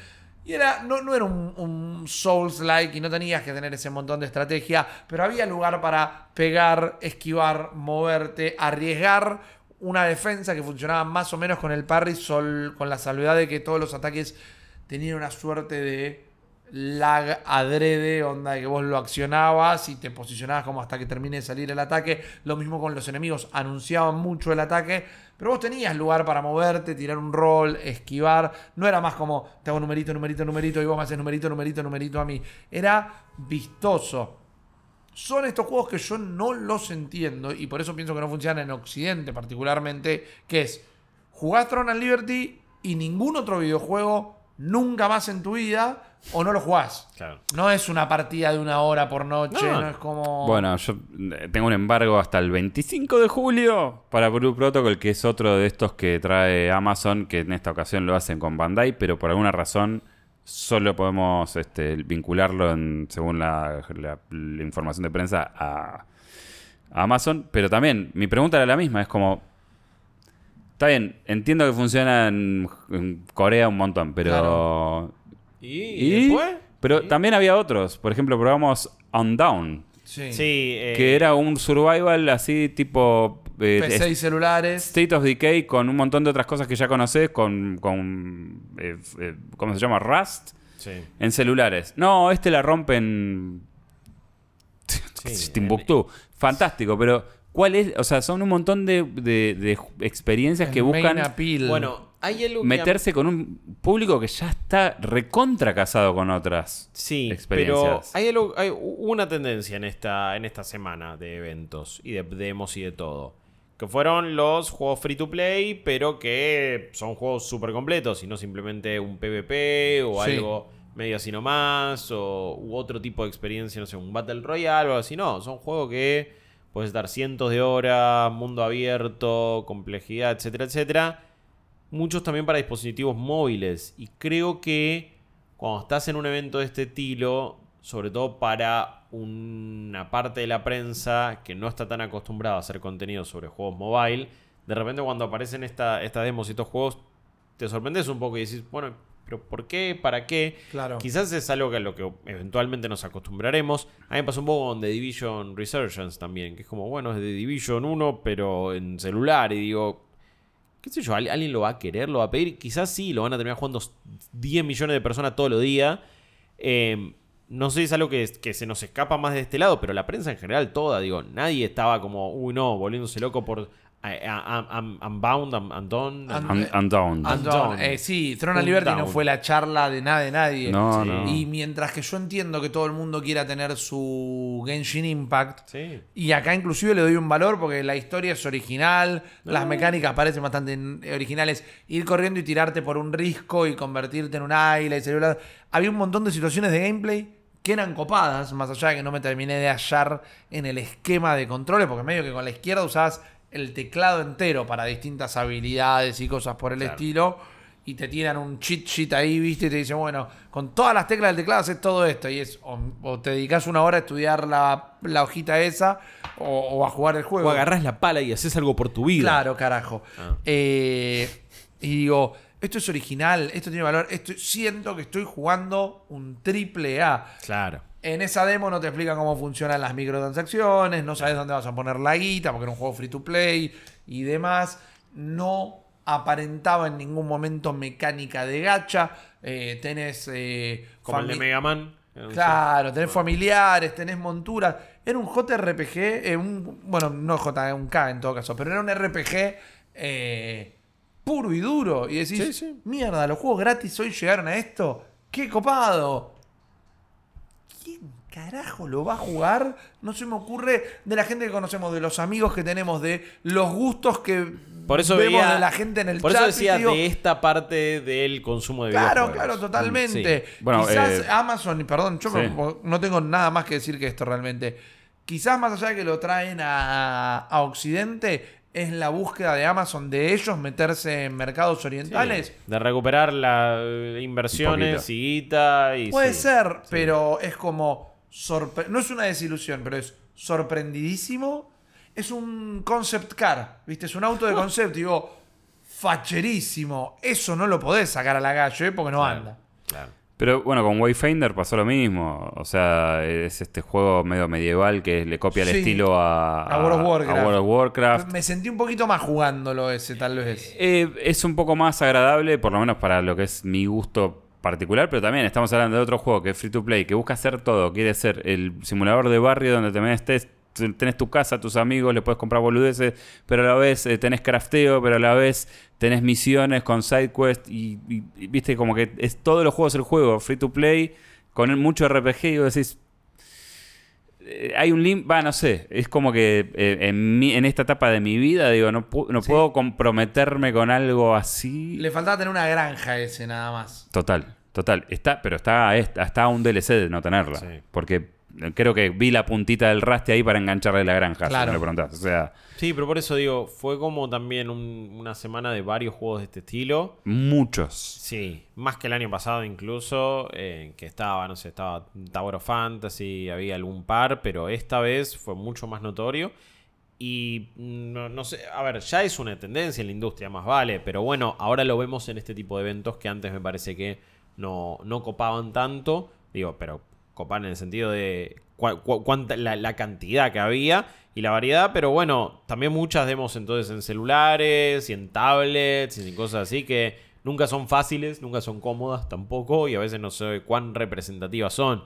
Y era, no, no era un, un Souls-like y no tenías que tener ese montón de estrategia, pero había lugar para pegar, esquivar, moverte, arriesgar una defensa que funcionaba más o menos con el parry, sol, con la salvedad de que todos los ataques tenían una suerte de lag adrede, onda que vos lo accionabas y te posicionabas como hasta que termine de salir el ataque. Lo mismo con los enemigos, anunciaban mucho el ataque, pero vos tenías lugar para moverte, tirar un rol, esquivar. No era más como te hago numerito, numerito, numerito y vos me haces numerito, numerito, numerito a mí. Era vistoso. Son estos juegos que yo no los entiendo y por eso pienso que no funcionan en Occidente particularmente, que es jugás Throne and Liberty y ningún otro videojuego nunca más en tu vida o no lo jugás. Claro. No es una partida de una hora por noche, No. no, es como... Bueno, yo eh, tengo un embargo hasta el 25 de julio para Blue Protocol, que es otro de estos que trae Amazon, que en esta ocasión lo hacen con Bandai, pero por alguna razón solo podemos este, vincularlo en- según la, la- la información de prensa a, a Amazon. Pero también, mi pregunta era la misma, es como... Está bien, entiendo que funciona en, en Corea un montón, pero... Claro. ¿Y, ¿Y? después? Pero ¿Y? también había otros. Por ejemplo, probamos Undown, Sí. Sí. eh, que era un survival así tipo eh, PC y celulares. State of Decay con un montón de otras cosas que ya conoces, con, con eh, eh, ¿cómo se llama? Rust, Sí. en celulares. No, este la rompe en Sí, Timbuktu. Fantástico, pero ¿cuál es? O sea, son un montón de, de- de experiencias que buscan main appeal. Bueno, hay algo que a- meterse con un público que ya está recontra casado con otras Sí, pero experiencias. hay, algo- hay una tendencia en esta, en esta semana de eventos y de demos y de todo. Que fueron los juegos free to play, pero que son juegos súper completos y no simplemente un PvP o Sí. algo medio así nomás, o u otro tipo de experiencia, no sé, un Battle Royale o algo así. No, son juegos que puedes estar cientos de horas, mundo abierto, complejidad, etcétera, etcétera. Muchos también para dispositivos móviles. Y creo que cuando estás en un evento de este estilo, sobre todo para una parte de la prensa que no está tan acostumbrada a hacer contenido sobre juegos mobile, de repente cuando aparecen esta, estas demos y estos juegos, te sorprendes un poco y decís, bueno, pero ¿por qué? ¿Para qué? Claro. Quizás es algo que a lo que eventualmente nos acostumbraremos. A mí me pasó un poco con The Division Resurgence también, que es como, bueno, es The Division 1, pero en celular. Y digo, qué sé yo, ¿al- alguien lo va a querer, lo va a pedir. Quizás sí, lo van a terminar jugando 10 millones de personas todos los días. Eh, no sé si es algo que, que se nos escapa más de este lado, pero la prensa en general toda, digo, nadie estaba como, uy, no, volviéndose loco por Unbound, am- Undone. Un- Un- Undawned. Undone. Undone. Eh, sí, Throne of Un Liberty no fue la charla de nada de nadie. No, Sí. no. Y mientras que yo entiendo que todo el mundo quiera tener su Genshin Impact, Sí. y acá inclusive le doy un valor porque la historia es original, las mecánicas parecen bastante eh, originales. Ir corriendo y tirarte por un risco y convertirte en un águila y celular. Había un montón de situaciones de gameplay que eran copadas, más allá de que no me terminé de hallar en el esquema de controles, porque medio que con la izquierda usabas el teclado entero para distintas habilidades y cosas por el Claro. estilo. Y te tiran un cheat sheet ahí, viste, y te dicen, bueno, con todas las teclas del teclado haces todo esto. Y es, o, o te dedicas una hora a estudiar la, la hojita esa, o, o a jugar el juego. O agarrás la pala y haces algo por tu vida. Claro, carajo. Ah. Eh, y digo, esto es original, esto tiene valor. Esto, siento que estoy jugando un triple A. Claro. En esa demo no te explican cómo funcionan las microtransacciones, no sabes dónde vas a poner la guita, porque era un juego free to play y demás. No aparentaba en ningún momento mecánica de gacha. Eh, tenés. eh, Como el de Mega Man. Claro, tenés familiares, tenés monturas. Era un JRPG, eh, un, bueno, no J, un K en todo caso, pero era un RPG eh, puro y duro. Y decís, Sí, sí. mierda, los juegos gratis hoy llegaron a esto. ¡Qué copado! ¿Quién carajo lo va a jugar? No se me ocurre de la gente que conocemos, de los amigos que tenemos, de los gustos que Por eso vemos veía- de la gente en el Por chat. eso y decía digo, de esta parte del consumo de Claro, videojuegos. claro, totalmente. Sí. Bueno, Quizás eh, Amazon, perdón, yo sí. no, no tengo nada más que decir que esto realmente. Quizás más allá de que lo traen a, a Occidente, es la búsqueda de Amazon de ellos meterse en mercados orientales. Sí, de recuperar las inversiones poquito. y guita. Y Puede sí. ser, pero es como. sorpre- no es una desilusión, pero es sorprendidísimo. Es un concept car, ¿viste? Es un auto de concept. Digo, facherísimo. Eso no lo podés sacar a la calle ¿eh? porque no Claro, anda. claro. Pero bueno, con Wayfinder pasó lo mismo. O sea, es este juego medio medieval que le copia el Sí. estilo a, A World of Warcraft. a World of Warcraft. Me sentí un poquito más jugándolo ese, tal vez. Eh, es un poco más agradable, por lo menos para lo que es mi gusto particular, pero también estamos hablando de otro juego que es free to play, que busca hacer todo. Quiere ser el simulador de barrio donde te metes, tenés tu casa, tus amigos, le puedes comprar boludeces, pero a la vez eh, tenés crafteo, pero a la vez tenés misiones con side quest y, y- y, viste como que es todos los juegos el juego, free to play, con mucho RPG y vos decís, eh, hay un link, va, no sé, es como que eh, en, mi- en esta etapa de mi vida, digo, no, pu- no Sí. puedo comprometerme con algo así. Le faltaba tener una granja ese nada más. Total, total. Está, pero está, está un DLC de no tenerla. Sí. Porque creo que vi la puntita del raste ahí para engancharle la granja, Claro. si me lo preguntás. O sea, Sí, pero por eso digo, fue como también un- una semana de varios juegos de este estilo. muchos. Sí, más que el año pasado incluso, eh, que estaba, no sé, estaba Tower of Fantasy, había algún par, pero esta vez fue mucho más notorio. Y no, no sé, a ver, ya es una tendencia en la industria, más vale, pero bueno, ahora lo vemos en este tipo de eventos que antes me parece que no, no copaban tanto, digo, pero copaban en el sentido de cuánta, la, la cantidad que había y la variedad, pero bueno, también muchas demos entonces en celulares y en tablets y en cosas así que nunca son fáciles, nunca son cómodas tampoco y a veces no sé cuán representativas son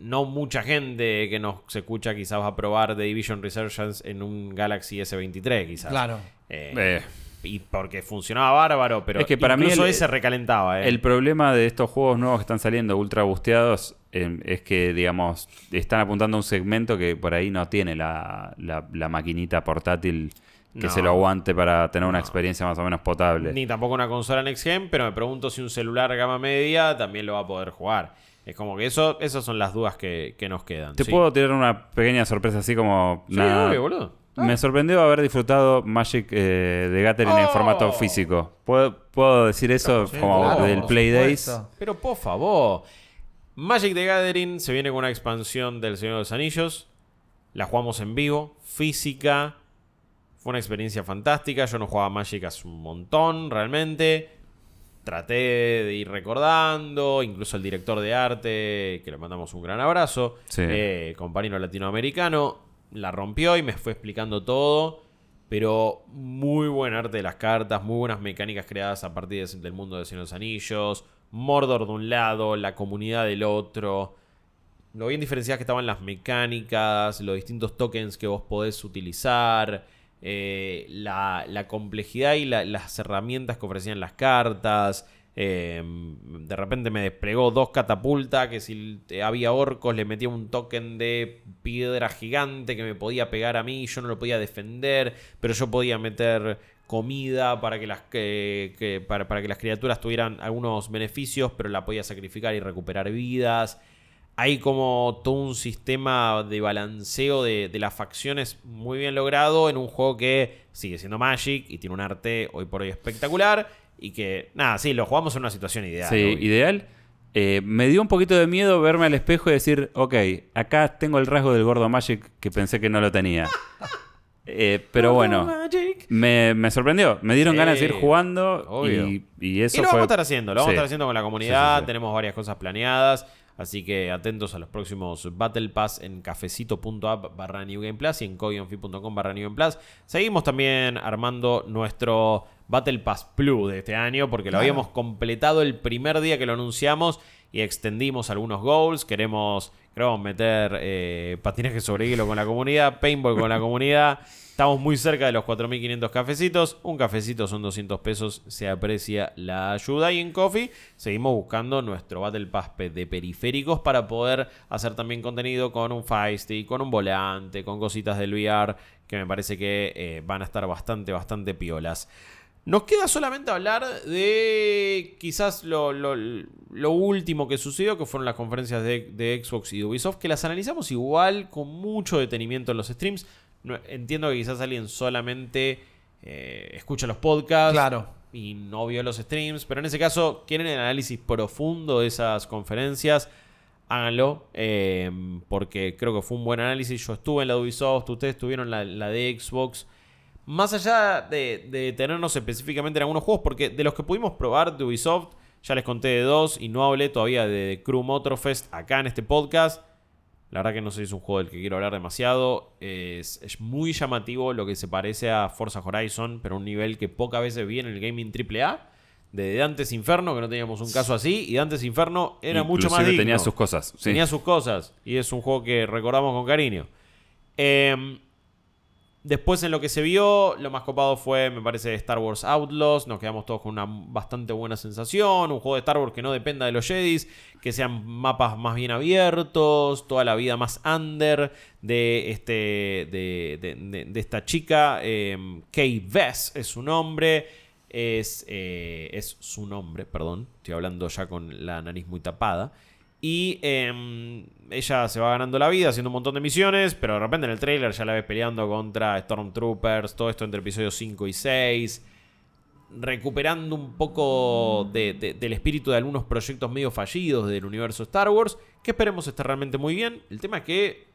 no mucha gente que nos se escucha quizás va a probar The Division Resurgence en un Galaxy S23, quizás. Claro. Eh, Eh, Y porque funcionaba bárbaro, pero Es que para mí el- ese recalentaba, ¿eh? El problema de estos juegos nuevos que están saliendo ultra busteados eh, es que, digamos, están apuntando a un segmento que por ahí no tiene la, la- la maquinita portátil que No. se lo aguante para tener una experiencia más o menos potable. Ni tampoco una consola Next Gen, pero me pregunto si un celular gama media también lo va a poder jugar. Es como que eso, esas son las dudas que, que nos quedan. Te sí. puedo tirar una pequeña sorpresa así como... Sí, nada- obvio, boludo. Me sorprendió haber disfrutado Magic eh, de Gathering en Oh. formato físico. ¿Puedo, puedo decir eso Sí, como claro, del Play Days? Pero por favor. Magic the Gathering se viene con una expansión del Señor de los Anillos. La jugamos en vivo, física. Fue una experiencia fantástica. Yo no jugaba Magic hace un montón, realmente. Traté de ir recordando. Incluso el director de arte, que le mandamos un gran abrazo. Sí. eh, compañero latinoamericano. La rompió y me fue explicando todo. pero muy buen arte de las cartas, muy buenas mecánicas creadas a partir de- del mundo de de los Anillos, Mordor de un lado, la comunidad del otro, lo bien diferenciadas que estaban las mecánicas, los distintos tokens que vos podés utilizar, eh, la, la complejidad y la- las herramientas que ofrecían las cartas. Eh, de repente me desplegó dos catapultas que si había orcos le metía un token de piedra gigante que me podía pegar a mí, yo no lo podía defender, pero yo podía meter comida para que las, que- para, para que las criaturas tuvieran algunos beneficios, pero la podía sacrificar y recuperar vidas. Hay como todo un sistema de balanceo de, de las facciones muy bien logrado en un juego que sigue siendo Magic y tiene un arte hoy por hoy espectacular. Y que, nada, sí, lo jugamos en una situación ideal. Sí, ideal. Eh, me dio un poquito de miedo verme al espejo y decir, ok, acá tengo el rasgo del gordo Magic que pensé que no lo tenía. Eh, pero bueno, me, me sorprendió. Me dieron Sí, ganas de ir jugando obvio. y, y eso y lo fue... vamos a estar haciendo, lo vamos a estar haciendo con la comunidad. Sí. Tenemos varias cosas planeadas. Así que atentos a los próximos Battle Pass en cafecito.app barra New Game Plus y en codionfi.com barra New Game Plus. Seguimos también armando nuestro Battle Pass Plus de este año porque lo Claro. habíamos completado el primer día que lo anunciamos y extendimos algunos goals. Queremos, queremos meter eh, patinaje sobre hielo con la comunidad, paintball con la comunidad. Estamos muy cerca de los 4.500 cafecitos. Un cafecito son 200 pesos. Se aprecia la ayuda. Y en Coffee seguimos buscando nuestro Battle Pass de periféricos para poder hacer también contenido con un Feisty, con un volante, con cositas del VR que me parece que eh, van a estar bastante, bastante piolas. Nos queda solamente hablar de quizás lo, lo- lo último que sucedió, que fueron las conferencias de, de Xbox y de Ubisoft, que las analizamos igual con mucho detenimiento en los streams. No- entiendo que quizás alguien solamente eh, escucha los podcasts Claro. y no vio los streams, pero en ese caso, quieren el análisis profundo de esas conferencias, háganlo, eh, porque creo que fue un buen análisis. Yo estuve en la de Ubisoft, ustedes tuvieron la, la de Xbox. Más allá de, de detenernos específicamente en algunos juegos, porque de los que pudimos probar de Ubisoft, ya les conté de dos y no hablé todavía de Crew Motorfest acá en este podcast. La verdad que no sé si es un juego del que quiero hablar demasiado. Es, es muy llamativo lo que se parece a Forza Horizon, pero un nivel que pocas veces vi en el gaming AAA. De Dantes Inferno, que no teníamos un caso así, y Dantes Inferno era mucho más digno. tenía sus cosas. sí. Tenía sus cosas. Y es un juego que recordamos con cariño. Em, después en lo que se vio, lo más copado fue, me parece, Star Wars Outlaws. Nos quedamos todos con una bastante buena sensación. Un juego de Star Wars que no dependa de los Jedis. Que sean mapas más bien abiertos. Toda la vida más under de, este, de, de- de- esta chica. em, Kay Vess es su nombre. Es, eh, es su nombre, perdón. Estoy hablando ya con la nariz muy tapada. Y em, ella se va ganando la vida haciendo un montón de misiones, pero de repente en el trailer ya la ves peleando contra Stormtroopers, todo esto entre episodios 5 y 6, recuperando un poco de- de- del espíritu de algunos proyectos medio fallidos del universo Star Wars, que esperemos esté realmente muy bien. El tema es que,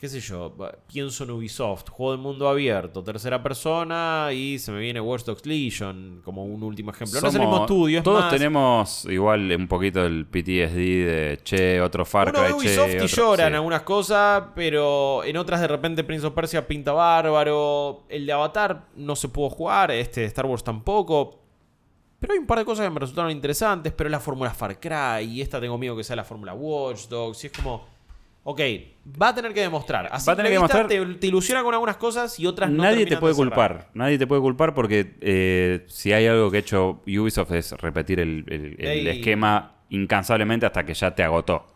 qué sé yo, pienso en Ubisoft, juego de mundo abierto, tercera persona, y se me viene Watch Dogs Legion como un último ejemplo. no es el mismo Somos- estudio, es Todos más- tenemos igual un poquito el PTSD de che, otro Far Uno Cry, che, Ubisoft y otro- llora en sí. algunas cosas, pero en otras de repente Prince of Persia pinta bárbaro. El de Avatar no se pudo jugar, este de Star Wars tampoco. Pero hay un par de cosas que me resultaron interesantes, pero es la fórmula Far Cry y esta tengo miedo que sea la fórmula Watch Dogs. Y es como, ok, va a tener que demostrar. Así Va a tener que demostrar- Te, te ilusiona con algunas cosas y otras no. Nadie te puede cerrar. culpar, nadie te puede culpar porque eh, si hay algo que ha hecho Ubisoft es repetir el, el- el Ey. esquema incansablemente hasta que ya te agotó.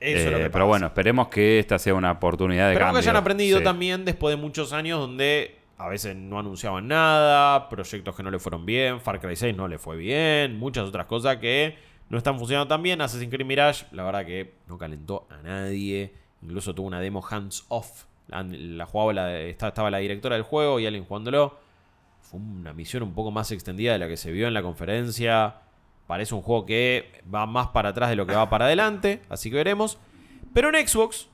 Eso es lo Eh, que pero bueno, esperemos que esta sea una oportunidad de Esperemos cambio. que hayan aprendido Sí. también después de muchos años donde a veces no anunciaban nada, proyectos que no le fueron bien, Far Cry 6 no le fue bien, muchas otras cosas que no están funcionando tan bien. Assassin's Creed Mirage, la verdad que no calentó a nadie, incluso tuvo una demo hands off. La, la jugaba la- estaba, estaba la directora del juego y alguien jugándolo. Fue una misión un poco más extendida de la que se vio en la conferencia. Parece un juego que va más para atrás de lo que va para adelante, así que veremos. Pero en Xbox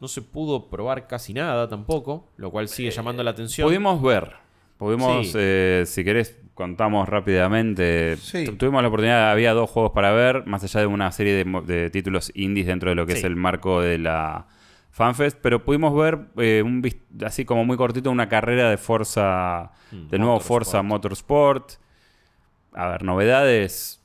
no se pudo probar casi nada tampoco, lo cual sigue llamando la atención. Pudimos ver, pudimos, Sí. eh, si querés, contamos rápidamente. Sí. Tuvimos la oportunidad, había dos juegos para ver, más allá de una serie de, títulos indies dentro de lo que Sí. es el marco de la FanFest, pero pudimos ver eh, un así como muy cortito una carrera de Forza, Mm, de nuevo. Forza Motorsport. A ver, novedades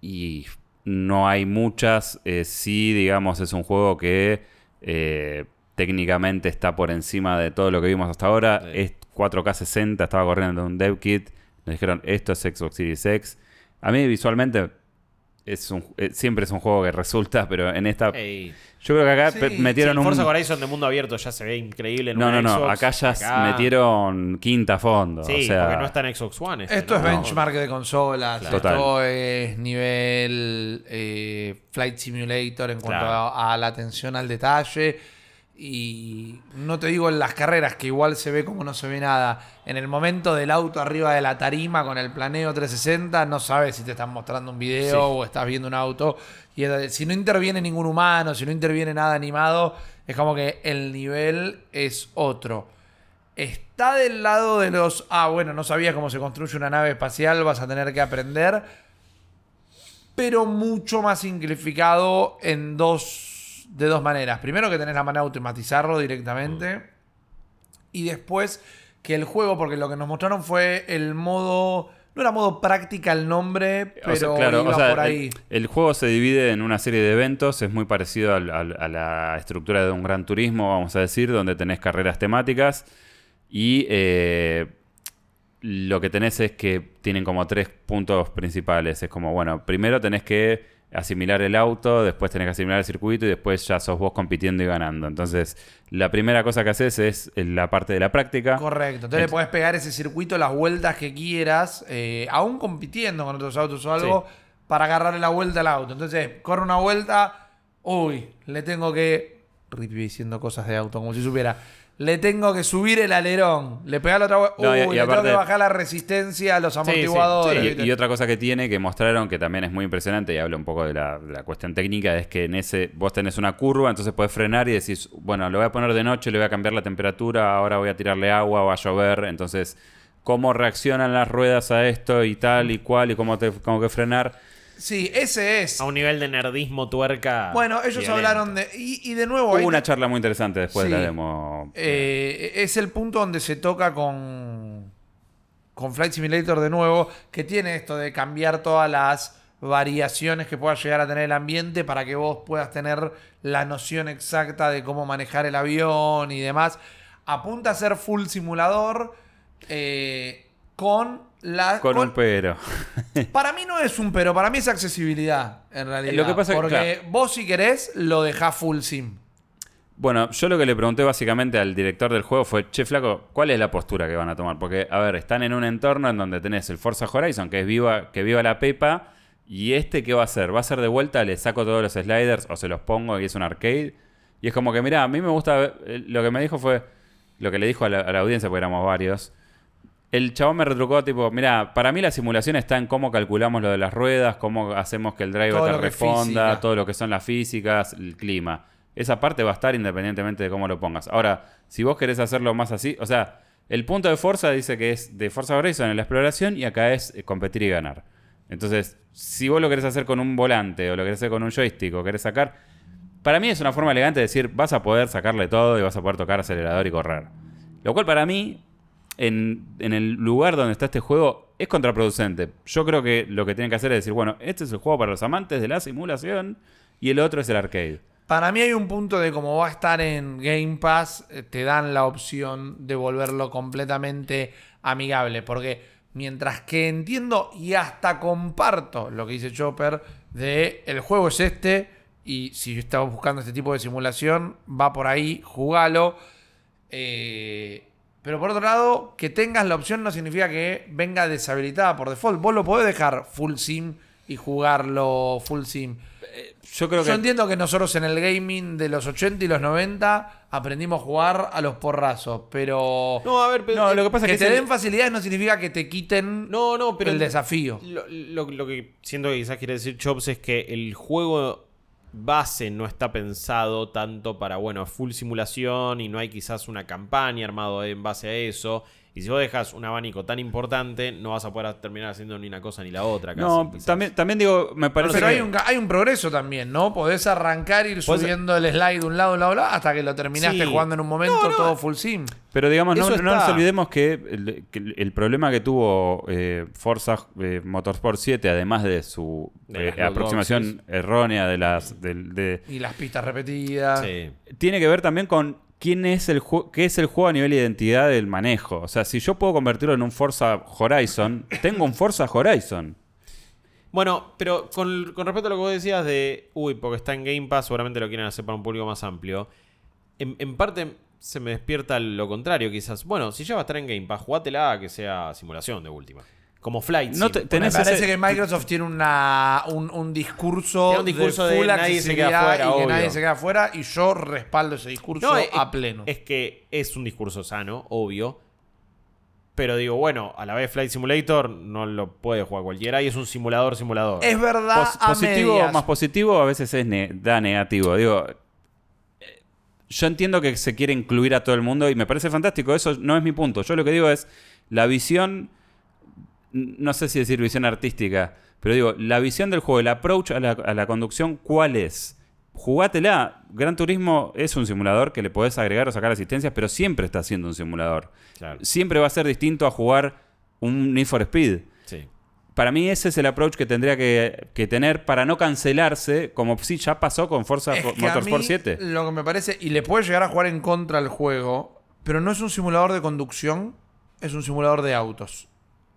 y no hay muchas. Eh, sí, digamos, es un juego que eh, técnicamente está por encima de todo lo que vimos hasta ahora. Sí. Es 4K 60, estaba corriendo en un dev kit. Nos dijeron, esto es Xbox Series X. A mí visualmente es un, eh, siempre es un juego que resulta, pero en esta... Ey. Yo creo que acá Sí, sí, metieron un... Forza Horizon de mundo abierto ya se ve increíble en No, una no, no. Xbox. Acá ya Acá- metieron quinta a fondo. Sí, o sea, porque no está en Xbox One. este, Esto ¿no? es benchmark de consolas, Total. esto es nivel eh, Flight Simulator en cuanto Claro. a, a la atención al detalle. Y no te digo en las carreras, que igual se ve como no se ve nada. En el momento del auto arriba de la tarima con el planeo 360, no sabes si te están mostrando un video Sí. o estás viendo un auto. Y si no interviene ningún humano, si no interviene nada animado, es como que el nivel es otro. Está del lado de los. Ah, bueno, no sabías cómo se construye una nave espacial, vas a tener que aprender. Pero mucho más simplificado en dos. De dos maneras. Primero que tenés la manera de automatizarlo directamente. Y después que el juego, porque lo que nos mostraron fue el modo. No era modo práctica el nombre, pero O sea, claro, iba o sea, por ahí. El, el juego se divide en una serie de eventos, es muy parecido al- a la estructura de un gran turismo, vamos a decir, donde tenés carreras temáticas y eh, lo que tenés es que tienen como tres puntos principales. Es como, bueno, primero tenés que asimilar el auto, después tenés que asimilar el circuito y después ya sos vos compitiendo y ganando. Entonces, la primera cosa que haces es la parte de la práctica. Correcto. Entonces le puedes pegar ese circuito las vueltas que quieras, eh, aún compitiendo con otros autos o algo, para agarrarle la vuelta al auto. Entonces, corre una vuelta, uy, le tengo que. Rippy diciendo cosas de auto, como si supiera. Le tengo que subir el alerón. Le pega la otra vuelta. No, y- y le tengo aparte- que bajar la resistencia a los sí, amortiguadores. Y, otra cosa que tiene, que mostraron, que también es muy impresionante y habla un poco de la, de la cuestión técnica, es que en ese vos tenés una curva, entonces puedes frenar y decís, bueno, lo voy a poner de noche, le voy a cambiar la temperatura, ahora voy a tirarle agua, va a llover, entonces cómo reaccionan las ruedas a esto y tal y cual y cómo, te, cómo que frenar. Sí, ese es. A un nivel de nerdismo tuerca. Bueno, ellos violento. hablaron de. Y, y de nuevo, Hubo una charla muy interesante después de la demo. Eh, es el punto donde se toca con, con Flight Simulator de nuevo, que tiene esto de cambiar todas las variaciones que pueda llegar a tener el ambiente para que vos puedas tener la noción exacta de cómo manejar el avión y demás. Apunta a ser full simulador eh, con la... con un pero. para mí no es un pero, para mí es accesibilidad, en realidad. Lo que pasa es que, porque vos si querés lo dejás full sim. Bueno, yo lo que le pregunté básicamente al director del juego fue, che, flaco, ¿cuál es la postura que van a tomar? Porque, a ver, están en un entorno en donde tenés el Forza Horizon, que es viva, que viva la pepa, y este, ¿qué va a hacer? ¿Va a ser de vuelta? ¿Le saco todos los sliders o se los pongo y es un arcade? Y es como que, mira, a mí me gusta, eh, lo que me dijo fue, lo que le dijo a la, a la audiencia, porque éramos varios, el chabón me retrucó, tipo, mira, para mí la simulación está en cómo calculamos lo de las ruedas, cómo hacemos que el driver Todo te responda, todo lo que son las físicas, el clima. Esa parte va a estar independientemente de cómo lo pongas. Ahora, si vos querés hacerlo más así, o sea, el punto de Forza dice que es de Forza Horizon en la exploración y acá es eh, competir y ganar. Entonces, si vos lo querés hacer con un volante o lo querés hacer con un joystick o querés sacar, para mí es una forma elegante de decir, vas a poder sacarle todo y vas a poder tocar acelerador y correr. Lo cual para mí, en, el lugar donde está este juego, es contraproducente. Yo creo que lo que tienen que hacer es decir, bueno, este es el juego para los amantes de la simulación y el otro es el arcade. Para mí hay un punto de como va a estar en Game Pass, eh, te dan la opción de volverlo completamente amigable. Porque mientras que entiendo y hasta comparto lo que dice Chopper de el juego es este y si estamos buscando este tipo de simulación, va por ahí, jugalo. Eh, pero por otro lado, que tengas la opción no significa que venga deshabilitada por default. Vos lo podés dejar full sim y jugarlo full sim. Yo creo Yo que... entiendo que nosotros en el gaming de los 80 y los 90 aprendimos a jugar a los porrazos, pero No, a ver, pero. No, lo que pasa que es que te el- den facilidades no significa que te quiten No, no, pero. el desafío. Lo, lo- lo que siento que quizás quiere decir Chops es que el juego base no está pensado tanto para, bueno, full simulación y no hay quizás una campaña armado en base a eso. Y si vos dejas un abanico tan importante, no vas a poder terminar haciendo ni una cosa ni la otra. Casi, No, quizás. también, también digo, me parece Pero que... hay un, hay un progreso también, ¿no? Podés arrancar, ir Podés- subiendo el slide de un lado, de un lado, lado, hasta que lo terminaste Sí. jugando en un momento No, no. todo full sim. Pero digamos, no, no nos olvidemos que el, que el problema que tuvo eh, Forza eh, Motorsport 7, además de su De eh, aproximación errónea de las de, Y las pistas repetidas. Sí. tiene que ver también con quién es el qué es el juego a nivel de identidad del manejo. O sea, si yo puedo convertirlo en un Forza Horizon, tengo un Forza Horizon. Bueno, pero con, respecto a lo que vos decías de, uy, porque está en Game Pass, seguramente lo quieren hacer para un público más amplio. En, parte se me despierta lo contrario, quizás. Bueno, si ya va a estar en Game Pass, jugátela que sea simulación de última. Como Flight No Me parece ese- que Microsoft tiene una, un, un discurso, Tiene un discurso de full nadie se queda fuera, y que obvio. nadie se queda fuera y yo respaldo ese discurso No, es, a pleno. es que es un discurso sano, obvio. Pero digo, bueno, a la vez Flight Simulator no lo puede jugar cualquiera y es un simulador simulador. es verdad Pos- a positivo medias. más positivo a veces es ne- da negativo. Digo, eh, yo entiendo que se quiere incluir a todo el mundo y me parece fantástico. Eso no es mi punto. Yo lo que digo es la visión, no sé si decir visión artística, pero digo, la visión del juego, el approach a la, a la conducción, ¿cuál es? Jugátela. Gran Turismo es un simulador que le podés agregar o sacar asistencias, pero siempre está siendo un simulador. Claro. Siempre va a ser distinto a jugar un Need for Speed. Sí. Para mí ese es el approach que tendría que, que tener para no cancelarse, como sí ya pasó con Forza Es que a Motorsport mí 7. Lo que me parece, y le puede llegar a jugar en contra al juego, pero no es un simulador de conducción, es un simulador de autos.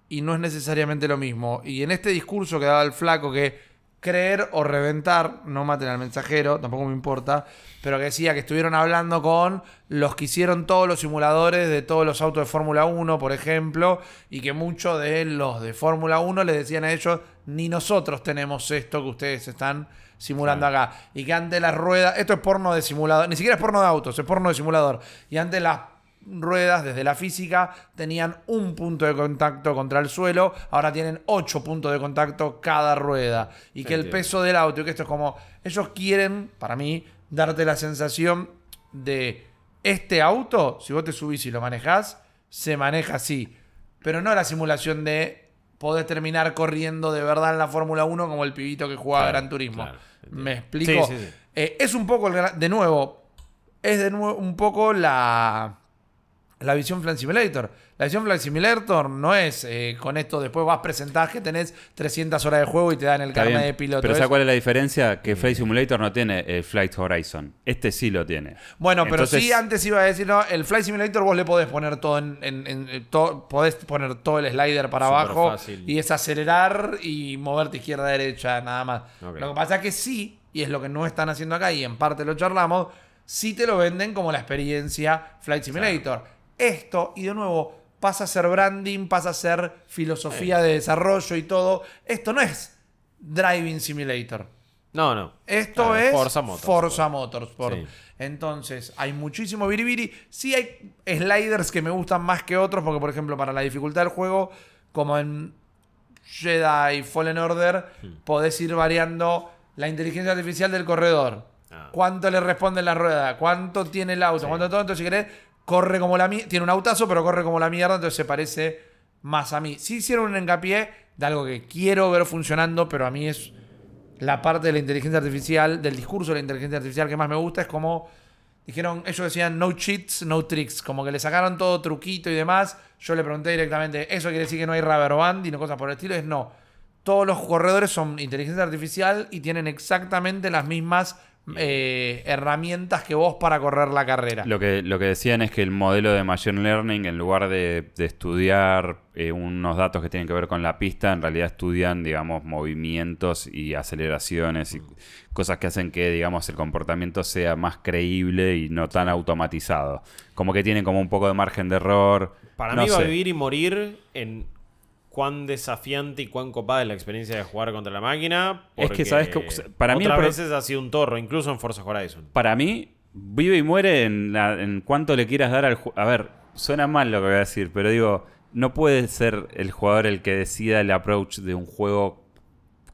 Y no es necesariamente lo mismo. Y en este discurso que daba el flaco que creer o reventar, no maten al mensajero, tampoco me importa, pero que decía que estuvieron hablando con los que hicieron todos los simuladores de todos los autos de Fórmula 1, por ejemplo, y que muchos de los de Fórmula 1 les decían a ellos, ni nosotros tenemos esto que ustedes están simulando acá. Y que antes las ruedas, esto es porno de simulador, ni siquiera es porno de autos, es porno de simulador. Y antes las ruedas desde la física tenían un punto de contacto contra el suelo, ahora tienen ocho puntos de contacto cada rueda. Y que el peso del auto, y que esto es como, ellos quieren, para mí, darte la sensación de este auto, si vos te subís y lo manejás, se maneja así. Pero no la simulación de poder terminar corriendo de verdad en la Fórmula 1 como el pibito que jugaba Claro, Gran Turismo. claro. ¿Me explico? Sí, sí, sí. Eh, es un poco, el de nuevo, es de nuevo un poco la, la visión Flight Simulator. La visión Flight Simulator no es eh, con esto después vas presentás que tenés 300 horas de juego y te dan el Está carnet bien, de piloto. Pero Es- ¿sabes cuál es la diferencia? Que Flight Simulator no tiene el Flight Horizon. Este sí lo tiene. Bueno, pero Entonces- sí, antes iba a decir, no, el Flight Simulator vos le podés poner todo en, en- to- podés poner todo el slider para abajo fácil. y es acelerar y moverte izquierda a derecha, nada más. Lo que pasa es que sí, y es lo que no están haciendo acá, y en parte lo charlamos, sí te lo venden como la experiencia Flight Simulator. Esto, y de nuevo, pasa a ser branding, pasa a ser filosofía de desarrollo y todo. Esto no es Driving Simulator. No, no. Esto Claro, es Forza Motorsport. Forza Motorsport. Sí. Entonces, hay muchísimo biribiri. Sí hay sliders que me gustan más que otros, porque por ejemplo, para la dificultad del juego, como en Jedi Fallen Order, Hmm. podés ir variando la inteligencia artificial del corredor. Ah. ¿Cuánto le responde la rueda? ¿Cuánto tiene el auto? ¿Cuánto todo? Entonces, si querés, corre como la mierda. Tiene un autazo, pero corre como la mierda, entonces se parece más a mí. Sí hicieron un hincapié de algo que quiero ver funcionando, pero a mí es la parte de la inteligencia artificial, del discurso de la inteligencia artificial que más me gusta, es como dijeron, ellos decían no cheats, no tricks, como que le sacaron todo truquito y demás. Yo le pregunté directamente, ¿eso quiere decir que no hay rubber band y no cosas por el estilo? Es no. Todos los corredores son inteligencia artificial y tienen exactamente las mismas eh, herramientas que vos para correr la carrera. Lo que, lo que decían es que el modelo de Machine Learning, en lugar de, de estudiar eh, unos datos que tienen que ver con la pista, en realidad estudian, digamos, movimientos y aceleraciones y cosas que hacen que, digamos, el comportamiento sea más creíble y no tan automatizado. Como que tienen como un poco de margen de error. Para No mí va a vivir y morir en cuán desafiante y cuán copada es la experiencia de jugar contra la máquina. Es que, ¿sabes qué? Para mí otras veces ha sido un torro, incluso en Forza Horizon. Para mí, vive y muere en, la- en cuánto le quieras dar al juego. A ver, suena mal lo que voy a decir, pero digo, no puede ser el jugador el que decida el approach de un juego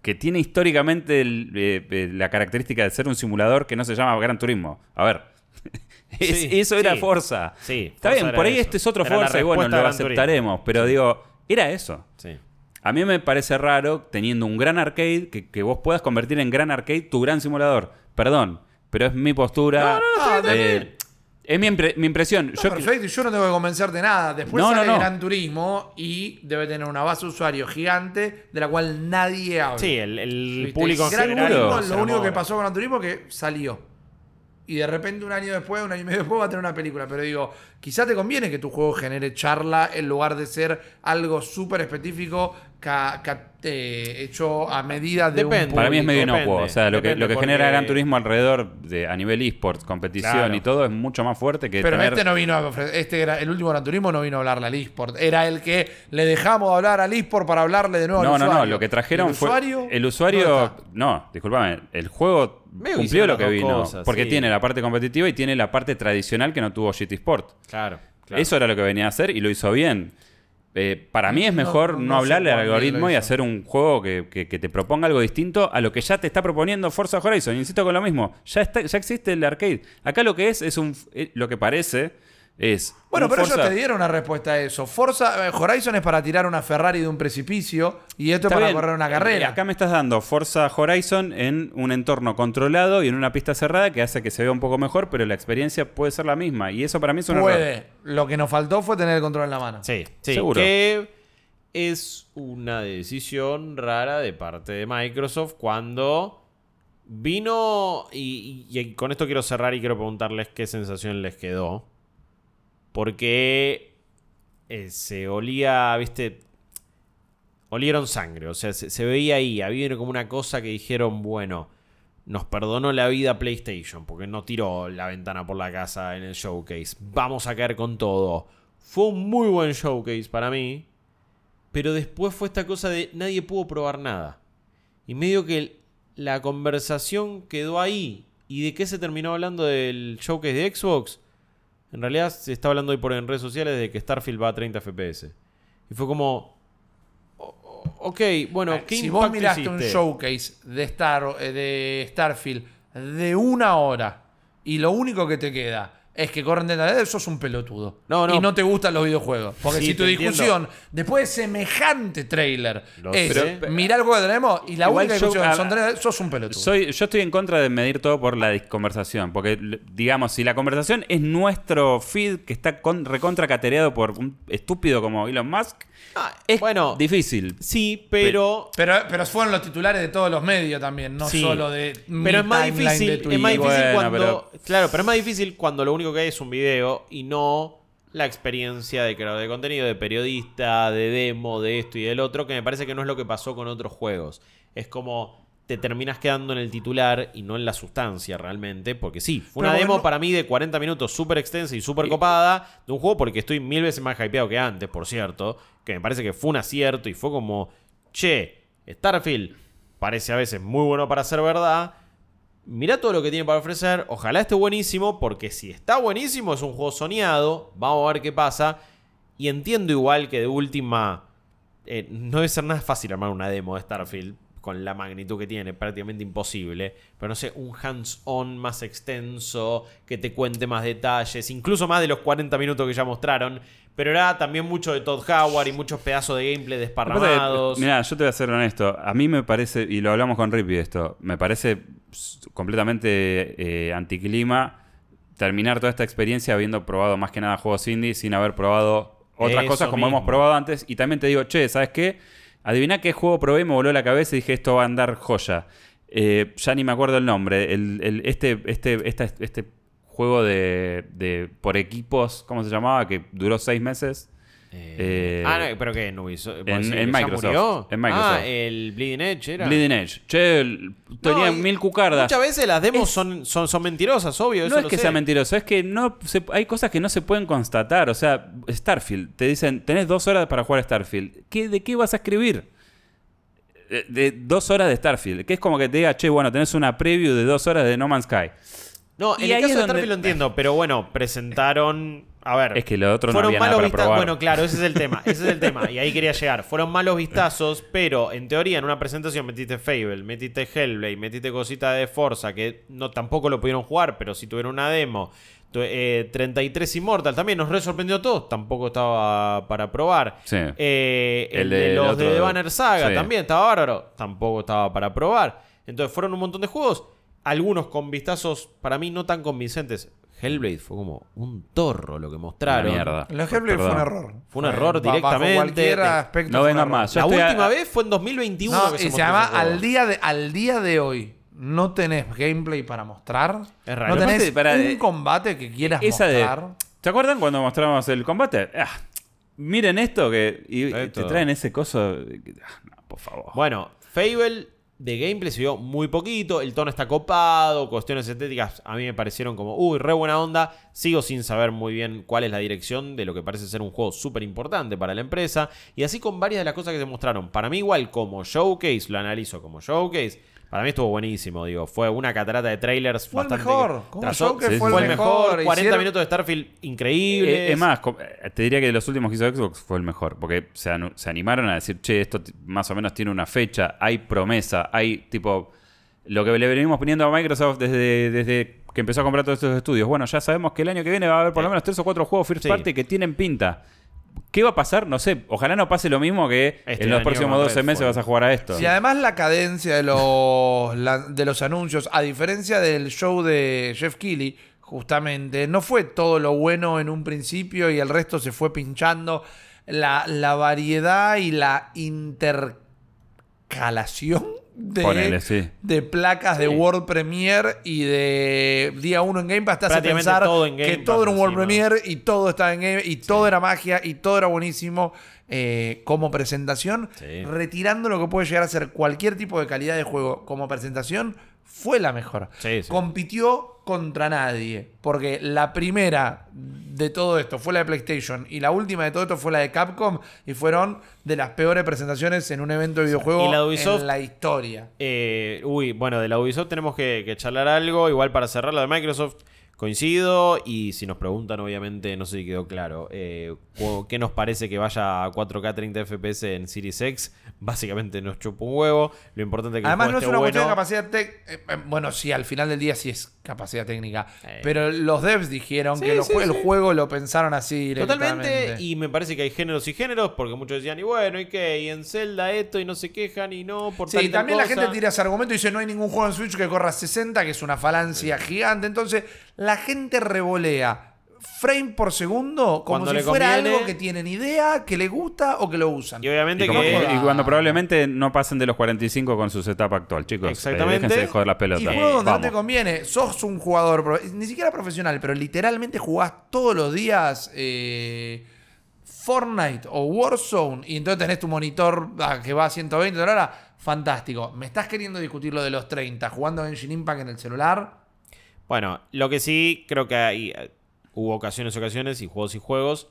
que tiene históricamente el- eh, eh, la característica de ser un simulador que no se llama Gran Turismo. A ver, Es- Sí, eso era sí. Forza. Sí, Está Forza bien, por ahí eso. este es otro Era Forza y bueno, lo aceptaremos. Pero digo, era eso. Sí. A mí me parece raro teniendo un gran arcade que, que vos puedas convertir en gran arcade tu gran simulador. Perdón, pero es mi postura. no, eh, es mi, impre- mi impresión. Yo- perfecto, y yo no tengo que convencerte de nada. Después sale no. Gran Turismo y debe tener una base de usuario gigante de la cual nadie habla. Sí, el, público en Gran general. Turismo, lo único que pasó con Gran Turismo es que salió. Y de repente un año después, un año y medio después va a tener una película. Pero digo, quizá te conviene que tu juego genere charla en lugar de ser algo súper específico ca- eh, hecho a medida de Depende. un Para mí es medio inocuo. O sea, lo que, lo que porque- genera Gran Turismo alrededor de, a nivel esports, competición Claro. y todo es mucho más fuerte que Pero tener... este no vino a este era el último Gran Turismo no vino a hablarle al eSport. Era el que le dejamos hablar al eSport para hablarle de nuevo No, al no, usuario. no. Lo que trajeron ¿El fue. usuario? el ¿Dónde usuario. No, discúlpame. El juego Medio cumplió lo que vino. cosas, porque sí. tiene la parte competitiva y tiene la parte tradicional que no tuvo GT Sport. Claro, claro. Eso era lo que venía a hacer y lo hizo bien. Eh, para mí es No, mejor no no, sé hablarle al algoritmo y hacer un juego que, que- que te proponga algo distinto a lo que ya te está proponiendo Forza Horizon. Insisto con lo mismo. Ya, está, ya existe el arcade. Acá lo que es, es un. eh, Lo que parece es. Bueno, pero Forza- ellos te dieron una respuesta a eso. Forza, eh, Horizon es para tirar una Ferrari de un precipicio y esto es para bien. correr una Eh, carrera. Acá me estás dando Forza Horizon en un entorno controlado y en una pista cerrada que hace que se vea un poco mejor, pero la experiencia puede ser la misma. Y eso para mí es un error. Puede. Lo que nos faltó fue tener el control en la mano. Sí, sí. Seguro. Que es una decisión rara de parte de Microsoft cuando vino. Y, y- y con esto quiero cerrar y quiero preguntarles qué sensación les quedó. Porque eh, se olía, viste. Olieron sangre, o sea, se, se veía ahí. Había como una cosa que dijeron, bueno, nos perdonó la vida PlayStation porque no tiró la ventana por la casa en el showcase. Vamos a caer con todo. Fue un muy buen showcase para mí. Pero después fue esta cosa de nadie pudo probar nada. Y medio que la conversación quedó ahí. ¿Y de qué se terminó hablando del showcase de Xbox? En realidad se está hablando hoy por en redes sociales de que Starfield va a 30 FPS. Y fue como... o- Ok, bueno, ¿qué si vos impacto miraste un showcase de, Star, eh, de Starfield de una hora y lo único que te queda es que corren de la sos un pelotudo. No, no. Y no te gustan los videojuegos. Porque Sí, si tu discusión, después de semejante trailer, Lo es sé. mirar el juego que tenemos y la Igual única yo- discusión son trailers, sos un pelotudo. Soy, yo estoy en contra de medir todo por la conversación. Porque, digamos, si la conversación es nuestro feed que está con, recontra catereado por un estúpido como Elon Musk, Ah, es bueno, difícil. sí, pero... Pero, pero fueron los titulares de todos los medios también, no Sí. solo de mi Pero es más difícil, es más difícil Bueno, cuando. Claro, pero es más difícil cuando lo único que hay es un video y no la experiencia de creador de contenido, de periodista, de demo, de esto y del otro, que me parece que no es lo que pasó con otros juegos. Es como te terminas quedando en el titular y no en la sustancia realmente, porque sí, fue una Pero demo bueno- para mí de 40 minutos súper extensa y súper copada de un juego porque estoy mil veces más hypeado que antes, por cierto, que me parece que fue un acierto y fue como, che, Starfield parece a veces muy bueno para ser verdad, Mirá todo lo que tiene para ofrecer. Ojalá esté buenísimo, porque si está buenísimo es un juego soñado. Vamos a ver qué pasa. Y entiendo igual que de última. eh, no debe ser nada fácil armar una demo de Starfield con la magnitud que tiene, prácticamente imposible. Pero no sé, un hands-on más extenso, que te cuente más detalles, incluso más de los 40 minutos que ya mostraron. Pero era también mucho de Todd Howard y muchos pedazos de gameplay desparramados. Mira, yo te voy a ser honesto. A mí me parece, y lo hablamos con Rippy esto, me parece completamente eh, anticlima terminar toda esta experiencia habiendo probado más que nada juegos indie sin haber probado otras Eso cosas como mismo. hemos probado antes. Y también te digo, che, ¿sabes qué? Adivina qué juego probé y me voló la cabeza y dije, esto va a andar joya. Eh, ya ni me acuerdo el nombre. El, el- este, este, esta- este juego de, de por equipos, ¿cómo se llamaba? Que duró seis meses. Eh, ah, no, pero ¿qué? ¿En en- en Microsoft, murió? en Microsoft. Ah, el Bleeding Edge era. Bleeding Edge. Che, el- tenía No, mil cucardas. Muchas veces las demos Es- son, son, son mentirosas, obvio. No eso es lo que sé. sea mentiroso, es que no se- hay cosas que no se pueden constatar. O sea, Starfield, te dicen, tenés dos horas para jugar Starfield. ¿Qué, ¿De qué vas a escribir? De, de dos horas de Starfield. Que es como que te diga, che, bueno, tenés una preview de dos horas de No Man's Sky. No, Y en el ahí caso es de donde- Starfield lo entiendo, pero bueno, presentaron A ver. Es que lo otro no fueron había nada malos para vista- probar. Bueno, claro, ese es el tema. Ese es el tema. Y ahí quería llegar. Fueron malos vistazos, pero en teoría en una presentación metiste Fable, metiste Hellblade, metiste cosita de Forza, que no tampoco lo pudieron jugar, pero sí tuvieron una demo. Eh, 33 Immortal también nos re sorprendió a todos, tampoco estaba para probar. Sí. Eh, el, El de del los otro- de The Banner Saga sí. también estaba bárbaro, tampoco estaba para probar. Entonces fueron un montón de juegos, algunos con vistazos para mí no tan convincentes. Hellblade fue como un torro lo que mostraron. Una mierda. Lo de Hellblade fue un error. Fue un error Bajo directamente. cualquier De- aspecto No vengan más. Yo La a- última vez fue en 2021 No, que y se llama al día, de, al día de hoy. No tenés gameplay para mostrar. Es raro. No tenés para- un combate que quieras Esa de. mostrar. ¿Se acuerdan cuando mostramos el combate? Ah, miren esto que. Y Esto. te traen ese coso. Ah, no, por favor. Bueno, Fable de gameplay se vio muy poquito, el tono está copado, cuestiones estéticas a mí me parecieron como, uy, re buena onda, sigo sin saber muy bien cuál es la dirección de lo que parece ser un juego súper importante para la empresa, y así con varias de las cosas que se mostraron, para mí igual como showcase, lo analizo como showcase, para mí estuvo buenísimo, digo, fue una catarata de trailers Fue el mejor, trazó- Sí, fue sí, el mejor. 40 Hicieron- minutos de Starfield increíbles. Eh, es más, eh, te diría que de los últimos que hizo Xbox fue el mejor, porque se, se animaron a decir, che, esto más o menos tiene una fecha, hay promesa, hay tipo lo que le venimos poniendo a Microsoft desde, desde que empezó a comprar todos estos estudios. Bueno, ya sabemos que el año que viene va a haber por lo menos tres o cuatro juegos first Sí. party que tienen pinta. ¿Qué va a pasar? No sé. Ojalá no pase lo mismo que Este en los próximos con 12 meses vas a jugar a esto. Si además la cadencia de los, la- de los anuncios, a diferencia del show de Jeff Keighley, justamente, no fue todo lo bueno en un principio y el resto se fue pinchando. La, la variedad y la intercalación de, Ponele, sí. de placas de Sí. World Premiere y de día 1 en Game Pass te hace pensar todo en Game que Pass todo era un World. Premiere y todo estaba en Game y todo era magia y todo era buenísimo eh, como presentación Sí. retirando lo que puede llegar a ser cualquier tipo de calidad de juego como presentación, fue la mejor. Sí, sí. Compitió contra nadie. Porque la primera de todo esto fue la de PlayStation y la última de todo esto fue la de Capcom y fueron de las peores presentaciones en un evento de videojuego la Ubisoft- en la historia. Eh, uy, bueno, de la Ubisoft tenemos que, que charlar algo. Igual para cerrar la de Microsoft, coincido. Y si nos preguntan, obviamente, no sé si quedó claro. eh, ¿Qué nos parece que vaya a 4K 30 FPS en Series X? Básicamente nos chupa un huevo. Lo importante es que el Además, no es esté una cuestión de capacidad técnica. bueno, sí, al final del día sí es capacidad técnica. Eh. Pero los devs dijeron Sí, que sí, el sí. juego lo pensaron así Totalmente, y me parece que hay géneros y géneros, porque muchos decían, y bueno, ¿y qué? Y en Zelda esto, y no se quejan, y no, por Sí, tal también la cosa. gente tira ese argumento y dice no hay ningún juego en Switch que corra 60, que es una falancia gigante. Entonces, la gente revolea frame por segundo como Cuando si le fuera conviene. algo que tienen idea, que le gusta o que lo usan. Y obviamente Y, que... y cuando probablemente no pasen de los 45 con su setup actual, chicos. Eh, Exactamente. déjense de joder las pelotas. Y juego donde no te conviene, sos un jugador, ni siquiera profesional, pero literalmente jugás todos los días eh, Fortnite o Warzone y entonces tenés tu monitor ah, que va a 120 de hora, fantástico. ¿Me estás queriendo discutir lo de los 30 jugando Engine Impact en el celular? Bueno, lo que sí, creo que hay, eh, hubo ocasiones, ocasiones y juegos y juegos.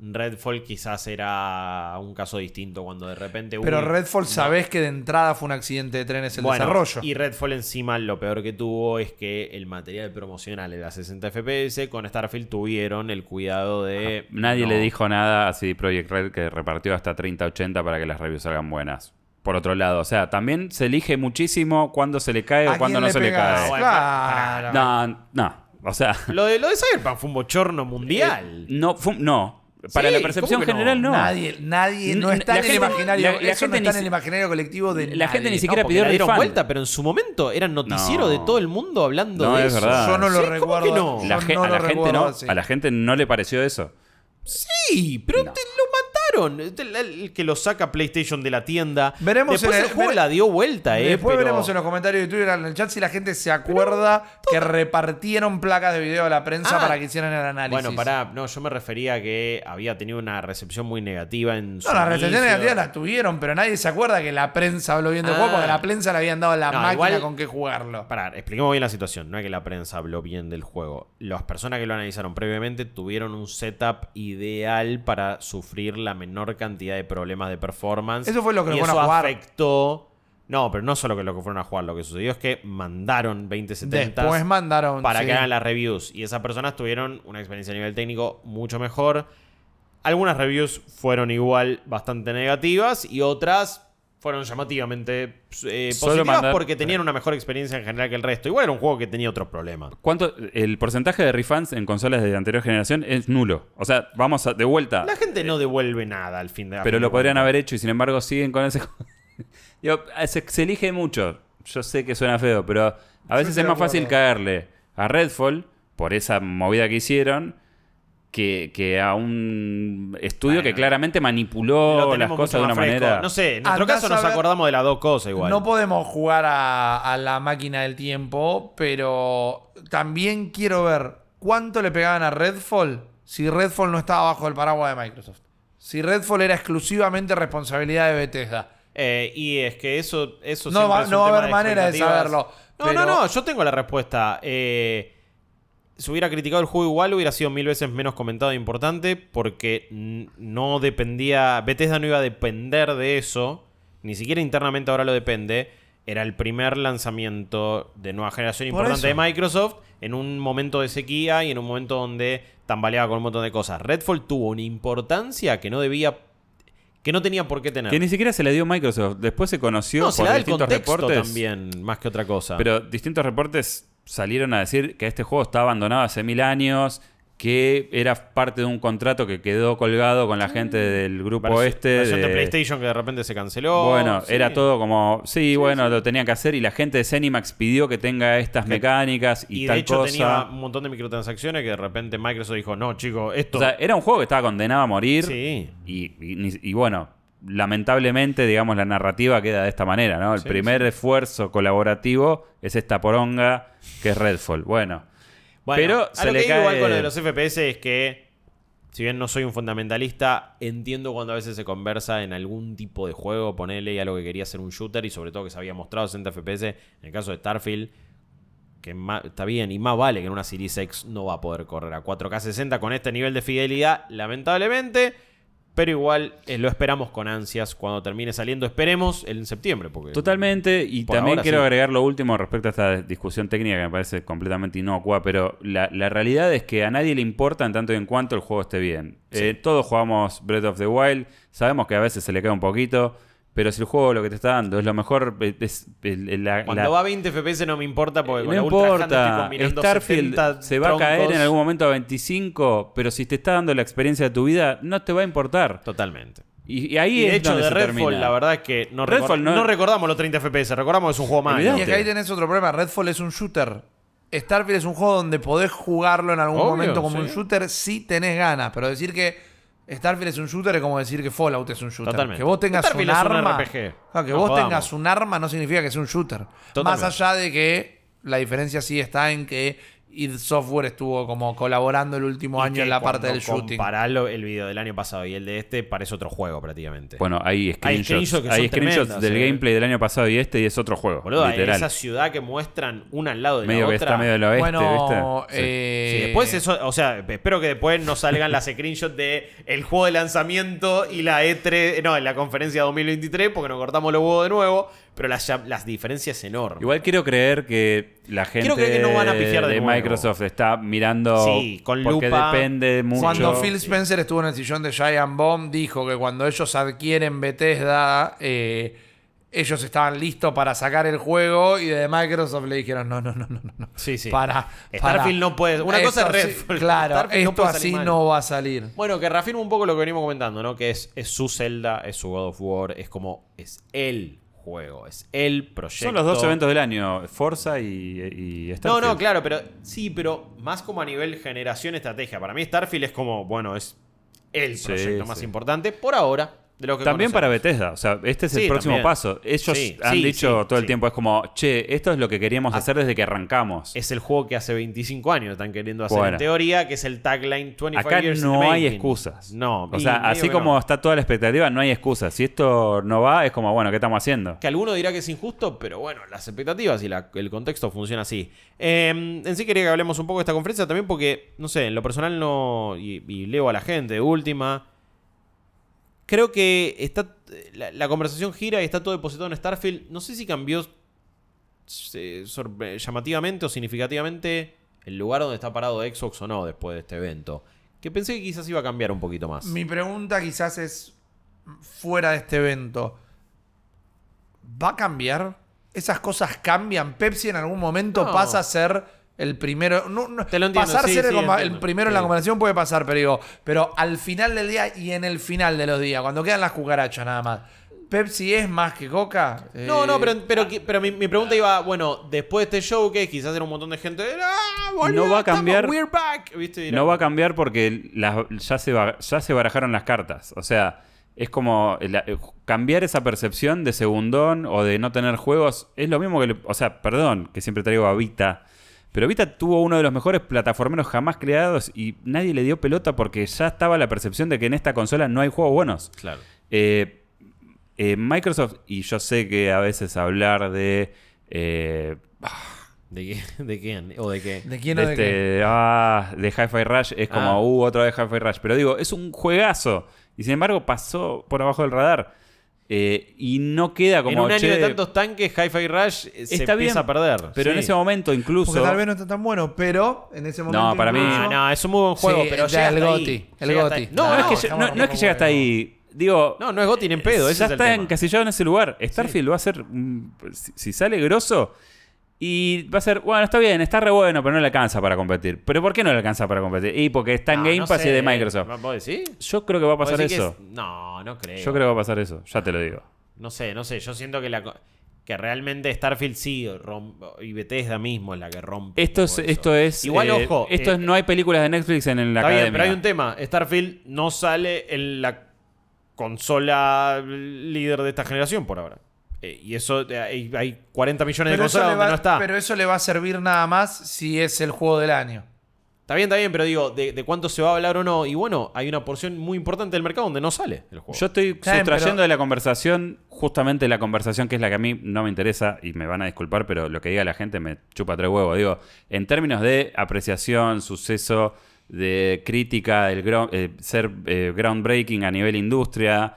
Redfall quizás era un caso distinto cuando de repente... Pero uy, Redfall no. sabés que de entrada fue un accidente de trenes el Bueno, desarrollo. Y Redfall encima lo peor que tuvo es que el material promocional era 60 FPS. Con Starfield tuvieron el cuidado de... Nadie no. le dijo nada a CD Projekt Red que repartió hasta 30-80 para que las reviews salgan buenas. Por otro lado, o sea, también se elige muchísimo cuándo se le cae ¿A o cuándo no le se le cae. bueno, Claro. No, no. O sea, Lo de, lo de Cyberpunk fue un bochorno mundial. no, fue- no. Para Sí, la percepción ¿cómo que no? general no. Nadie, nadie, no está la en el gente- imaginario. la- la eso no gente está ni en el imaginario colectivo de La gente nadie. ni siquiera porque pidió dieron refund. vuelta, pero en su momento era noticiero No. de todo el mundo hablando No, de es eso. verdad. Yo no lo Sí, ¿cómo recuerdo. que no? La Yo no a, la lo gente recuerdo no, así. a la gente no le pareció eso. Sí, pero No. te lo El, el que lo saca PlayStation de la tienda. Veremos Después en el, el- juego vere- la dio vuelta, eh. Después pero- veremos en los comentarios de Twitter en el chat si la gente se acuerda que repartieron placas de video a la prensa Ah. para que hicieran el análisis. Bueno, pará, no, yo me refería a que había tenido una recepción muy negativa en su No, las recepciones inicio. negativas las tuvieron, pero nadie se acuerda que la prensa habló bien del Ah. juego porque la prensa le habían dado la No, máquina igual- con que jugarlo. Pará, expliquemos bien la situación. No es que la prensa habló bien del juego. Las personas que lo analizaron previamente tuvieron un setup ideal para sufrir la menor cantidad de problemas de performance. Eso fue lo que y van a jugar. afectó No, pero no solo que lo que fueron a jugar, lo que sucedió es que mandaron 2070 Después mandaron. para sí. que hagan las reviews. Y esas personas tuvieron una experiencia a nivel técnico mucho mejor. Algunas reviews fueron igual bastante negativas y otras fueron llamativamente eh, Solo positivas mandar- porque tenían una mejor experiencia en general que el resto. Igual era un juego que tenía otros problemas. ¿Cuánto, el porcentaje de refunds en consolas de anterior generación es nulo. O sea, vamos a- de vuelta. La gente no devuelve nada al fin de Pero lo podrían haber hecho y sin embargo siguen con ese. Digo, se, se elige mucho. Yo sé que suena feo, pero a veces es más fácil caerle a Redfall por esa movida que hicieron que, que a un estudio que claramente manipuló las cosas de una fresco. manera. No sé, en nuestro Andás caso nos ver- acordamos de las dos cosas igual. No podemos jugar a, a la máquina del tiempo, pero también quiero ver cuánto le pegaban a Redfall si Redfall no estaba bajo el paraguas de Microsoft. Si Redfall era exclusivamente responsabilidad de Bethesda. Eh, y es que eso, eso No va- es un no va a haber manera de saberlo, No, pero- no, no, yo tengo la respuesta. Eh, si hubiera criticado el juego igual, hubiera sido mil veces menos comentado e importante porque no dependía. Bethesda no iba a depender de eso. Ni siquiera internamente ahora lo depende. Era el primer lanzamiento de nueva generación Por importante de. Microsoft en un momento de sequía y en un momento donde tambaleaba con un montón de cosas. Redfall tuvo una importancia que no debía. que no tenía por qué tener. Que ni siquiera se le dio Microsoft. Después se conoció no, se por da el distintos contexto reportes. también, más que otra cosa. Pero distintos reportes salieron a decir que este juego estaba abandonado hace mil años, que era parte de un contrato que quedó colgado con la gente del grupo Versión- este. versión de... de- PlayStation que de repente se canceló. Bueno, Sí. era todo como, sí, bueno, lo tenían que hacer y la gente de Zenimax pidió que tenga estas mecánicas y, Y, tal de hecho cosa. tenía un montón de microtransacciones que de repente Microsoft dijo, no, chicos, esto... O sea, era un juego que estaba condenado a morir sí. y, y- ni- y bueno, lamentablemente, digamos, la narrativa queda de esta manera, ¿no? El Sí, primer esfuerzo colaborativo es esta poronga que es Redfall. Bueno, Bueno, Pero a se lo le que digo igual cae- con lo de los FPS es que, si bien no soy un fundamentalista, entiendo cuando a veces se conversa en algún tipo de juego, ponele y algo que quería ser un shooter y sobre todo que se había mostrado 60 FPS, en el caso de Starfield, que está bien y más vale que en una Series X no va a poder correr a 4K 60 con este nivel de fidelidad, lamentablemente. Pero igual eh, lo esperamos con ansias cuando termine saliendo. Esperemos en septiembre. Porque Totalmente, y también quiero sí. agregar lo último respecto a esta discusión técnica que me parece completamente inocua, pero la, la realidad es que a nadie le importa en tanto y en cuanto el juego esté bien. Eh, todos jugamos Breath of the Wild, sabemos que a veces se le cae un poquito, pero si el juego lo que te está dando es lo mejor, eh, es la, Cuando la- va a 20 FPS no me importa porque con no la estoy importa, combinando Starfield 70 se va a caer en algún momento a 25, pero si te está dando la experiencia de tu vida, no te va a importar. Totalmente. Y, y ahí Y de es hecho, donde de Redfall, termina. la verdad es que no, Redfall recor- no- no recordamos los 30 FPS, recordamos que es un juego malo. Olvidate. Y acá ahí tenés otro problema. Redfall es un shooter. Starfield es un juego donde podés jugarlo en algún Obvio, momento como sí. un shooter si tenés ganas. Pero decir que Starfield es un shooter es como decir que Fallout es un shooter. Totalmente. Que vos tengas Starfield un es un arma. RPG. Que No vos tengas un arma no significa que sea un shooter. Totalmente. Más allá de que la diferencia sí está en que id Software estuvo como colaborando el último Y año en la parte del shooting. comparalo el video del año pasado y el de este, parece otro juego prácticamente. Bueno, hay screenshots, screenshots que hay screenshots del eh. gameplay del año pasado y este y es otro juego. Boludo, literal. esa ciudad que muestran una al lado de medio la que otra. está medio del oeste, bueno, ¿viste? Sí. eh, Sí, después eso, o sea, espero que después no salgan las screenshots de el juego de lanzamiento y la E3, no, en la conferencia 2023, porque nos cortamos los huevos de nuevo, pero las, las diferencias enormes. Igual quiero creer que la gente Quiero creer que no van a pifiar de. Microsoft está mirando Sí, con porque lupa. depende mucho. Cuando Phil Spencer estuvo en el sillón de Giant Bomb, dijo que cuando ellos adquieren Bethesda, eh, ellos estaban listos para sacar el juego y de Microsoft le dijeron, no, no, no, no, no, no. Sí, sí. Para, Starfield no puede- una cosa es sí, Redfall, claro, Starfield no esto así mal. no va a salir. Bueno, que reafirma un poco lo que venimos comentando, ¿no? Que es, es su Zelda, es su God of War, es como, es el juego, es el proyecto. Son los dos eventos del año, Forza y, y No, Starfield. no, claro, pero sí, pero más como a nivel generación estrategia. Para mí Starfield es como, bueno, es el Sí, proyecto más sí. importante por ahora de lo que También para. Bethesda, o sea, este es el próximo también. paso. Ellos Sí, han sí, dicho todo el tiempo, es como, che, esto es lo que queríamos Ah, hacer desde que arrancamos. Es el juego que hace 25 años están queriendo hacer Bueno. en teoría, que es el tagline 25 Acá years in the no hay making. excusas. No, O sea, así como no. está toda la expectativa, no hay excusas. Si esto no va, es como, bueno, ¿qué estamos haciendo? Que alguno dirá que es injusto, pero bueno, las expectativas y la- el contexto funciona así. Eh, en sí quería que hablemos un poco de esta conferencia también porque, no sé, en lo personal no... Y, y leo a la gente de última. Creo que está, la, la conversación gira y está todo depositado en Starfield. No sé si cambió eh, llamativamente o significativamente el lugar donde está parado Xbox o no después de este evento. Que pensé que quizás iba a cambiar un poquito más. Mi pregunta quizás es, fuera de este evento, ¿va a cambiar? ¿Esas cosas cambian? ¿Pepsi en algún momento No. pasa a ser el primero? No, no, Te lo entiendo, pasar sí, ser el, sí, coma- el entiendo. primero en la Sí. conversación puede pasar, pero digo, pero al final del día y en el final de los días, cuando quedan las cucarachas nada más, ¿Pepsi es más que Coca? No, Eh, no, pero, pero, pero mi, mi pregunta iba, bueno, después de este show, que quizás era un montón de gente. ¡Ah, boludo, No va a estamos- cambiar- We're back. No va a cambiar porque las- ya, se ya se barajaron las cartas. O sea, es como la- eh, cambiar esa percepción de segundón o de no tener juegos. Es lo mismo que... le- o sea, perdón, que siempre traigo a Vita. Pero Vita tuvo uno de los mejores plataformeros jamás creados y nadie le dio pelota porque ya estaba la percepción de que en esta consola no hay juegos buenos. Claro. Eh, eh, Microsoft, y yo sé que a veces hablar de... eh, ¿De, qué, ¿De quién? ¿O de qué? ¿De quién de o de qué? este, ah, de Hi-Fi Rush es como, Ah. uh, otra vez Hi-Fi Rush. Pero digo, es un juegazo. Y sin embargo pasó por abajo del radar. Eh, y no queda como, en un año "Che, de tantos tanques, Hi-Fi Rush eh, se Está empieza bien, a perder. Pero en Sí. ese momento incluso... Porque tal vez no está tan bueno, pero en ese momento. para mí- incluso- no, es un muy buen juego, Sí, pero ya llega el Goti, el Goti. No, No, no, es que, no, no- no es que llega hasta ahí. Digo, no, no es Goti ni en pedo. ese ya es el está tema. encasillado en ese lugar. Starfield va a ser. si, si sale grosso. Y va a ser, bueno, está bien, está re bueno, pero no le alcanza para competir. ¿Pero por qué no le alcanza para competir? Y porque está en Game no Pass y sé. de Microsoft. ¿Vos decís? Yo creo que va a ¿Vos pasar eso. es- No, no creo. Yo creo que va a pasar eso, ya te lo digo. No sé, no sé. Yo siento que la que realmente Starfield sí rom- y Bethesda mismo es la que rompe. Esto es, esto es. Igual, eh, ojo. Esto eh, es, no hay películas de Netflix en, la bien, academia. pero hay un tema. Starfield no sale en la consola líder de esta generación por ahora. Eh, y eso, eh, hay, hay 40 millones de Pero eso, consolas le donde va, no está. pero eso le va a servir nada más si es el juego del año. Está bien, está bien, pero digo, de, de cuánto se va a hablar o no. Y bueno, hay una porción muy importante del mercado donde no sale el juego. Yo estoy sustrayendo pero- de la conversación, justamente la conversación que es la que a mí no me interesa, y me van a disculpar, pero lo que diga la gente me chupa tres huevos. Digo, en términos de apreciación, suceso, de crítica, del ground- eh, ser eh, groundbreaking a nivel industria,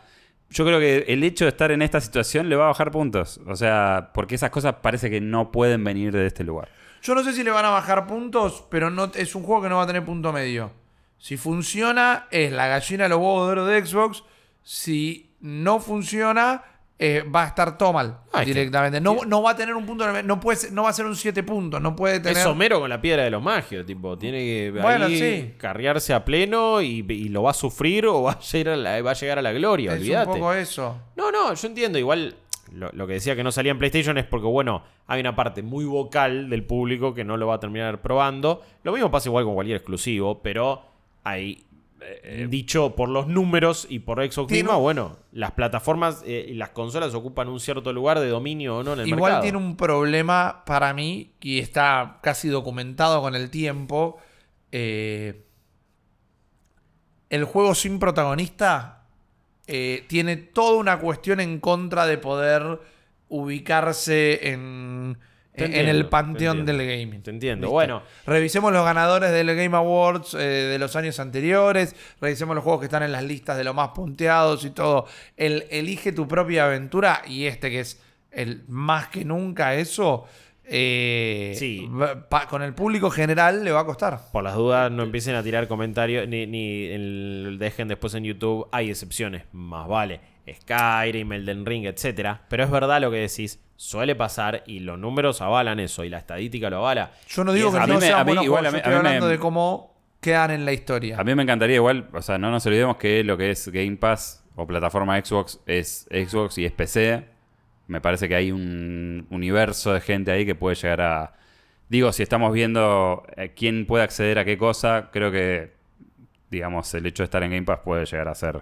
yo creo que el hecho de estar en esta situación le va a bajar puntos. O sea, porque esas cosas parece que no pueden venir de este lugar. Yo no sé si le van a bajar puntos, pero no es un juego que no va a tener punto medio. Si funciona, es la gallina de los huevos de oro de Xbox. Si no funciona, eh, va a estar todo mal Ah, que- directamente. No, no va a tener un punto. No, puede no va a ser un 7 puntos. No puede tener. Es Homero con la piedra de los magios, tipo, tiene que Bueno, ahí sí. carrearse a pleno y, y lo va a sufrir o va a llegar a la, va a, llegar a la gloria, es un poco eso. No, no, yo entiendo. Igual lo, lo que decía que no salía en PlayStation es porque, bueno, hay una parte muy vocal del público que no lo va a terminar probando. Lo mismo pasa igual con cualquier exclusivo, pero hay. Eh, dicho por los números y por Xbox Tiene misma, un- bueno, las plataformas eh, y las consolas ocupan un cierto lugar de dominio o no en el Igual mercado. tiene un problema para mí, y está casi documentado con el tiempo. eh, el juego sin protagonista tiene toda una cuestión en contra de poder ubicarse en, En el te panteón del gaming. Te entiendo. Bueno, Revisemos los ganadores del Game Awards eh, de los años anteriores. Revisemos los juegos que están en las listas de los más punteados y todo. El elige tu propia aventura y este que es el más que nunca eso. eh, Sí. pa- con el público general le va a costar. por las dudas, no empiecen a tirar comentarios ni, ni el- dejen después en YouTube. Hay excepciones, más vale. Skyrim, Elden Ring, etcétera. Pero es verdad lo que decís. Suele pasar y los números avalan eso y la estadística lo avala. Yo no digo es- que a mí no me- a mí igual, juegos, a mí- yo estoy a mí me- hablando de cómo quedan en la historia. A mí me encantaría igual, o sea, no nos olvidemos que lo que es Game Pass o plataforma Xbox es Xbox y es PC. Me parece que hay un universo de gente ahí que puede llegar a... Digo, si estamos viendo eh, quién puede acceder a qué cosa, creo que, digamos, el hecho de estar en Game Pass puede llegar a ser...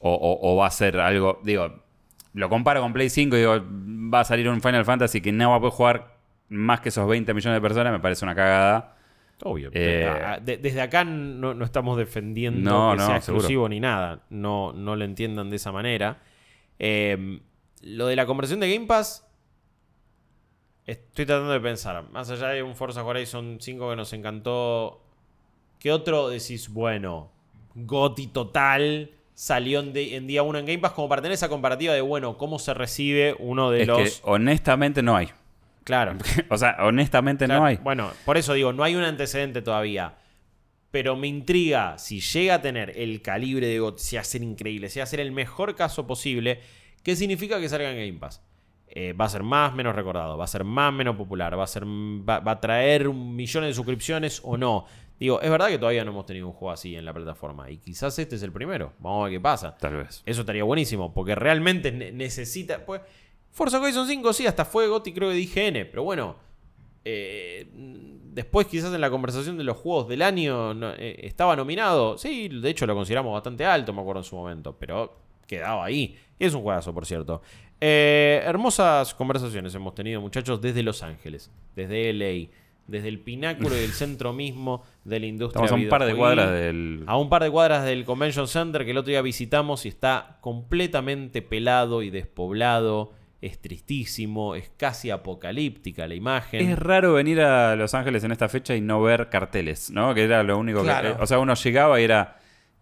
O, o- o va a ser algo... Digo, lo comparo con Play 5 y digo, va a salir un Final Fantasy que no va a poder jugar más que esos 20 millones de personas, me parece una cagada. Obvio. Eh, ah, de- desde acá no, no estamos defendiendo No, que no, sea seguro. exclusivo ni nada. No, no lo entiendan de esa manera. Eh, lo de la conversión de Game Pass. Estoy tratando de pensar. Más allá de un Forza Horizon 5 que nos encantó. ¿Qué otro decís? Bueno, Goti total. Salió en, día 1 en Game Pass como para tener esa comparativa de, bueno, cómo se recibe uno de Es los... que honestamente no hay. Claro. O sea, honestamente Claro, no hay. Bueno, por eso digo, no hay un antecedente todavía. Pero me intriga si llega a tener el calibre de GOT, si va a ser increíble, si va a ser el mejor caso posible, ¿qué significa que salga en Game Pass? Eh, va a ser más menos recordado, va a ser más menos popular, va a, ser, va, va a traer millón de suscripciones o no. Digo, es verdad que todavía no hemos tenido un juego así en la plataforma y quizás este es el primero. Vamos a ver qué pasa. Tal vez. Eso estaría buenísimo, porque realmente ne- necesita. Pues, Forza Horizon 5 sí, hasta fue GOTY creo que de IGN, pero bueno. eh, después quizás en la conversación de los juegos del año no- eh, estaba nominado. Sí, de hecho lo consideramos bastante alto, me acuerdo en su momento, pero quedaba ahí. Y es un juegazo, por cierto. Eh, hermosas conversaciones hemos tenido, muchachos, desde Los Ángeles, desde LA, desde el pináculo y el centro mismo de la industria. Estamos a un par de cuadras del. A un par de cuadras del Convention Center que el otro día visitamos y está completamente pelado y despoblado. Es tristísimo, es casi apocalíptica la imagen. Es raro venir a Los Ángeles en esta fecha y no ver carteles, ¿no? Que era lo único Claro. que. O sea, uno llegaba y era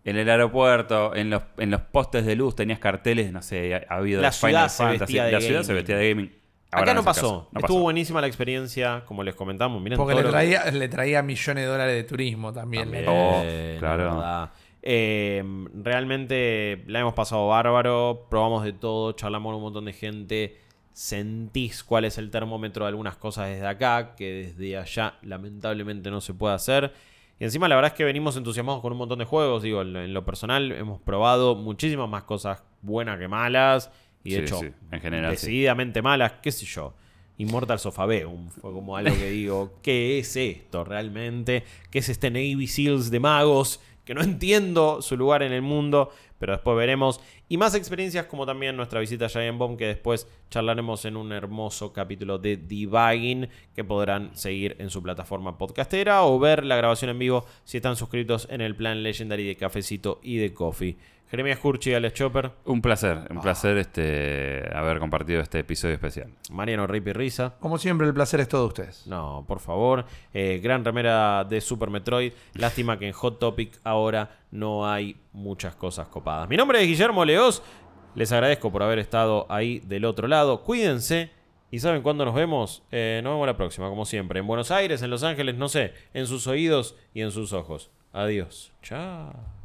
en el aeropuerto, en los, en los postes de luz tenías carteles, no sé, ha habido La Final ciudad se Fantasy. vestía de La ciudad se vestía de gaming. Ahora Acá no pasó. Estuvo pasó. buenísima la experiencia, como les comentamos. Miren Porque todo le lo que- traía, le traía millones de dólares de turismo también. También, Oh, la claro. Eh, realmente la hemos pasado bárbaro, probamos de todo, charlamos con un montón de gente, sentís cuál es el termómetro de algunas cosas desde acá, que desde allá lamentablemente no se puede hacer. Y encima la verdad es que venimos entusiasmados con un montón de juegos, digo, en lo, en lo personal hemos probado muchísimas más cosas buenas que malas, y de Sí, hecho, sí, en general, decididamente malas, qué sé yo. Immortal Sofabeum fue como algo que digo, ¿qué es esto realmente? ¿Qué es este Navy Seals de magos? Que no entiendo su lugar en el mundo, pero después veremos. Y más experiencias como también nuestra visita a Giant Bomb, que después charlaremos en un hermoso capítulo de Debugging, que podrán seguir en su plataforma podcastera o ver la grabación en vivo si están suscritos en el plan Legendary de Cafecito y de Coffee. Jeremías Curchi, Alex Chopper, Un placer, Ah. un placer este haber compartido este episodio especial. Mariano Rip y Risa. Como siempre, el placer es todo de ustedes. No, por favor. Eh, gran remera de Super Metroid. Lástima que en Hot Topic ahora no hay muchas cosas copadas. Mi nombre es Guillermo Leos. Les agradezco por haber estado ahí del otro lado. Cuídense. ¿Y saben cuándo nos vemos? Eh, nos vemos la próxima, como siempre. En Buenos Aires, en Los Ángeles, no sé. En sus oídos y en sus ojos. Adiós. Chao.